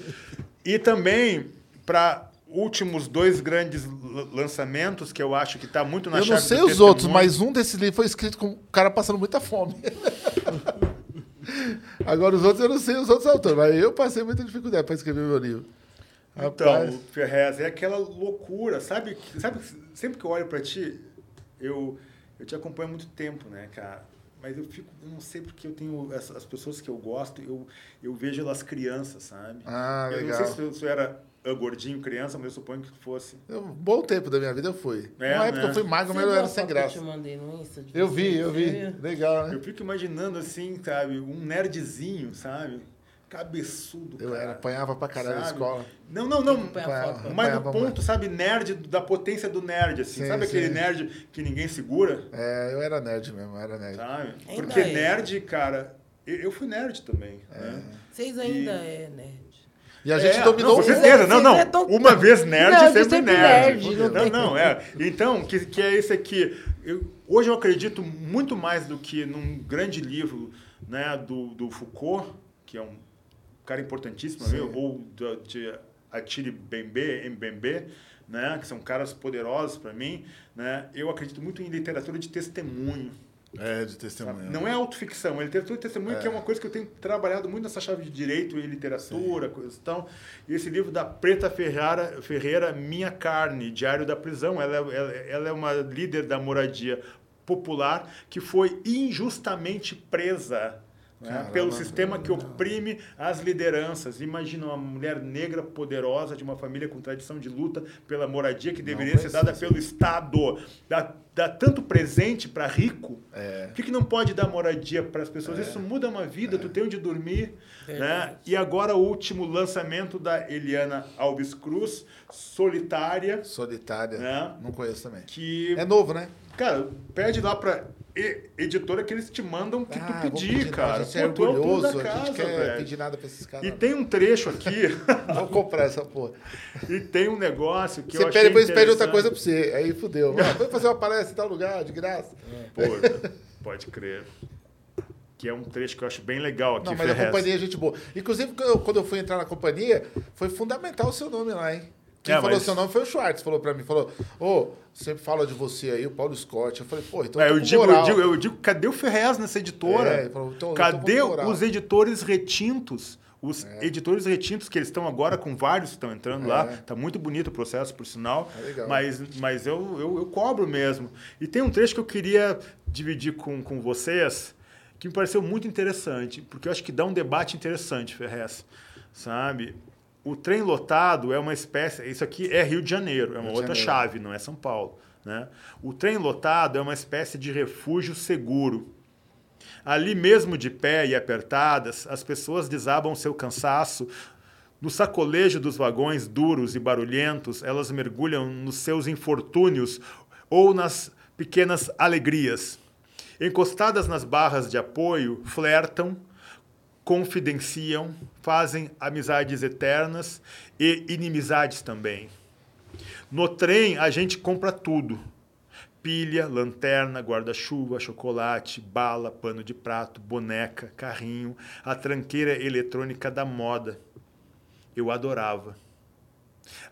E também para últimos dois grandes lançamentos que eu acho que está muito na eu chave não sei os outros, mas um desses livros foi escrito com o cara passando muita fome. Agora os outros eu não sei os outros autores, mas eu passei muita dificuldade para escrever meu livro. Então, Rapaz, Ferrez, é aquela loucura, sabe? Sabe, sempre que eu olho para ti, eu, eu te acompanho há muito tempo, né, cara? Mas eu fico, eu não sei porque eu tenho as pessoas que eu gosto, eu, eu vejo elas crianças, sabe? Ah, eu legal. não sei se eu, se eu era uh, gordinho criança, mas eu suponho que fosse. eu- um bom tempo da minha vida eu fui. É, Uma época né? eu fui magro, mas eu era sem que Eu graça. te mandei no Insta de Eu vi, eu vi. Legal, né? Eu fico imaginando assim, sabe, um nerdzinho, sabe? Cabeçudo, Eu cara. era, apanhava pra caralho na escola. Não, não, não. Apanhava, foto. Mas no apanhava ponto, sabe, nerd, da potência do nerd, assim. Sim, sabe aquele sim. nerd que ninguém segura? É, eu era nerd mesmo, eu era nerd. Sabe? Ainda Porque é. nerd, cara, eu, eu fui nerd também. Né? Vocês ainda é nerd. E a gente É, dominou não, certeza. Não, não. é Uma vez nerd, Não, sempre, sempre nerd. nerd, não Não, não, é. Então, que, que é esse aqui. Eu- hoje eu acredito muito mais do que num grande livro né, do, do Foucault, que é um cara importantíssimo, Sim. viu? ou do, de Atiri Bembe, Mbembe, né, que são caras poderosos para mim. Né? Eu acredito muito em literatura de testemunho. É, de testemunho. Não é autoficção, é literatura de testemunho, que é uma coisa que eu tenho trabalhado muito nessa chave de direito e literatura, coisas. E esse livro da Preta Ferreira, Ferreira Minha Carne, Diário da Prisão, ela, é- ela, ela é uma líder da moradia popular que foi injustamente presa né, pelo sistema que oprime as lideranças. Imagina uma mulher negra poderosa de uma família com tradição de luta pela moradia que deveria ser dada pelo Estado. Dá, dá tanto presente para rico. Por que, que não pode dar moradia para as pessoas? Isso muda uma vida, tu tem onde dormir. Né? E agora o último lançamento da Eliana Alves Cruz, Solitária, Solitária. É. Não conheço também. que É novo, né? Cara, pede lá pra e- editora que eles te mandam o que Ah, tu pedir, pedir, cara. Gente é é orgulhoso, da a gente casa, quer velho. pedir nada pra esses caras. E tem um trecho aqui, Vou comprar essa porra. e tem um negócio que Você eu achei depois pede outra coisa pra você. Aí fudeu. Ah, fazer uma palestra em tal lugar, de graça. Pô, pode crer. Que é um trecho que eu acho bem legal aqui, Não, mas a companhia é gente boa. Inclusive, quando eu fui entrar na companhia, foi fundamental o seu nome lá, hein? Quem É, falou mas- seu nome foi o Schwartz, falou pra mim, falou, ô, sempre fala de você aí, o Paulo Scott. Eu falei, pô, então É, tô eu, com digo, eu, digo, eu digo, cadê o Ferrez nessa editora? É, falou, então, eu cadê os editores retintos? Os É. editores retintos, que eles estão agora com vários que estão entrando lá. É. Tá muito bonito o processo, por sinal. É. Mas, mas eu, eu, eu cobro mesmo. E tem um trecho que eu queria dividir com, com vocês, que me pareceu muito interessante, porque eu acho que dá um debate interessante, Ferrez. Sabe? O trem lotado é uma espécie. Isso aqui é Rio de Janeiro, é uma Rio outra Janeiro. chave, não é São Paulo. Né? O trem lotado é uma espécie de refúgio seguro. Ali mesmo de pé e apertadas, as pessoas desabam seu cansaço. No sacolejo dos vagões duros e barulhentos, elas mergulham nos seus infortúnios ou nas pequenas alegrias. Encostadas nas barras de apoio, flertam, confidenciam, fazem amizades eternas e inimizades também. No trem, a gente compra tudo: pilha, lanterna, guarda-chuva, chocolate, bala, pano de prato, boneca, carrinho, a tranqueira eletrônica da moda. Eu adorava.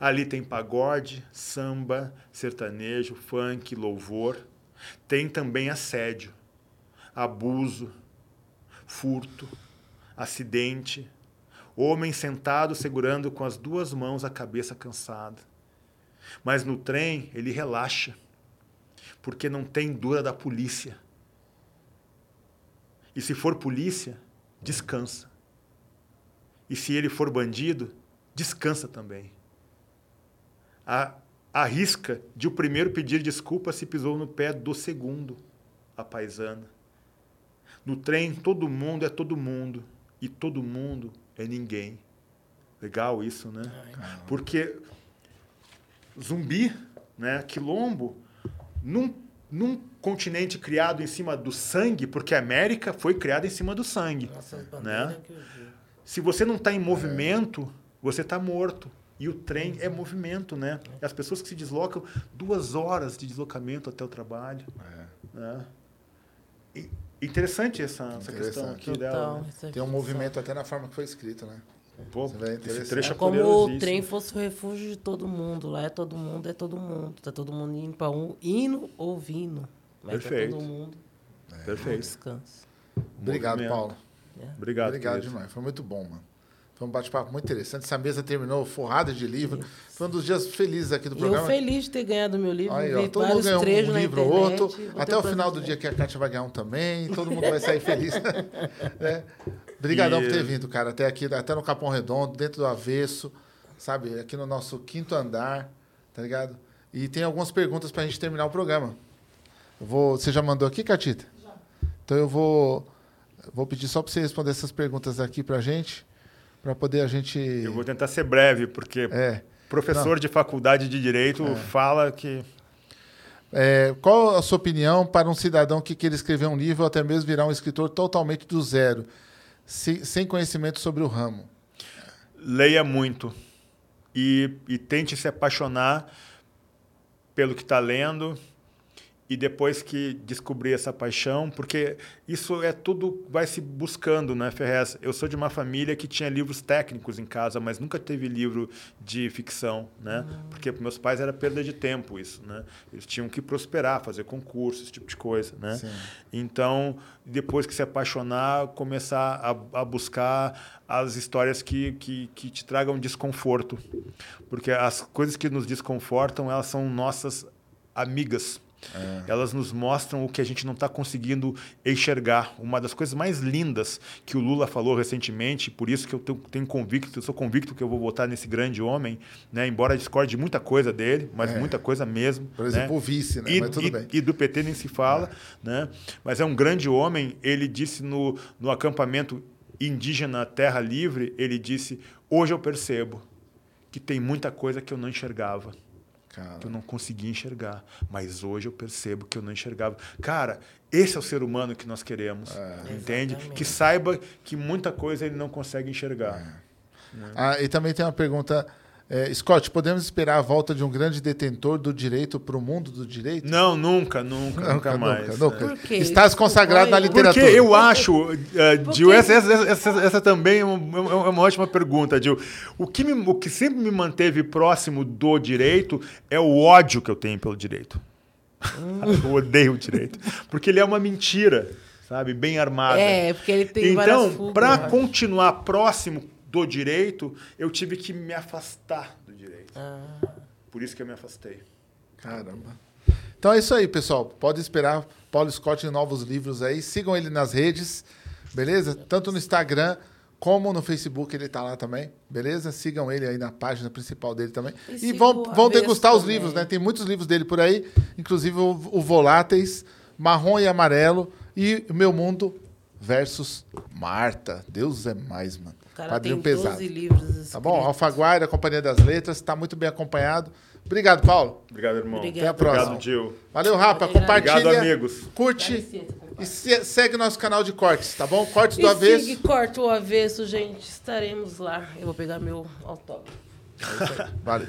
Ali tem pagode, samba, sertanejo, funk, louvor. Tem também assédio, abuso, furto, acidente, homem sentado segurando com as duas mãos a cabeça cansada. Mas no trem ele relaxa, porque não tem dura da polícia. E se for polícia, descansa. E se ele for bandido, descansa também. A, arrisca de o primeiro pedir desculpa se pisou no pé do segundo, a paisana. No trem, todo mundo é todo mundo e todo mundo é ninguém. Legal isso, né? Porque zumbi, né, quilombo, num, num continente criado em cima do sangue, porque a América foi criada em cima do sangue. Nossa, né? Se você não está em movimento, você está morto. E o trem é movimento, né? E as pessoas que se deslocam duas horas de deslocamento até o trabalho. Né? E- interessante essa, essa questão Interessante. aqui dela. Total, né? isso é Tem um movimento até na forma que foi escrito, né? Pô, esse trecho É é como o trem fosse o refúgio de todo mundo. Lá é todo mundo, é todo mundo. Tá todo mundo indo para um indo ou vindo. Mas Perfeito. é todo mundo. Perfeito. Descanso. Obrigado. Paulo. Obrigado. Obrigado querido. demais. Foi muito bom, mano. Foi um bate-papo muito interessante. Essa mesa terminou forrada de livro. Foi um dos dias felizes aqui do E programa. eu feliz de ter ganhado meu livro. Aí, ó, todo mundo ganhou um livro ou internet, outro. Até o final do dia que a Kátia vai ganhar um também. Todo mundo vai sair feliz. né? Obrigadão E- por ter vindo, cara. Até aqui, até no Capão Redondo, dentro do avesso, sabe? Aqui no nosso quinto andar, tá ligado? E tem algumas perguntas pra gente terminar o programa. Eu vou, você já mandou aqui, Catita? Já. Então eu vou, vou pedir só pra você responder essas perguntas aqui pra gente, pra poder a gente... Eu vou tentar ser breve, porque É. professor de faculdade de direito fala que É, qual a sua opinião para um cidadão que queira escrever um livro ou até mesmo virar um escritor totalmente do zero, se- sem conhecimento sobre o ramo? leia muito e, e tente se apaixonar pelo que está lendo e depois que descobri essa paixão, porque isso é tudo vai se buscando, né, Ferrez? Eu sou de uma família que tinha livros técnicos em casa, mas nunca teve livro de ficção, né? Porque para meus pais era perda de tempo isso, né? Eles tinham que prosperar, fazer concursos, esse tipo de coisa, né? Sim. Então, depois que se apaixonar, começar a, a buscar as histórias que, que, que te tragam desconforto. Porque as coisas que nos desconfortam, elas são nossas amigas. Elas nos mostram o que a gente não está conseguindo enxergar. Uma das coisas mais lindas que o Lula falou recentemente, por isso que eu tenho, convicto, eu sou convicto que eu vou votar nesse grande homem, né? embora discorde de muita coisa dele, mas muita coisa mesmo. Por exemplo, né? o vice, né? E, Mas tudo bem. e do PT nem se fala, né? Mas é um grande homem. Ele disse no, no acampamento indígena Terra Livre, ele disse: hoje eu percebo que tem muita coisa que eu não enxergava, Cara, que eu não conseguia enxergar, mas hoje eu percebo que eu não enxergava. Cara, esse é o ser humano que nós queremos, entende? Exatamente. Que saiba que muita coisa ele não consegue enxergar. Ah, e também tem uma pergunta. É, Scott, podemos esperar a volta de um grande detentor do direito para o mundo do direito? Não, nunca, nunca, nunca, mais. nunca. né? Por quê? Estás consagrado na literatura. Porque eu acho, uh, Gil, essa, essa, essa, essa também é uma, é uma ótima pergunta, Gil. O que, me- o que sempre me manteve próximo do direito é o ódio que eu tenho pelo direito. eu odeio o direito. Porque ele é uma mentira, sabe? Bem armada. É, porque ele tem várias Então, para continuar próximo do direito, eu tive que me afastar do direito. Ah. Por isso que eu me afastei. Caramba. Então é isso aí, pessoal. Pode esperar Paulo Scott em novos livros aí. Sigam ele nas redes, beleza? Tanto no Instagram como no Facebook, ele tá lá também, beleza? Sigam ele aí na página principal dele também. E E, vão, vão degustar os também. livros, né? Tem muitos livros dele por aí, inclusive o, o Voláteis, Marrom e Amarelo e o Meu Mundo versus Marta. Deus é mais, mano. Cara Quadrinho tem pesado. 12 livros Tá bom? escritos. Alfaguara, Companhia das Letras, está muito bem acompanhado. Obrigado, Paulo. Obrigado, irmão. Obrigada. Até a próxima. Obrigado, Gil. Valeu, Rapa. Obrigado. Compartilha. Obrigado, amigos. Curte licença, e se- segue nosso canal de cortes, tá bom? Cortes do E avesso. siga e corta o avesso, gente. Estaremos lá. Eu vou pegar meu autógrafo. Valeu.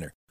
winner.